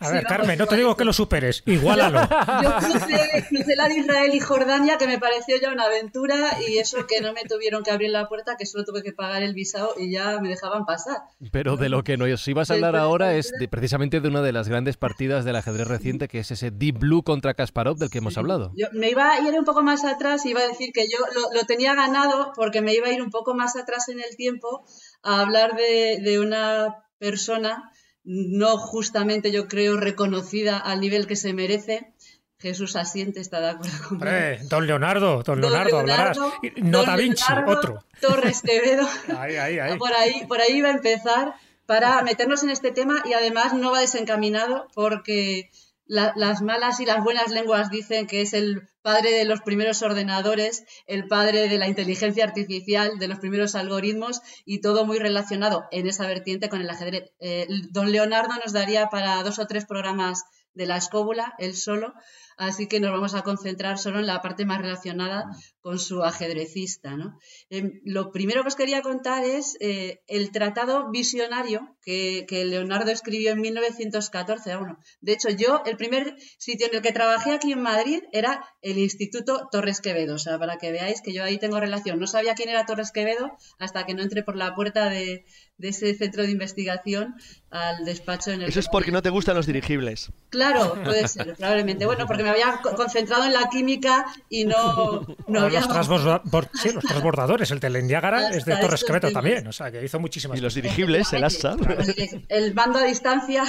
A ver, Carmen, no te digo que lo superes, igualalo. Yo crucé, crucé la de Israel y Jordania, que me pareció ya una aventura, y eso que no me tuvieron que abrir la puerta, que solo tuve que pagar el visado y ya me dejaban pasar. Pero de lo que nos ibas a hablar ahora es de, precisamente de una de las grandes partidas del ajedrez reciente, que es ese Deep Blue contra Kasparov del que hemos hablado. Yo me iba a ir un poco más atrás y iba a decir que yo lo, lo tenía ganado porque me iba a ir un poco más atrás en el tiempo a hablar de, de una persona no justamente yo creo reconocida al nivel que se merece. Jesús Asiente está de acuerdo conmigo. Hombre, don Leonardo, don Don Leonardo, hablarás. Leonardo, Y No don Da Vinci, Leonardo otro. Torres Quevedo. Ahí, ahí, ahí. Por ahí, por ahí iba a empezar para meternos en este tema y además no va desencaminado porque la- las malas y las buenas lenguas dicen que es el padre de los primeros ordenadores, el padre de la inteligencia artificial, de los primeros algoritmos y todo muy relacionado en esa vertiente con el ajedrez. Eh, don Leonardo nos daría para dos o tres programas de la escóbula, él solo, así que nos vamos a concentrar solo en la parte más relacionada con su ajedrecista. ¿no? Em, lo primero que os quería contar es eh, el tratado visionario que, que Leonardo escribió en 1914. Ah, bueno, de hecho, yo, el primer sitio en el que trabajé aquí en Madrid era el Instituto Torres Quevedo. O sea, para que veáis que yo ahí tengo relación. No sabía quién era Torres Quevedo hasta que no entré por la puerta de, de ese centro de investigación al despacho en el Eso es porque no te gustan los dirigibles. Claro, puede ser, probablemente. Bueno, porque me había co- concentrado en la química y no, no había... los, transborda- bor- sí, los transbordadores, el del Niágara es de Torres Quevedo también, o sea, que hizo muchísimas Y los dirigibles, el asta. El, el mando a distancia,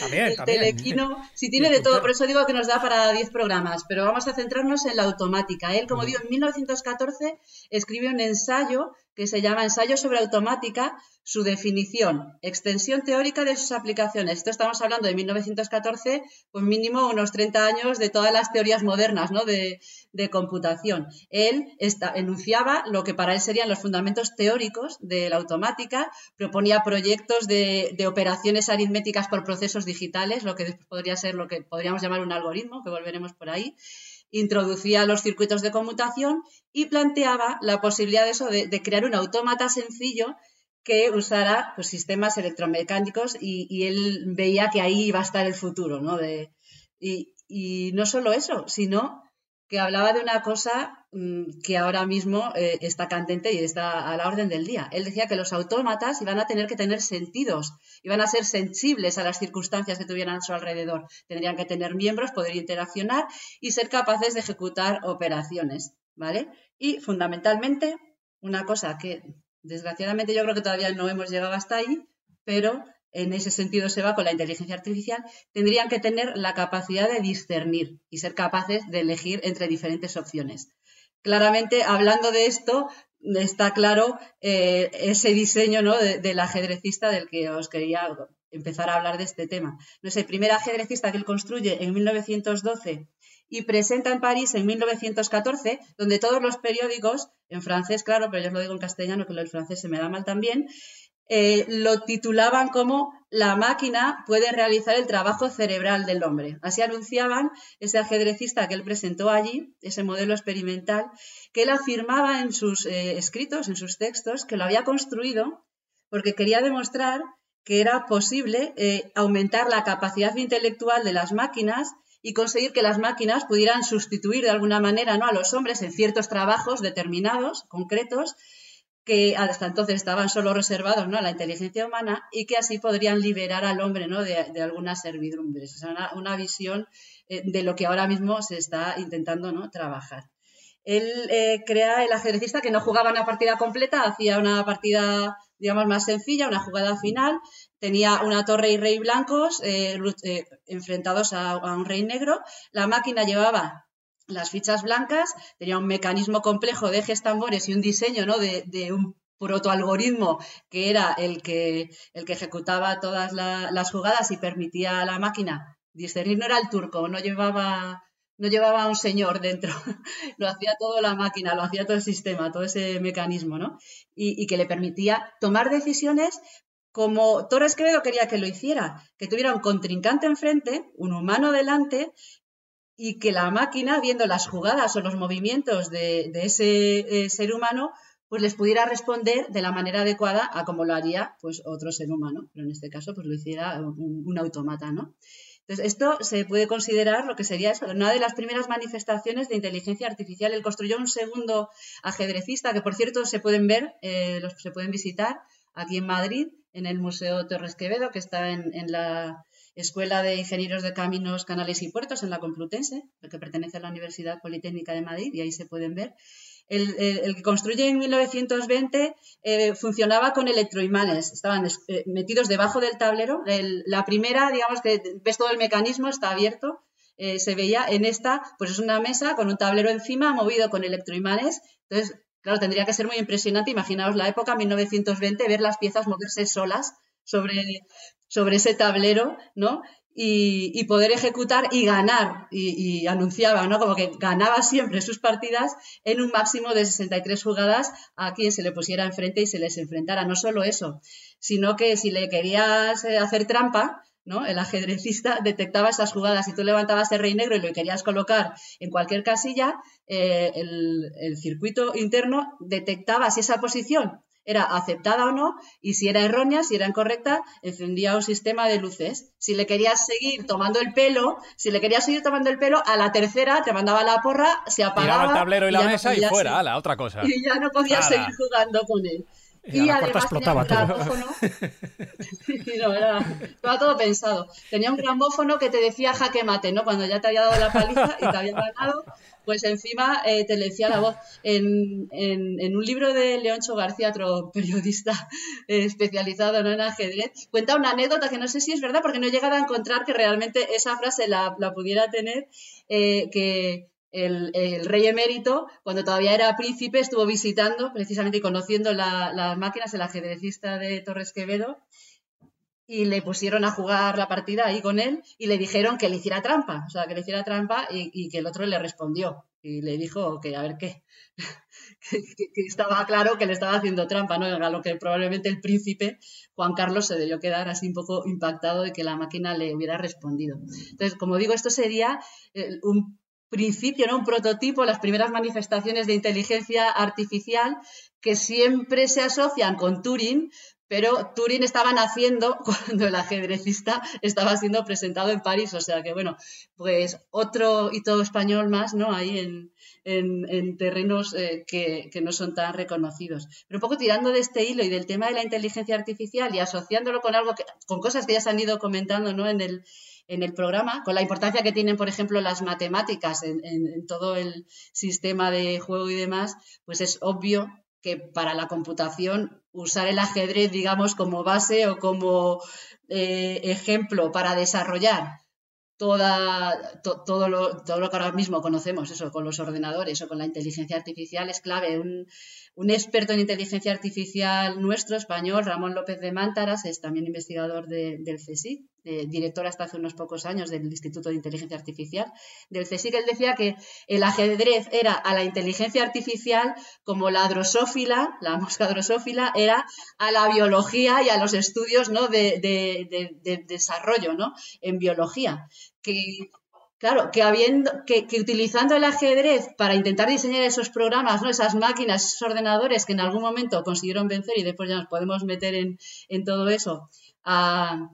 También, el también. telequino, sí tiene de todo, por eso digo que nos da para 10 programas, pero vamos a centrarnos en la automática. Él, como digo, en 1914 escribió un ensayo que se llama Ensayo sobre automática, su definición, extensión teórica de sus aplicaciones. Esto estamos hablando de 1914, pues mínimo unos 30 años de todas las teorías modernas ¿no? de, de computación. Él enunciaba lo que para él serían los fundamentos teóricos de la automática, proponía proyectos de, de operaciones aritméticas por procesos digitales, lo que después podría ser lo que podríamos llamar un algoritmo, que volveremos por ahí, introducía los circuitos de conmutación y planteaba la posibilidad de eso, de, crear un autómata sencillo que usara pues, sistemas electromecánicos y, y él veía que ahí iba a estar el futuro, ¿no? De, y, y no solo eso, sino que hablaba de una cosa que ahora mismo eh, está candente y está a la orden del día. Él decía que los autómatas iban a tener que tener sentidos, iban a ser sensibles a las circunstancias que tuvieran a su alrededor. Tendrían que tener miembros, poder interaccionar y ser capaces de ejecutar operaciones, ¿vale? Y fundamentalmente, una cosa que desgraciadamente yo creo que todavía no hemos llegado hasta ahí, pero en ese sentido se va con la inteligencia artificial, tendrían que tener la capacidad de discernir y ser capaces de elegir entre diferentes opciones. Claramente, hablando de esto, está claro eh, ese diseño ¿no? de- del ajedrecista del que os quería empezar a hablar de este tema. No el primer ajedrecista que él construye en 1912 y presenta en París en 1914, donde todos los periódicos, en francés, claro, pero yo os lo digo en castellano, que del francés se me da mal también, eh, lo titulaban como La máquina puede realizar el trabajo cerebral del hombre. Así anunciaban ese ajedrecista que él presentó allí, ese modelo experimental, que él afirmaba en sus eh, escritos, en sus textos, que lo había construido porque quería demostrar que era posible eh, aumentar la capacidad intelectual de las máquinas y conseguir que las máquinas pudieran sustituir de alguna manera ¿no? a los hombres en ciertos trabajos determinados, concretos, que hasta entonces estaban solo reservados ¿no? a la inteligencia humana y que así podrían liberar al hombre ¿no? de, de algunas servidumbres. Una, una visión eh, de lo que ahora mismo se está intentando ¿no? trabajar. Él eh, crea el ajedrecista que no jugaba una partida completa, hacía una partida, digamos, más sencilla, una jugada final. Tenía una torre y rey blancos eh, enfrentados a un rey negro. La máquina llevaba las fichas blancas, tenía un mecanismo complejo de ejes tambores y un diseño ¿no? de, un protoalgoritmo que era el que, el que ejecutaba todas la, las jugadas y permitía a la máquina discernir no era el turco, no llevaba, no llevaba un señor dentro, lo hacía todo la máquina, lo hacía todo el sistema, todo ese mecanismo, ¿no? Y, y que le permitía tomar decisiones como Torres Quevedo quería que lo hiciera, que tuviera un contrincante enfrente, un humano delante, y que la máquina, viendo las jugadas o los movimientos de, ese eh, ser humano, pues les pudiera responder de la manera adecuada a como lo haría pues otro ser humano, pero en este caso pues lo hiciera un, un automata, ¿no? Entonces, esto se puede considerar lo que sería eso, una de las primeras manifestaciones de inteligencia artificial. Él construyó un segundo ajedrecista, que por cierto se pueden ver, eh, los, se pueden visitar aquí en Madrid, en el Museo Torres Quevedo, que está en, la Escuela de Ingenieros de Caminos, Canales y Puertos, en la Complutense, que pertenece a la Universidad Politécnica de Madrid, y ahí se pueden ver. El, que construye en 1920 eh, funcionaba con electroimanes, estaban eh, metidos debajo del tablero. la primera, digamos que ves todo el mecanismo, está abierto, eh, se veía en esta, pues es una mesa con un tablero encima movido con electroimanes. Entonces, Claro, tendría que ser muy impresionante, imaginaos la época 1920, ver las piezas moverse solas sobre, sobre ese tablero, ¿no? Y, poder ejecutar y ganar, y, anunciaba, ¿no? Como que ganaba siempre sus partidas en un máximo de 63 jugadas a quien se le pusiera enfrente y se les enfrentara. No solo eso, sino que si le querías eh, hacer trampa, el ajedrecista detectaba esas jugadas. Si tú levantabas el rey negro y lo querías colocar en cualquier casilla, eh, el, circuito interno detectaba si esa posición era aceptada o no, y si era errónea, si era incorrecta, encendía un sistema de luces. Si le querías seguir tomando el pelo, si le querías seguir tomando el pelo, a la tercera te mandaba la porra, se apagaba. el tablero y, la mesa y fuera, la otra cosa. Y ya no podías seguir jugando con él. Y, además explotaba todo. no, era, estaba todo pensado. Tenía un gramófono que te decía jaque mate, ¿no? Cuando ya te había dado la paliza y te había ganado, pues encima eh, te le decía la voz. En, en, un libro de Leoncho García, otro periodista eh, especializado en ajedrez, cuenta una anécdota que no sé si es verdad porque no he llegado a encontrar que realmente esa frase la, la pudiera tener, eh, que el, rey emérito, cuando todavía era príncipe, estuvo visitando precisamente y conociendo las máquinas, el ajedrecista de Torres Quevedo, y le pusieron a jugar la partida ahí con él y le dijeron que le hiciera trampa, o sea, que le hiciera trampa y, que el otro le respondió y le dijo que a ver qué, que, estaba claro que le estaba haciendo trampa, ¿no? A lo que probablemente el príncipe Juan Carlos se debió quedar así un poco impactado de que la máquina le hubiera respondido. Entonces, como digo, esto sería eh, un principio, ¿no? un prototipo, las primeras manifestaciones de inteligencia artificial que siempre se asocian con Turing, pero Turing estaba naciendo cuando el ajedrecista estaba siendo presentado en París, o sea que bueno, pues otro hito español más, ¿no? Ahí en, en, terrenos eh, que, que, no son tan reconocidos. Pero un poco tirando de este hilo y del tema de la inteligencia artificial y asociándolo con algo que, con cosas que ya se han ido comentando, ¿no? En el, en el programa, con la importancia que tienen, por ejemplo, las matemáticas en, todo el sistema de juego y demás, pues es obvio que para la computación usar el ajedrez, digamos, como base o como eh, ejemplo para desarrollar toda, todo, lo, todo lo que ahora mismo conocemos, eso, con los ordenadores o con la inteligencia artificial, es clave. Un experto en inteligencia artificial nuestro, español, Ramón López de Mántaras, es también investigador del CSIC, director hasta hace unos pocos años del Instituto de Inteligencia Artificial del CSIC. Él decía que el ajedrez era a la inteligencia artificial como la drosófila, la mosca drosófila, era a la biología y a los estudios ¿no? de, de desarrollo ¿no? en biología. Que Claro, que habiendo, que, utilizando el ajedrez para intentar diseñar esos programas, ¿no? esas máquinas, esos ordenadores que en algún momento consiguieron vencer y después ya nos podemos meter en, todo eso a,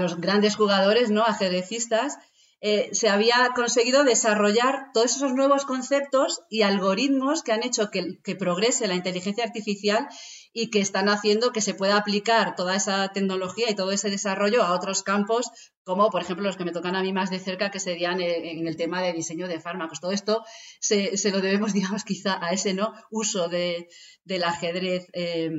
los grandes jugadores, ¿no? ajedrecistas, eh, se había conseguido desarrollar todos esos nuevos conceptos y algoritmos que han hecho que, que progrese la inteligencia artificial y que están haciendo que se pueda aplicar toda esa tecnología y todo ese desarrollo a otros campos, como por ejemplo los que me tocan a mí más de cerca, que serían eh, en el tema de diseño de fármacos. Todo esto se, lo debemos, digamos, quizá a ese ¿no? uso de, del ajedrez. Eh,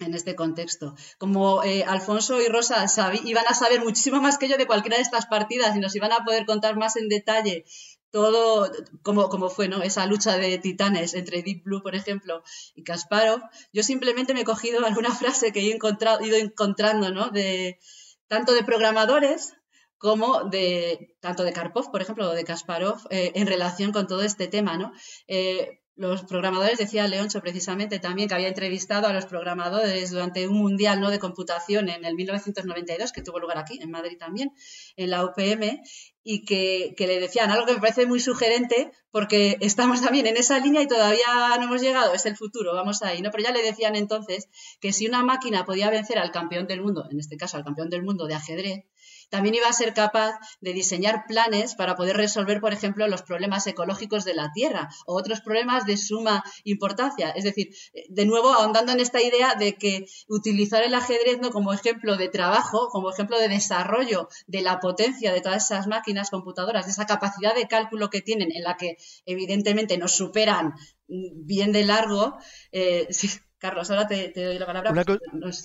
en este contexto. Como eh, Alfonso y Rosa iban a saber muchísimo más que yo de cualquiera de estas partidas y nos iban a poder contar más en detalle todo como, como fue ¿no? esa lucha de titanes entre Deep Blue, por ejemplo, y Kasparov, yo simplemente me he cogido alguna frase que he encontrado, ido encontrando, ¿no? De, tanto de programadores como de tanto de Karpov, por ejemplo, o de Kasparov, eh, en relación con todo este tema, ¿no? Eh, los programadores, decía Leoncho precisamente también, que había entrevistado a los programadores durante un mundial ¿no? de computación en el 1992, que tuvo lugar aquí, en Madrid también, en la UPM, y que, que, le decían algo que me parece muy sugerente, porque estamos también en esa línea y todavía no hemos llegado, es el futuro, vamos ahí, ¿no? Pero ya le decían entonces que si una máquina podía vencer al campeón del mundo, en este caso al campeón del mundo de ajedrez, también iba a ser capaz de diseñar planes para poder resolver, por ejemplo, los problemas ecológicos de la Tierra o otros problemas de suma importancia. Es decir, de nuevo, ahondando en esta idea de que utilizar el ajedrez ¿no? como ejemplo de trabajo, como ejemplo de desarrollo de la potencia de todas esas máquinas computadoras, de esa capacidad de cálculo que tienen, en la que evidentemente nos superan bien de largo, eh, Carlos, ahora te, doy la palabra.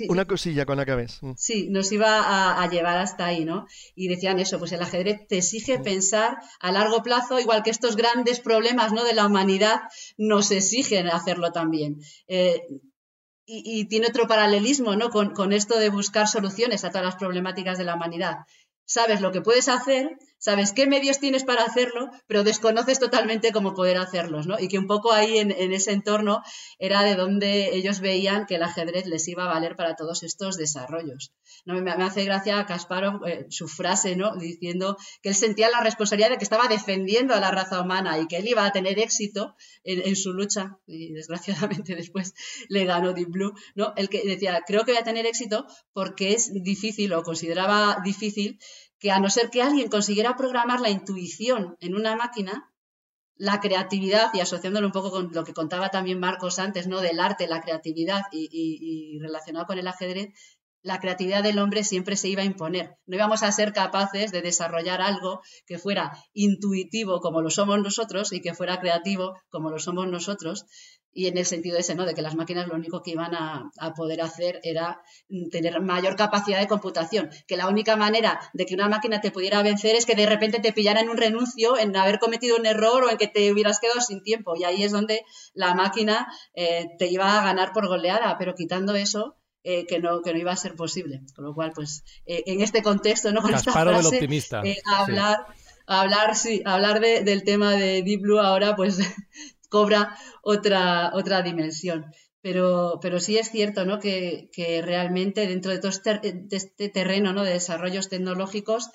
Una, cosilla con acabes. Mm. Sí, nos iba a, llevar hasta ahí, ¿no? Y decían eso, pues el ajedrez te exige mm. pensar a largo plazo, igual que estos grandes problemas ¿no? de la humanidad nos exigen hacerlo también. Eh, y, tiene otro paralelismo ¿no? Con, con esto de buscar soluciones a todas las problemáticas de la humanidad. Sabes lo que puedes hacer, sabes qué medios tienes para hacerlo, pero desconoces totalmente cómo poder hacerlos, ¿no? Y que un poco ahí en, ese entorno era de donde ellos veían que el ajedrez les iba a valer para todos estos desarrollos. ¿no? Me, hace gracia a Kasparov eh, su frase, ¿no? Diciendo que él sentía la responsabilidad de que estaba defendiendo a la raza humana y que él iba a tener éxito en, su lucha, y desgraciadamente después le ganó Deep Blue, ¿no? El que decía, creo que voy a tener éxito porque es difícil o consideraba difícil que a no ser que alguien consiguiera programar la intuición en una máquina, la creatividad, y asociándolo un poco con lo que contaba también Marcos antes, ¿no? Del arte, la creatividad y, y relacionado con el ajedrez, la creatividad del hombre siempre se iba a imponer. No íbamos a ser capaces de desarrollar algo que fuera intuitivo como lo somos nosotros y que fuera creativo como lo somos nosotros. Y en el sentido ese, ¿no? De que las máquinas lo único que iban a, poder hacer era tener mayor capacidad de computación. Que la única manera de que una máquina te pudiera vencer es que de repente te pillara en un renuncio, en haber cometido un error o en que te hubieras quedado sin tiempo. Y ahí es donde la máquina eh, te iba a ganar por goleada. Pero quitando eso, eh, que, no, que no iba a ser posible. Con lo cual, pues, eh, en este contexto, ¿no? Con esta frase, optimista. Eh, hablar, hablar, sí, hablar del tema de Deep Blue ahora, pues, cobra otra, otra dimensión. Pero, pero sí es cierto ¿no? que, que realmente dentro de todo este, este terreno ¿no? de desarrollos tecnológicos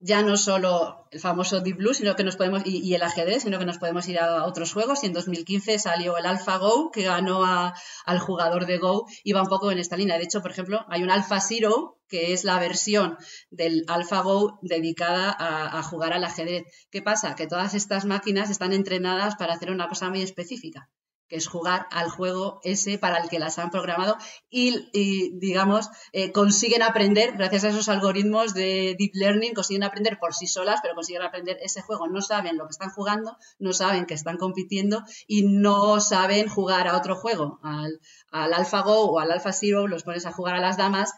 ya no solo el famoso Deep Blue sino que nos podemos, y, el ajedrez, sino que nos podemos ir a otros juegos. Y en 2015 salió el AlphaGo, que ganó al jugador de Go, y va un poco en esta línea. De hecho, por ejemplo, hay un Alpha Zero, que es la versión del AlphaGo dedicada a, a jugar al ajedrez. ¿Qué pasa? Que todas estas máquinas están entrenadas para hacer una cosa muy específica que es jugar al juego ese para el que las han programado y, digamos, eh, consiguen aprender, gracias a esos algoritmos de deep learning, consiguen aprender por sí solas, pero consiguen aprender ese juego. No saben lo que están jugando, no saben que están compitiendo y no saben jugar a otro juego, al, al AlphaGo o al AlphaZero, los pones a jugar a las damas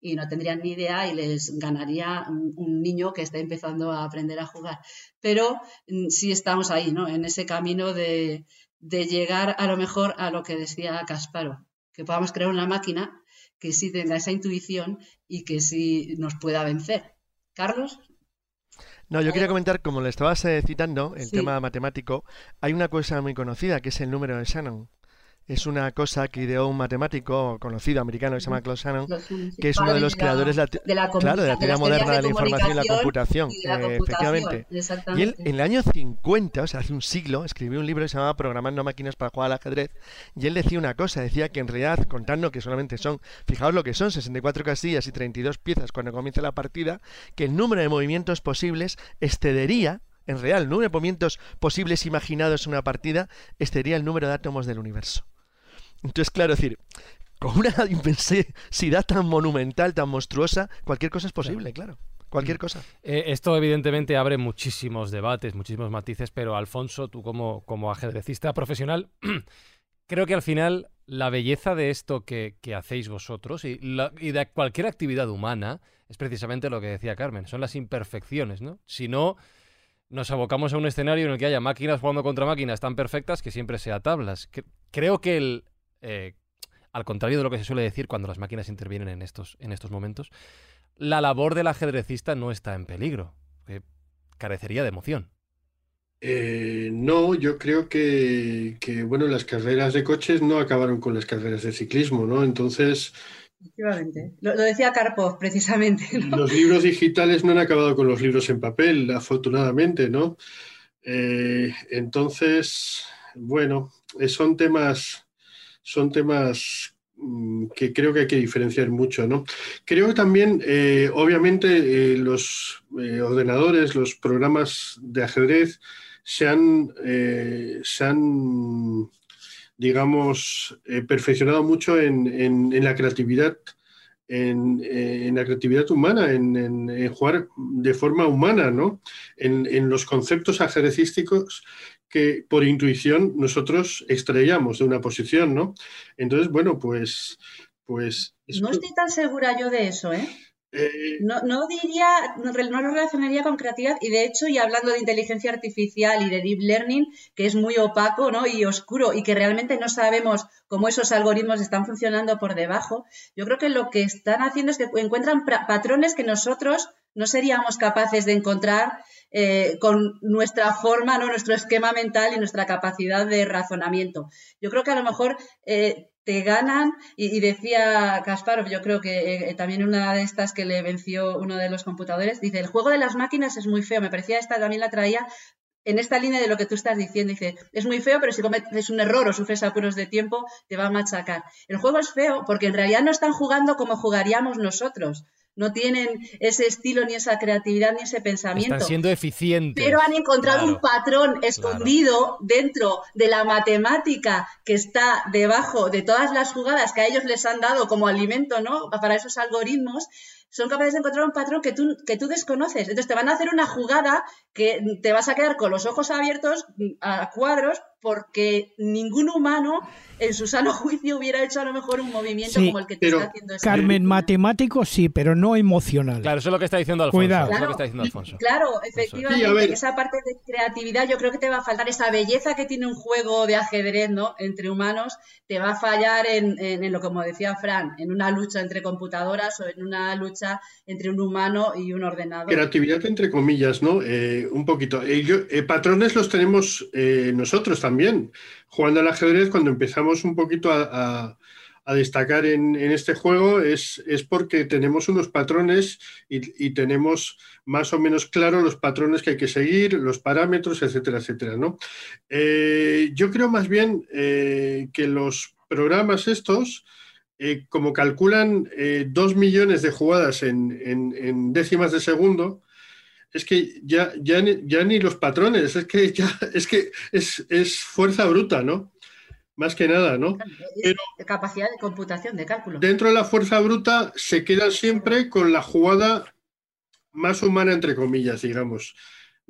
y no tendrían ni idea y les ganaría un, niño que está empezando a aprender a jugar. Pero mm, sí estamos ahí, ¿no? En ese camino de, de llegar a lo mejor a lo que decía Casparo, que podamos crear una máquina que sí tenga esa intuición y que sí nos pueda vencer. Carlos. No, yo quería comentar, como le estabas eh, citando, el tema matemático, hay una cosa muy conocida que es el número de Shannon es una cosa que ideó un matemático conocido americano que se llama Claude Shannon, que es uno de los creadores de la, claro, de la teoría moderna de la información y la computación, eh, efectivamente. Y él en el año 50, o sea, hace un siglo, escribió un libro que se llamaba Programando máquinas para jugar al ajedrez, y él decía una cosa, decía que en realidad, contando que solamente son, fijaos lo que son, 64 casillas y 32 piezas cuando comienza la partida, que el número de movimientos posibles excedería en real, el número de movimientos posibles imaginados en una partida excedería el número de átomos del universo. Entonces, claro, decir, con una inmensidad tan monumental, tan monstruosa, cualquier cosa es posible, claro. Cualquier mm. cosa. Eh, esto evidentemente abre muchísimos debates, muchísimos matices, pero Alfonso, tú como, como ajedrecista profesional, creo que al final la belleza de esto que, hacéis vosotros y, y, de cualquier actividad humana es precisamente lo que decía Carmen, son las imperfecciones, ¿no? Si no, nos abocamos a un escenario en el que haya máquinas jugando contra máquinas tan perfectas que siempre sea tablas. Creo que el, eh, al contrario de lo que se suele decir cuando las máquinas intervienen en estos, en estos momentos, la labor del ajedrecista no está en peligro, que carecería de emoción. Eh, no, yo creo que, que, bueno, las carreras de coches no acabaron con las carreras de ciclismo, ¿no? Entonces, Efectivamente. Lo, lo, decía Karpov, precisamente. ¿no? Los libros digitales no han acabado con los libros en papel, afortunadamente, ¿no? Eh, entonces, bueno, son temas, son temas mm, que creo que hay que diferenciar mucho, ¿no? Creo que también, eh, obviamente, eh, los eh, ordenadores, los programas de ajedrez se han, se han digamos, perfeccionado mucho en, en, en la creatividad, en, en, la creatividad humana, en, jugar de forma humana, ¿no? En, los conceptos ajedrecísticos que por intuición nosotros extraíamos de una posición, ¿no? Entonces, bueno, pues... pues no estoy tan segura yo de eso, ¿eh? Eh, no, no, diría, no, no, lo relacionaría con creatividad y de hecho, y hablando de inteligencia artificial y de deep learning, que es muy opaco ¿no? y oscuro y que realmente no sabemos cómo esos algoritmos están funcionando por debajo, yo creo que lo que están haciendo es que encuentran patrones que nosotros no seríamos capaces de encontrar eh, con nuestra forma, ¿no? nuestro esquema mental y nuestra capacidad de razonamiento. Yo creo que a lo mejor eh, te ganan y, decía Kasparov, yo creo que eh, también una de estas que le venció uno de los computadores, dice, el juego de las máquinas es muy feo, me parecía esta también la traía en esta línea de lo que tú estás diciendo, dice, es muy feo, pero si cometes un error o sufres apuros de tiempo, te va a machacar. El juego es feo porque en realidad no están jugando como jugaríamos nosotros no tienen ese estilo, ni esa creatividad, ni ese pensamiento. Están siendo eficientes. Pero han encontrado claro, un patrón escondido claro. dentro de la matemática que está debajo de todas las jugadas que a ellos les han dado como alimento, ¿no? Para esos algoritmos son capaces de encontrar un patrón que tú, que tú desconoces. Entonces te van a hacer una jugada que te vas a quedar con los ojos abiertos a cuadros porque ningún humano en su sano juicio hubiera hecho a lo mejor un movimiento sí, como el que te está haciendo este Carmen, matemático sí, pero no emocional. Claro, eso es lo que está diciendo Alfonso. Cuidado. Claro, es lo que está diciendo Alfonso. claro efectivamente, sí, esa parte de creatividad yo creo que te va a faltar, esa belleza que tiene un juego de ajedrez ¿no? entre humanos, te va a fallar en, en, en lo como decía Fran, en una lucha entre computadoras o en una lucha entre un humano y un ordenador. Creatividad entre comillas, ¿no? Eh, un poquito. Eh, yo, eh, patrones los tenemos nosotros también. Jugando al ajedrez, cuando empezamos un poquito a, destacar en, este juego, es, es, porque tenemos unos patrones y, tenemos más o menos claro los patrones que hay que seguir, los parámetros, etcétera, etcétera, ¿no? yo creo más bien que los programas estos eh, como calculan eh, dos millones de jugadas en, décimas de segundo, es que ya, ya, ni, ya ni los patrones, es que ya es que es, es fuerza bruta, ¿no? Más que nada, ¿no? Pero capacidad de computación, de cálculo. Dentro de la fuerza bruta se queda siempre con la jugada más humana, entre comillas, digamos.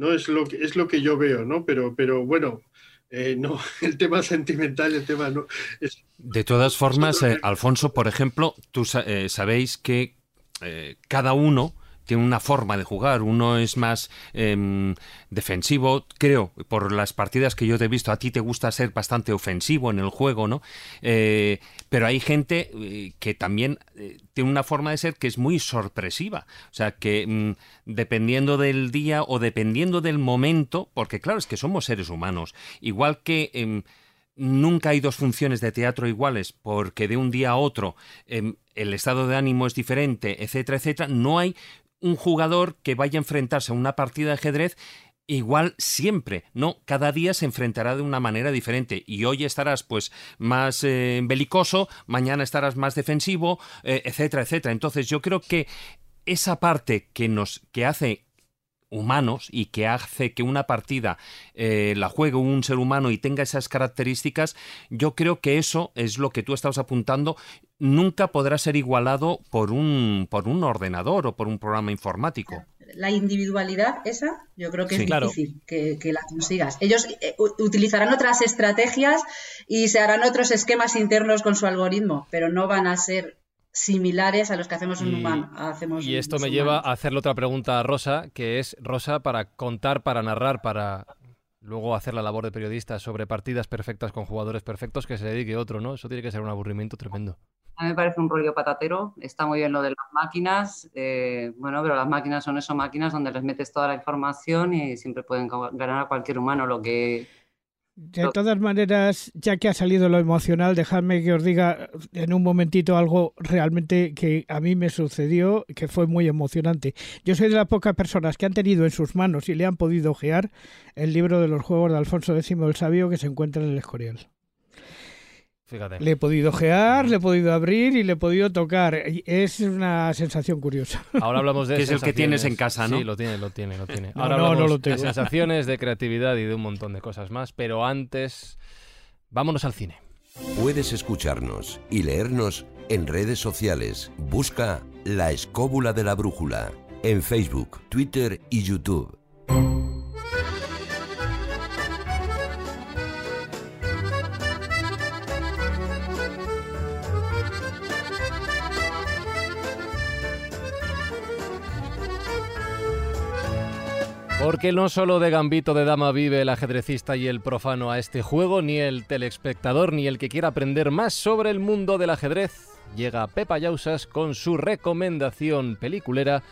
¿no? Es lo que, es lo que yo veo, ¿no? Pero, pero bueno, eh, no, el tema sentimental, el tema no. Es... De todas formas, eh, Alfonso, por ejemplo, tú eh, sabéis que eh, cada uno tiene una forma de jugar. Uno es más eh, defensivo, creo, por las partidas que yo te he visto, a ti te gusta ser bastante ofensivo en el juego, ¿no? Eh, pero hay gente eh, que también eh, tiene una forma de ser que es muy sorpresiva. O sea, que mmm, dependiendo del día o dependiendo del momento, porque claro, es que somos seres humanos, igual que... Eh, nunca hay dos funciones de teatro iguales porque de un día a otro eh, el estado de ánimo es diferente, etcétera, etcétera. No hay un jugador que vaya a enfrentarse a una partida de ajedrez igual siempre, no, cada día se enfrentará de una manera diferente y hoy estarás pues más eh, belicoso, mañana estarás más defensivo, eh, etcétera, etcétera. Entonces yo creo que esa parte que nos que hace humanos y que hace que una partida eh, la juegue un ser humano y tenga esas características, yo creo que eso es lo que tú estabas apuntando, nunca podrá ser igualado por un, por un ordenador o por un programa informático. La individualidad esa, yo creo que sí, es claro. difícil que, que, la consigas. Ellos eh, utilizarán otras estrategias y se harán otros esquemas internos con su algoritmo, pero no van a ser similares a los que hacemos un humano. Hacemos y esto me humanos. lleva a hacerle otra pregunta a Rosa, que es, Rosa, para contar, para narrar, para luego hacer la labor de periodista sobre partidas perfectas con jugadores perfectos, que se dedique otro, ¿no? Eso tiene que ser un aburrimiento tremendo. A mí me parece un rollo patatero. Está muy bien lo de las máquinas. eh, bueno, pero las máquinas son eso, máquinas donde les metes toda la información y siempre pueden ga- ganar a cualquier humano. Lo que De todas maneras, ya que ha salido lo emocional, dejadme que os diga en un momentito algo realmente que a mí me sucedió, que fue muy emocionante. Yo soy de las pocas personas que han tenido en sus manos y le han podido ojear el libro de los juegos de Alfonso X el Sabio que se encuentra en el Escorial. Fíjate. Le he podido ojear, le he podido abrir y le he podido tocar. Es una sensación curiosa. Ahora hablamos de Que es el que tienes en casa, ¿no? Sí, lo tiene, lo tiene, lo tiene. Ahora no, no hablamos lo tengo. de sensaciones, de creatividad y de un montón de cosas más. Pero antes, vámonos al cine. Puedes escucharnos y leernos en redes sociales. Busca La Escóbula de la Brújula en Facebook, Twitter y YouTube. Porque no solo de gambito de dama vive el ajedrecista y el profano a este juego, ni el telespectador, ni el que quiera aprender más sobre el mundo del ajedrez. Llega Pepa Yausas con su recomendación peliculera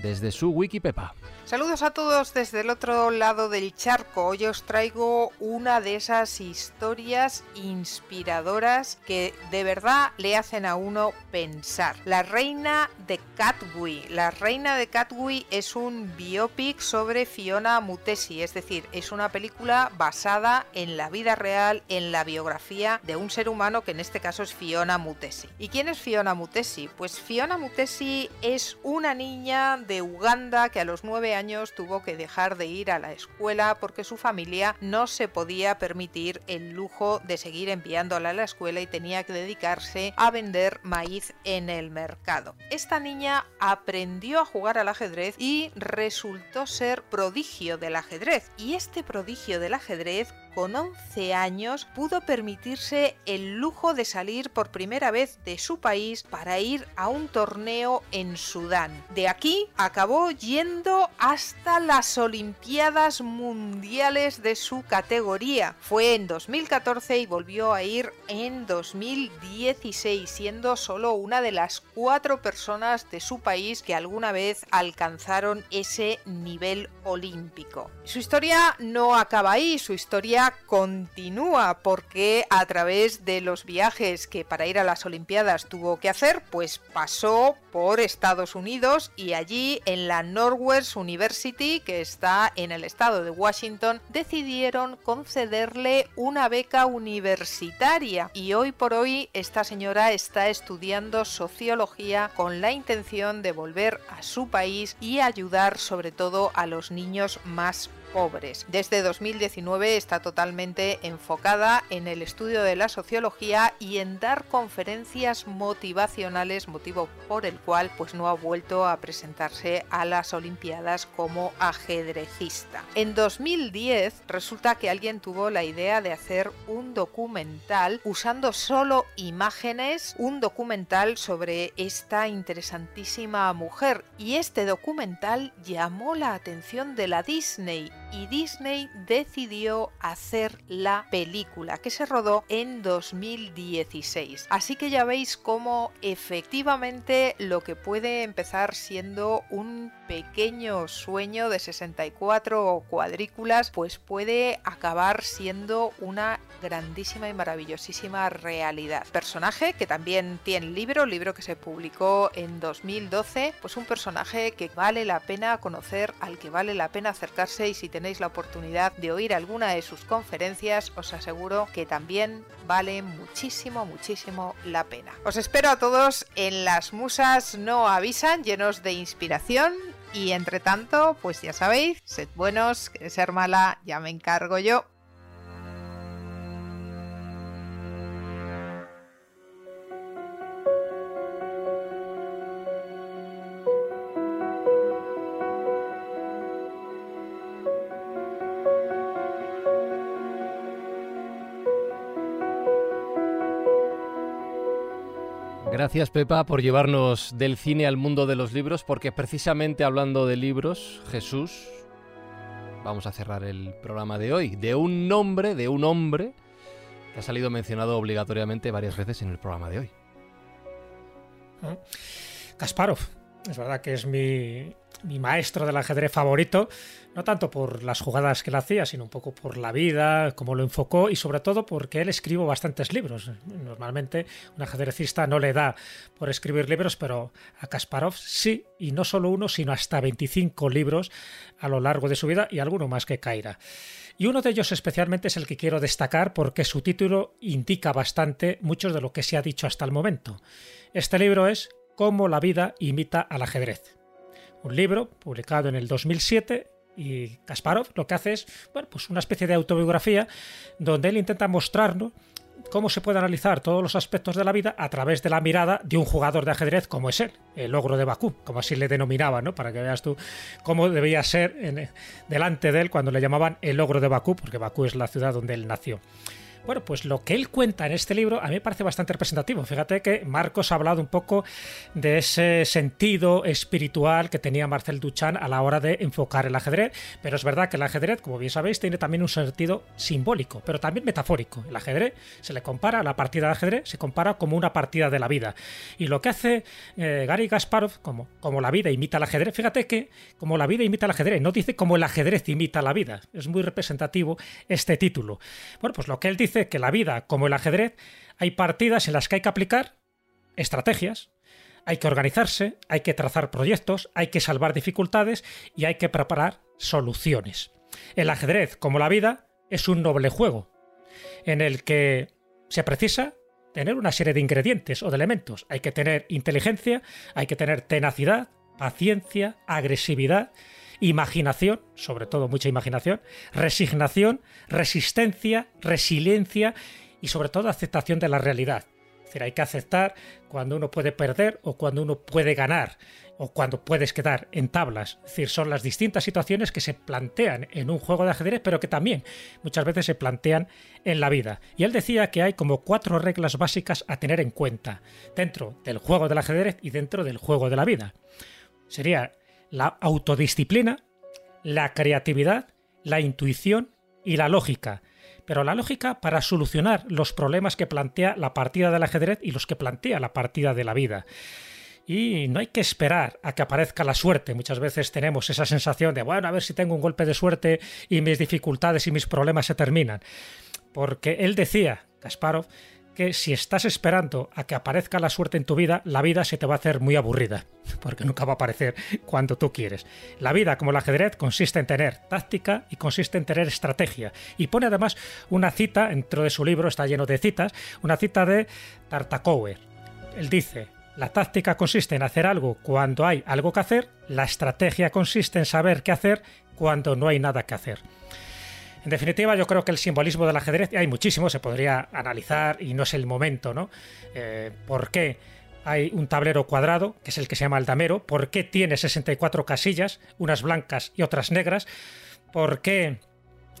desde su Wikipepa. Saludos a todos desde el otro lado del charco. Hoy os traigo una de esas historias inspiradoras que de verdad le hacen a uno pensar. La reina de Catwi. La reina de Catwi es un biopic sobre Fiona Mutesi, es decir, es una película basada en la vida real, en la biografía de un ser humano que en este caso es Fiona Mutesi. ¿Y quién es Fiona Mutesi? Pues Fiona Mutesi es una niña de Uganda que a los años tuvo que dejar de ir a la escuela porque su familia no se podía permitir el lujo de seguir enviándola a la escuela y tenía que dedicarse a vender maíz en el mercado. Esta niña aprendió a jugar al ajedrez y resultó ser prodigio del ajedrez. Y este prodigio del ajedrez con 11 años pudo permitirse el lujo de salir por primera vez de su país para ir a un torneo en Sudán. De aquí acabó yendo hasta las Olimpiadas Mundiales de su categoría. Fue en 2014 y volvió a ir en 2016, siendo solo una de las cuatro personas de su país que alguna vez alcanzaron ese nivel olímpico. Su historia no acaba ahí, su historia continúa porque a través de los viajes que para ir a las Olimpiadas tuvo que hacer, pues pasó por Estados Unidos y allí en la Northwest University, que está en el estado de Washington, decidieron concederle una beca universitaria. Y hoy por hoy esta señora está estudiando sociología con la intención de volver a su país y ayudar sobre todo a los niños más pobres. Desde 2019 está totalmente enfocada en el estudio de la sociología y en dar conferencias motivacionales, motivo por el cual pues no ha vuelto a presentarse a las Olimpiadas como ajedrecista. En 2010 resulta que alguien tuvo la idea de hacer un documental usando solo imágenes, un documental sobre esta interesantísima mujer y este documental llamó la atención de la Disney y Disney decidió hacer la película que se rodó en 2016. Así que ya veis cómo efectivamente lo que puede empezar siendo un pequeño sueño de 64 cuadrículas pues puede acabar siendo una grandísima y maravillosísima realidad. Personaje que también tiene libro, libro que se publicó en 2012, pues un personaje que vale la pena conocer, al que vale la pena acercarse y si tenéis la oportunidad de oír alguna de sus conferencias, os aseguro que también vale muchísimo, muchísimo la pena. Os espero a todos en Las Musas No Avisan, llenos de inspiración. Y entre tanto, pues ya sabéis, sed buenos, ser mala ya me encargo yo. Gracias Pepa por llevarnos del cine al mundo de los libros, porque precisamente hablando de libros, Jesús, vamos a cerrar el programa de hoy, de un nombre, de un hombre que ha salido mencionado obligatoriamente varias veces en el programa de hoy. Kasparov, es verdad que es mi, maestro del ajedrez favorito, no tanto por las jugadas que él hacía, sino un poco por la vida, cómo lo enfocó y sobre todo porque él escribió bastantes libros. Normalmente un ajedrecista no le da por escribir libros, pero a Kasparov sí, y no solo uno, sino hasta 25 libros a lo largo de su vida y alguno más que Kaira. Y uno de ellos especialmente es el que quiero destacar porque su título indica bastante mucho de lo que se ha dicho hasta el momento. Este libro es Cómo la vida imita al ajedrez un libro publicado en el 2007 y Kasparov lo que hace es bueno, pues una especie de autobiografía donde él intenta mostrarnos cómo se puede analizar todos los aspectos de la vida a través de la mirada de un jugador de ajedrez como es él, el logro de Bakú, como así le denominaba, ¿no? Para que veas tú cómo debía ser en, delante de él cuando le llamaban el logro de Bakú, porque Bakú es la ciudad donde él nació. Bueno, pues lo que él cuenta en este libro a mí me parece bastante representativo. Fíjate que Marcos ha hablado un poco de ese sentido espiritual que tenía Marcel Duchamp a la hora de enfocar el ajedrez, pero es verdad que el ajedrez, como bien sabéis, tiene también un sentido simbólico, pero también metafórico. El ajedrez se le compara, la partida de ajedrez se compara como una partida de la vida. Y lo que hace eh, Gary Gasparov, como, como la vida imita el ajedrez, fíjate que como la vida imita el ajedrez, no dice como el ajedrez imita la vida. Es muy representativo este título. Bueno, pues lo que él dice que la vida, como el ajedrez, hay partidas en las que hay que aplicar estrategias, hay que organizarse, hay que trazar proyectos, hay que salvar dificultades y hay que preparar soluciones. El ajedrez, como la vida, es un noble juego, en el que se precisa tener una serie de ingredientes o de elementos. Hay que tener inteligencia, hay que tener tenacidad, paciencia, agresividad, imaginación, sobre todo mucha imaginación, resignación, resistencia, resiliencia y sobre todo aceptación de la realidad. Es decir, hay que aceptar cuando uno puede perder o cuando uno puede ganar o cuando puedes quedar en tablas. Es decir, son las distintas situaciones que se plantean en un juego de ajedrez, pero que también muchas veces se plantean en la vida. Y él decía que hay como cuatro reglas básicas a tener en cuenta dentro del juego del ajedrez y dentro del juego de la vida. Sería la autodisciplina, la creatividad, la intuición y la lógica. Pero la lógica para solucionar los problemas que plantea la partida del ajedrez y los que plantea la partida de la vida. Y no hay que esperar a que aparezca la suerte. Muchas veces tenemos esa sensación de, bueno, a ver si tengo un golpe de suerte y mis dificultades y mis problemas se terminan. Porque él decía, Kasparov, que si estás esperando a que aparezca la suerte en tu vida, la vida se te va a hacer muy aburrida, porque nunca va a aparecer cuando tú quieres. La vida, como el ajedrez, consiste en tener táctica y consiste en tener estrategia. Y pone además una cita, dentro de su libro está lleno de citas, una cita de Tartakower. Él dice, la táctica consiste en hacer algo cuando hay algo que hacer, la estrategia consiste en saber qué hacer cuando no hay nada que hacer. En definitiva, yo creo que el simbolismo del ajedrez, hay muchísimo, se podría analizar y no es el momento, ¿no? Eh, ¿Por qué hay un tablero cuadrado, que es el que se llama el damero? ¿Por qué tiene 64 casillas, unas blancas y otras negras? ¿Por qué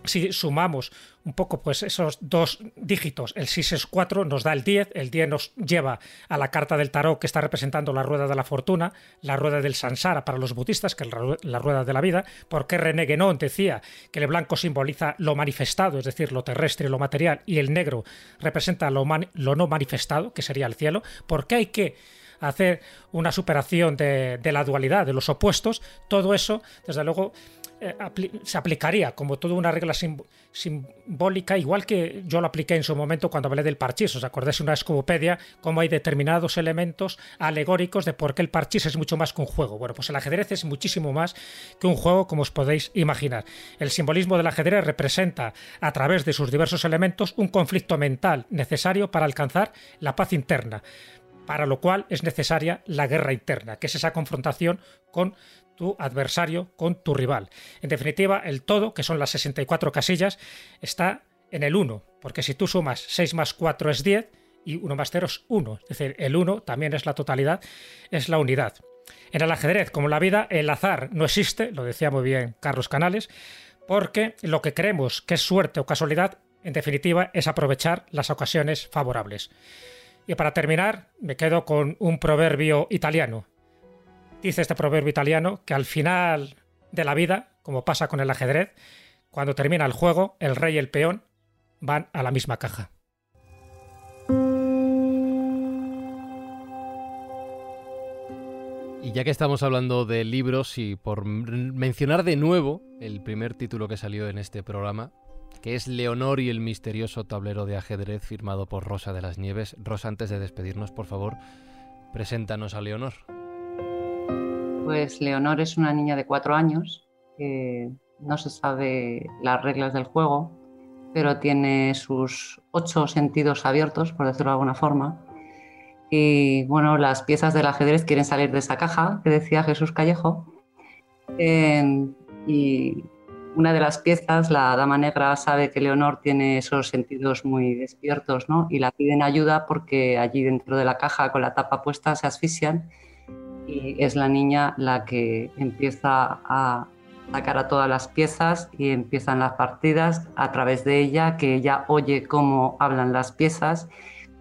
si sumamos un poco pues esos dos dígitos, el 6 es 4, nos da el 10, el 10 nos lleva a la carta del tarot que está representando la rueda de la fortuna, la rueda del sansara para los budistas, que es la rueda de la vida, porque René Guénon decía que el blanco simboliza lo manifestado, es decir, lo terrestre, lo material, y el negro representa lo, no manifestado, que sería el cielo, porque hay que hacer una superación de la dualidad, de los opuestos, todo eso, desde luego, eh, se aplicaría como toda una regla simbólica, igual que yo lo apliqué en su momento cuando hablé del parchís. ¿Os acordáis una escobopedia cómo hay determinados elementos alegóricos de por qué el parchís es mucho más que un juego? Bueno, pues el ajedrez es muchísimo más que un juego, como os podéis imaginar. El simbolismo del ajedrez representa, a través de sus diversos elementos, un conflicto mental necesario para alcanzar la paz interna para lo cual es necesaria la guerra interna, que es esa confrontación con tu adversario con tu rival. En definitiva, el todo, que son las 64 casillas, está en el 1, porque si tú sumas 6 más 4 es 10 y 1 más 0 es 1. Es decir, el 1 también es la totalidad, es la unidad. En el ajedrez, como en la vida, el azar no existe, lo decía muy bien Carlos Canales, porque lo que creemos que es suerte o casualidad, en definitiva, es aprovechar las ocasiones favorables. Y para terminar, me quedo con un proverbio italiano, Dice este proverbio italiano que al final de la vida, como pasa con el ajedrez, cuando termina el juego, el rey y el peón van a la misma caja. Y ya que estamos hablando de libros y por mencionar de nuevo el primer título que salió en este programa, que es Leonor y el misterioso tablero de ajedrez firmado por Rosa de las Nieves. Rosa, antes de despedirnos, por favor, preséntanos a Leonor. Pues Leonor es una niña de cuatro años que no se sabe las reglas del juego, pero tiene sus ocho sentidos abiertos, por decirlo de alguna forma, y bueno, las piezas del ajedrez quieren salir de esa caja que decía Jesús Callejo. y una de las piezas, la dama negra, sabe que Leonor tiene esos sentidos muy despiertos ¿no? y la piden ayuda porque allí dentro de la caja con la tapa puesta se asfixian y es la niña la que empieza a sacar a todas las piezas y empiezan las partidas a través de ella, que ella oye cómo hablan las piezas,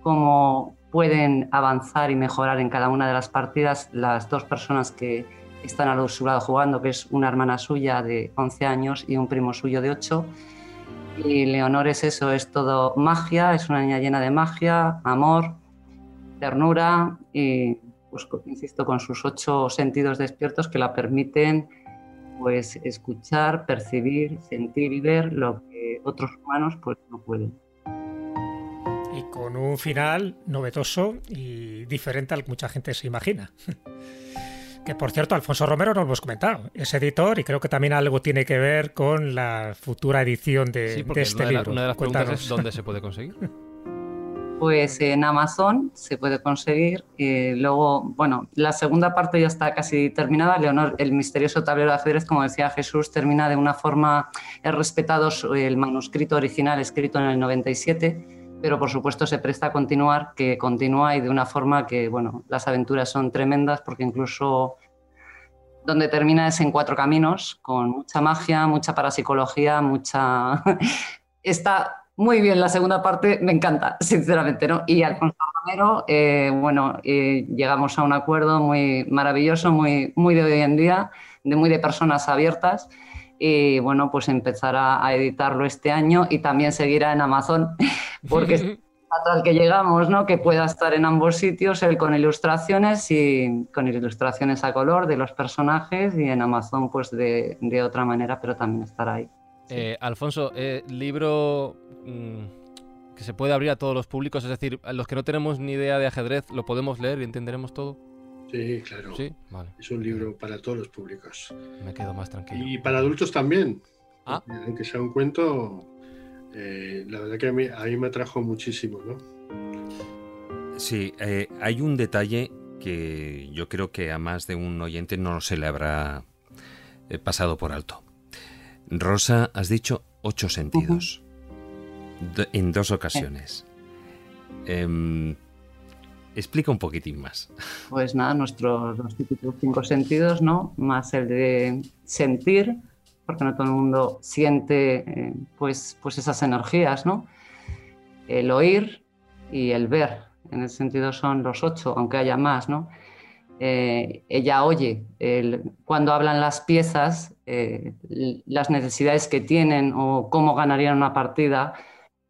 cómo pueden avanzar y mejorar en cada una de las partidas las dos personas que están a su lado jugando, que es una hermana suya de 11 años y un primo suyo de 8. Y Leonor es eso, es todo magia, es una niña llena de magia, amor, ternura y, pues, insisto, con sus ocho sentidos despiertos que la permiten pues, escuchar, percibir, sentir y ver lo que otros humanos pues, no pueden y con un final novedoso y diferente al que mucha gente se imagina. Que por cierto, Alfonso Romero nos lo hemos comentado, es editor y creo que también algo tiene que ver con la futura edición de, este libro. una de las preguntas es dónde se puede conseguir. Pues en Amazon se puede conseguir. y luego, bueno, la segunda parte ya está casi terminada. Leonor, el misterioso tablero de ajedrez, como decía Jesús, termina de una forma. He respetado el manuscrito original escrito en el 97 pero por supuesto se presta a continuar, que continúa y de una forma que, bueno, las aventuras son tremendas porque incluso donde termina es en cuatro caminos, con mucha magia, mucha parapsicología, mucha... Está muy bien la segunda parte, me encanta, sinceramente, ¿no? Y Alfonso Romero, eh, bueno, eh, llegamos a un acuerdo muy maravilloso, muy, muy de hoy en día, de muy de personas abiertas y bueno, pues empezará a editarlo este año y también seguirá en Amazon, porque es tal que llegamos, ¿no? Que pueda estar en ambos sitios, él con ilustraciones y con ilustraciones a color de los personajes y en Amazon pues de, de otra manera, pero también estará ahí. Eh, Alfonso, eh, libro mm, que se puede abrir a todos los públicos, es decir, a los que no tenemos ni idea de ajedrez, ¿lo podemos leer y entenderemos todo? Sí, claro. Es un libro para todos los públicos. Me quedo más tranquilo. Y para adultos también. Ah. Aunque sea un cuento, eh, la verdad que a mí, me atrajo muchísimo, ¿no? Sí, eh, hay un detalle que yo creo que a más de un oyente no se le habrá eh, pasado por alto. Rosa, has dicho ocho sentidos en dos ocasiones. Em, Explica un poquitín más. Pues nada, nuestros cinco sentidos, ¿no? Más el de sentir, porque no todo el mundo siente eh, pues, pues esas energías, ¿no? El oír y el ver. En ese sentido son los ocho, aunque haya más, ¿no? Eh, ella oye cuando hablan las piezas, eh, las necesidades que tienen o cómo ganarían una partida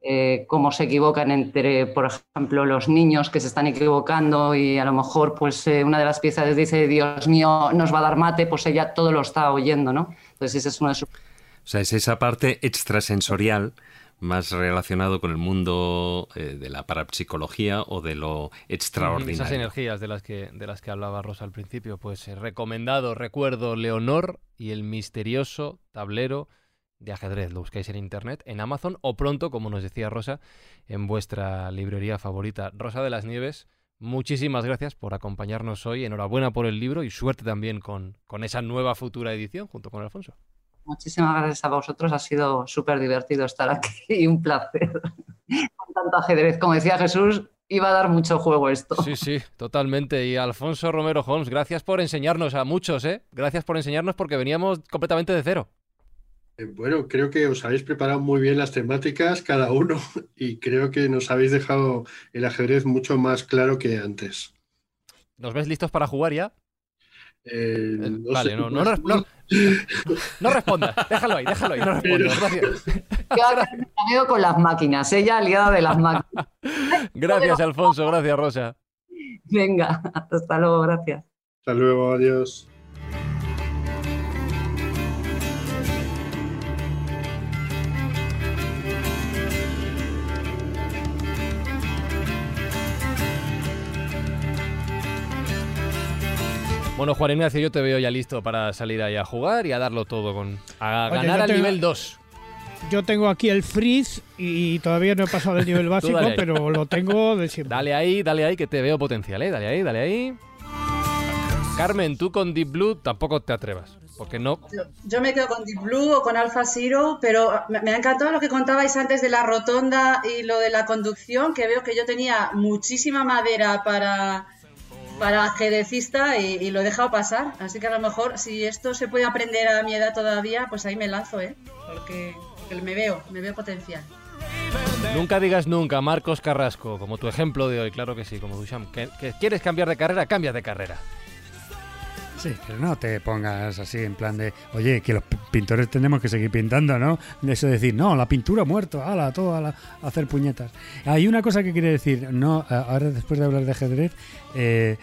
eh, cómo se equivocan entre, por ejemplo, los niños que se están equivocando y a lo mejor pues eh, una de las piezas dice, Dios mío, nos va a dar mate, pues ella todo lo está oyendo, ¿no? Entonces ese es uno de sus... O sea, es esa parte extrasensorial más relacionado con el mundo eh, de la parapsicología o de lo extraordinario. Esas energías de las que, de las que hablaba Rosa al principio, pues recomendado, recuerdo, Leonor y el misterioso tablero de ajedrez. Lo buscáis en internet, en Amazon o pronto, como nos decía Rosa, en vuestra librería favorita. Rosa de las Nieves, muchísimas gracias por acompañarnos hoy. Enhorabuena por el libro y suerte también con, con esa nueva futura edición junto con Alfonso. Muchísimas gracias a vosotros, ha sido súper divertido estar aquí y un placer. Con tanto ajedrez, como decía Jesús, iba a dar mucho juego esto. Sí, sí, totalmente. Y Alfonso Romero Holmes, gracias por enseñarnos a muchos, ¿eh? Gracias por enseñarnos porque veníamos completamente de cero. Eh, bueno, creo que os habéis preparado muy bien las temáticas cada uno y creo que nos habéis dejado el ajedrez mucho más claro que antes. ¿Nos ves listos para jugar ya? Eh, eh, vale, no, no, no, no, respondas, déjalo ahí, déjalo ahí, no respondas, gracias. Yo me con las máquinas, ella aliada de las máquinas. Gracias, Alfonso, gracias, Rosa. Venga, hasta luego, gracias. Hasta luego, adiós. Bueno, Juan Ignacio, yo te veo ya listo para salir ahí a jugar y a darlo todo, con a Oye, ganar al tengo- nivel 2. Yo tengo aquí el freeze y todavía no he pasado el nivel básico, pero lo tengo de siempre. Dale ahí, dale ahí, que te veo potencial, ¿eh? Dale ahí, dale ahí. Carmen, tú con Deep Blue tampoco te atrevas, porque no... Yo, me quedo con Deep Blue o con Alpha Zero, pero me, me ha encantado lo que contabais antes de la rotonda y lo de la conducción, que veo que yo tenía muchísima madera para, para ajedrecista y, lo he dejado pasar. Así que a lo mejor, si esto se puede aprender a mi edad todavía, pues ahí me lanzo, ¿eh? Porque, me veo, me veo potencial. Nunca digas nunca, Marcos Carrasco, como tu ejemplo de hoy, claro que sí, como Duchamp. Que, que quieres cambiar de carrera, cambia de carrera. Sí, pero no te pongas así en plan de, oye, que los pintores tenemos que seguir pintando, ¿no? Eso de decir, no, la pintura muerto, ala, todo a, la- a hacer puñetas. Hay una cosa que quiere decir, no, ahora después de hablar de ajedrez, eh,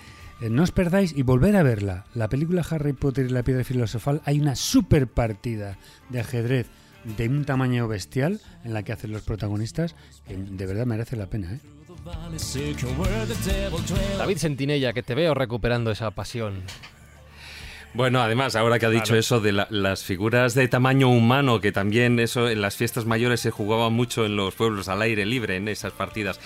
no os perdáis y volver a verla. La película Harry Potter y la piedra filosofal, hay una super partida de ajedrez de un tamaño bestial en la que hacen los protagonistas, que de verdad merece la pena, ¿eh? David Sentinella, que te veo recuperando esa pasión. Bueno, además, ahora que ha dicho Claro. eso de la- las figuras de tamaño humano, que también eso en las fiestas mayores se jugaba mucho en los pueblos al aire libre, en esas partidas.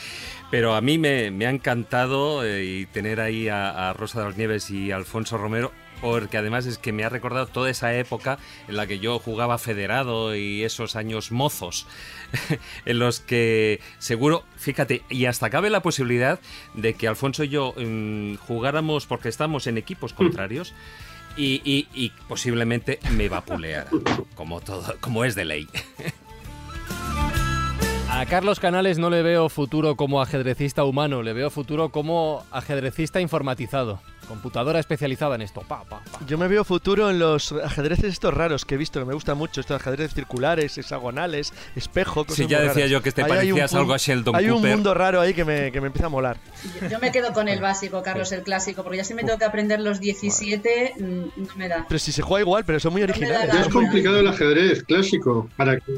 Pero a mí me, me ha encantado eh, y tener ahí a, a Rosa de las Nieves y Alfonso Romero, porque además es que me ha recordado toda esa época en la que yo jugaba federado y esos años mozos, en los que seguro, fíjate, y hasta cabe la posibilidad de que Alfonso y yo mm, jugáramos porque estamos en equipos contrarios. Y, y- y posiblemente me vapuleara, como todo, como es de ley. A Carlos Canales no le veo futuro como ajedrecista humano, le veo futuro como ajedrecista informatizado. Computadora especializada en esto. Pa, pa, pa. Yo me veo futuro en los ajedrezes estos raros que he visto, que me gustan mucho, estos ajedrezes circulares, hexagonales, espejo, cosas Sí, ya decía raras. yo que te Ahí un parecías algo a Sheldon Hay un Cooper. mundo raro ahí que me, que me empieza a molar. Yo, yo me quedo con el básico, Carlos, el clásico, porque ya si me tengo que aprender los 17, mm, no me da. Pero si se juega igual, pero son muy originales. Es complicado el ajedrez clásico. Para que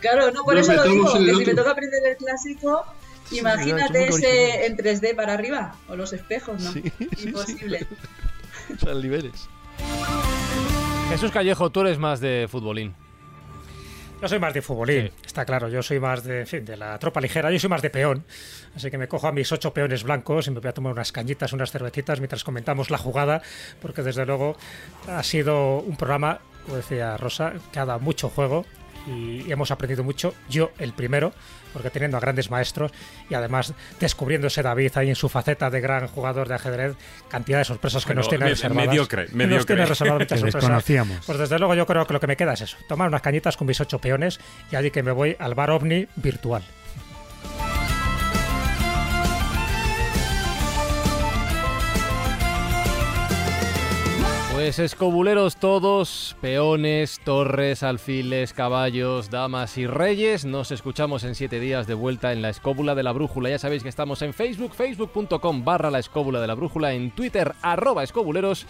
Claro, no, por Nos eso lo digo, que si me toca aprender el clásico, Sí, imagínate ese en 3D para arriba, o los espejos, ¿no? Sí, sí, sí. Imposible. Son niveles. Jesús Callejo, tú eres más de futbolín. Yo soy más de futbolín, Sí. está claro. Yo soy más de, en fin, de la tropa ligera. Yo soy más de peón. Así que me cojo a mis ocho peones blancos y me voy a tomar unas cañitas, unas cervecitas mientras comentamos la jugada, porque desde luego ha sido un programa, como decía Rosa, que ha dado mucho juego y hemos aprendido mucho. Yo el primero, porque teniendo a grandes maestros y además descubriéndose David ahí en su faceta de gran jugador de ajedrez, cantidad de sorpresas que Bueno, nos tiene me- reservadas. mediocre, Nos tiene reservadas muchas Que sorpresas. desconocíamos. Pues desde luego yo creo que lo que me queda es eso, tomar unas cañitas con mis ocho peones y allí que me voy al bar ovni virtual. Pues escobuleros todos, peones, torres, alfiles, caballos, damas y reyes. Nos escuchamos en siete días de vuelta en la escóbula de la brújula. Ya sabéis que estamos en Facebook, facebook.com barra la escóbula de la brújula, en Twitter arroba escobuleros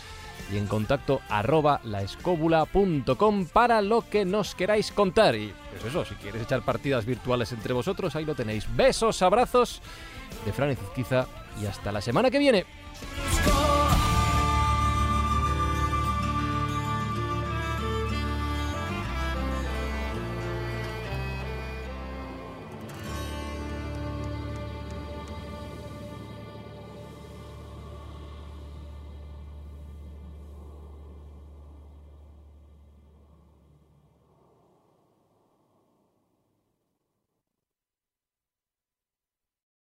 y en contacto arroba laescóbula.com para lo que nos queráis contar. Y pues eso, si quieres echar partidas virtuales entre vosotros, ahí lo tenéis. Besos, abrazos de Fran Izquizá y hasta la semana que viene.